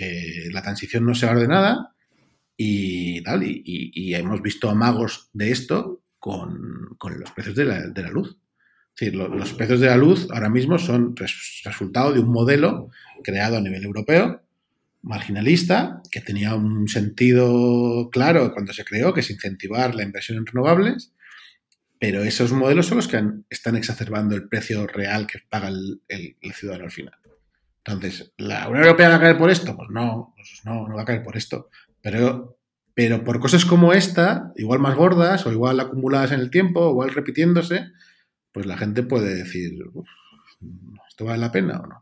la transición no sea ordenada y tal. Y, hemos visto amagos de esto con, los precios de la, luz. los precios de la luz ahora mismo son resultado de un modelo creado a nivel europeo, marginalista, que tenía un sentido claro cuando se creó, que es incentivar la inversión en renovables, pero esos modelos son los que están exacerbando el precio real que paga el, ciudadano al final. Entonces, ¿la Unión Europea va a caer por esto? Pues no, pues no, no va a caer por esto. Pero, pero por cosas como esta, igual más gordas o igual acumuladas en el tiempo, igual repitiéndose, pues la gente puede decir, ¿esto vale la pena o no?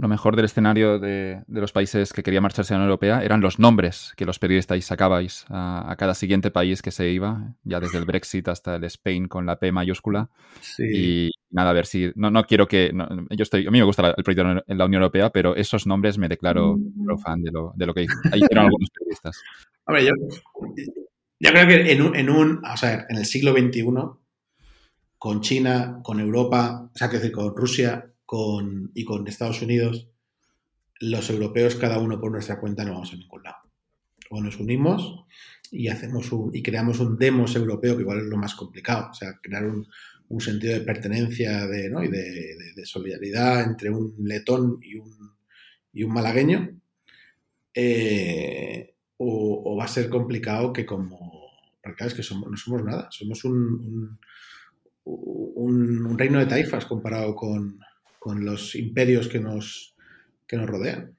Lo mejor del escenario de, los países que quería marcharse a la Unión Europea eran los nombres que los periodistas sacabais a, cada siguiente país que se iba, ya desde el Brexit hasta el Spain con la P mayúscula. Y nada, a ver si. No, no quiero que. yo estoy, a mí me gusta el proyecto en la Unión Europea, pero esos nombres me declaro fan de lo, de lo que hicieron algunos periodistas. Hombre, yo, yo creo que en un, en un. O sea, en el siglo XXI, con China, con Europa, o sea, que decir, con Rusia, con, y con Estados Unidos, los europeos, cada uno por nuestra cuenta, no vamos a ningún lado. O nos unimos y hacemos un, y creamos un demos europeo, que igual es lo más complicado. O sea, crear un, sentido de pertenencia de, ¿no? y de, solidaridad entre un letón y un, malagueño. Eh, o, va a ser complicado que como... Porque es que somos, no somos nada, somos un, un reino de taifas comparado con, con los imperios que nos, que nos rodean.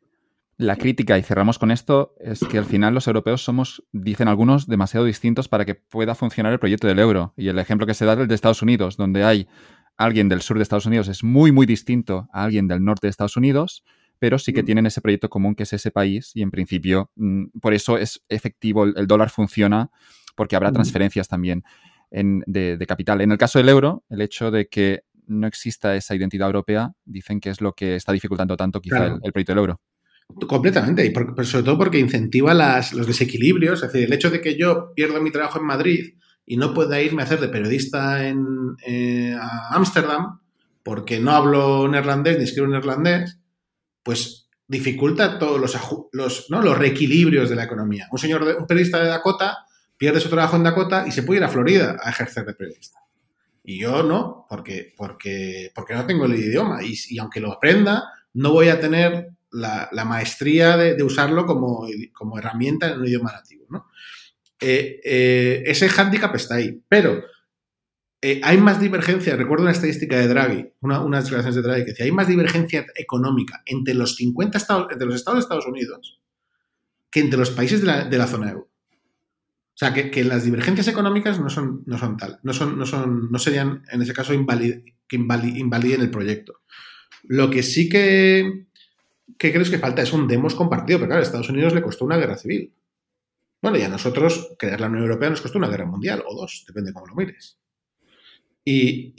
La crítica, y cerramos con esto, es que al final los europeos somos, dicen algunos, demasiado distintos para que pueda funcionar el proyecto del euro. Y el ejemplo que se da es el de Estados Unidos, donde hay alguien del sur de Estados Unidos es muy, muy distinto a alguien del norte de Estados Unidos, pero sí que mm. tienen ese proyecto común que es ese país y en principio mm, por eso es efectivo, el, dólar funciona porque habrá transferencias también de, capital. En el caso del euro, el hecho de que no exista esa identidad europea, dicen que es lo que está dificultando tanto quizá el, proyecto del euro. Completamente, y sobre todo porque incentiva los desequilibrios, es decir, el hecho de que yo pierda mi trabajo en Madrid y no pueda irme a hacer de periodista en, eh, a Ámsterdam porque no hablo neerlandés ni escribo neerlandés, pues dificulta todos los, los, ¿no? los reequilibrios de la economía. Un señor, un periodista de Dakota pierde su trabajo en Dakota y se puede ir a Florida a ejercer de periodista. Y yo no, porque, porque, porque no tengo el idioma. Y, aunque lo aprenda, no voy a tener la, maestría de, usarlo como, como, herramienta en un idioma nativo. ¿no? Eh, eh, ese hándicap está ahí. Pero eh, hay más divergencia, recuerdo una estadística de Draghi, una, unas declaraciones de Draghi que decía, hay más divergencia económica entre los 50 estados, entre los estados de Estados Unidos que entre los países de la, de la zona euro. O sea, que, las divergencias económicas no son, no son tal, no, son, no, son, no serían, en ese caso, que invaliden el proyecto. Lo que sí que, que creo que falta es un demos compartido, pero claro, a Estados Unidos le costó una guerra civil. Bueno, y a nosotros crear la Unión Europea nos costó una guerra mundial, o dos, depende de cómo lo mires. Y,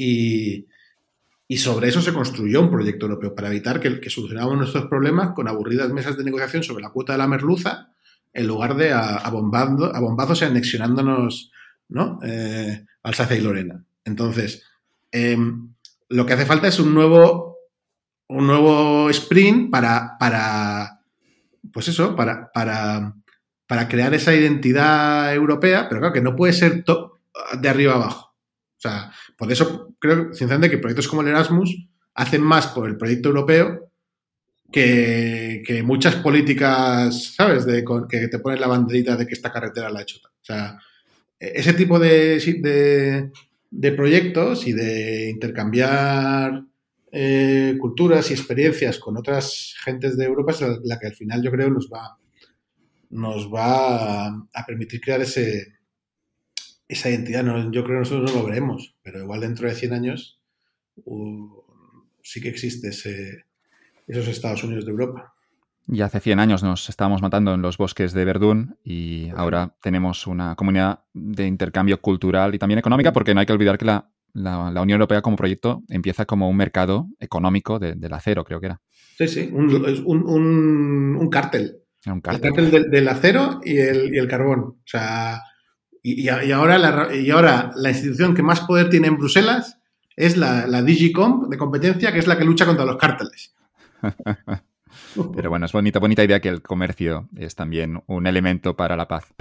y, sobre eso se construyó un proyecto europeo, para evitar que solucionáramos nuestros problemas con aburridas mesas de negociación sobre la cuota de la merluza en lugar de a, bombando, a bombazos y anexionándonos ¿no? Eh, Alsacia y Lorena. Entonces, em, lo que hace falta es un nuevo, un nuevo sprint para, para pues eso, para, para, para crear esa identidad europea, pero claro que no puede ser de arriba abajo. O sea, por eso creo, sinceramente, que proyectos como el Erasmus hacen más por el proyecto europeo que, muchas políticas, ¿sabes? De, que te ponen la banderita de que esta carretera la ha hecho. O sea, ese tipo de, de, proyectos y de intercambiar eh, culturas y experiencias con otras gentes de Europa es la, que al final yo creo nos va, nos va a, permitir crear ese, esa identidad. yo creo que nosotros no lo veremos, pero igual dentro de 100 años uh, sí que existe ese esos Estados Unidos de Europa. Y hace 100 años nos estábamos matando en los bosques de Verdún y ahora tenemos una comunidad de intercambio cultural y también económica porque no hay que olvidar que la, Unión Europea como proyecto empieza como un mercado económico del acero, creo que era. Sí, sí, un, cártel. Un cártel. El cártel del, acero y el, carbón. O sea, y, ahora la, y ahora la institución que más poder tiene en Bruselas es la, la Digicom de competencia, que es la que lucha contra los cárteles. Pero bueno, es bonita, bonita idea que el comercio es también un elemento para la paz.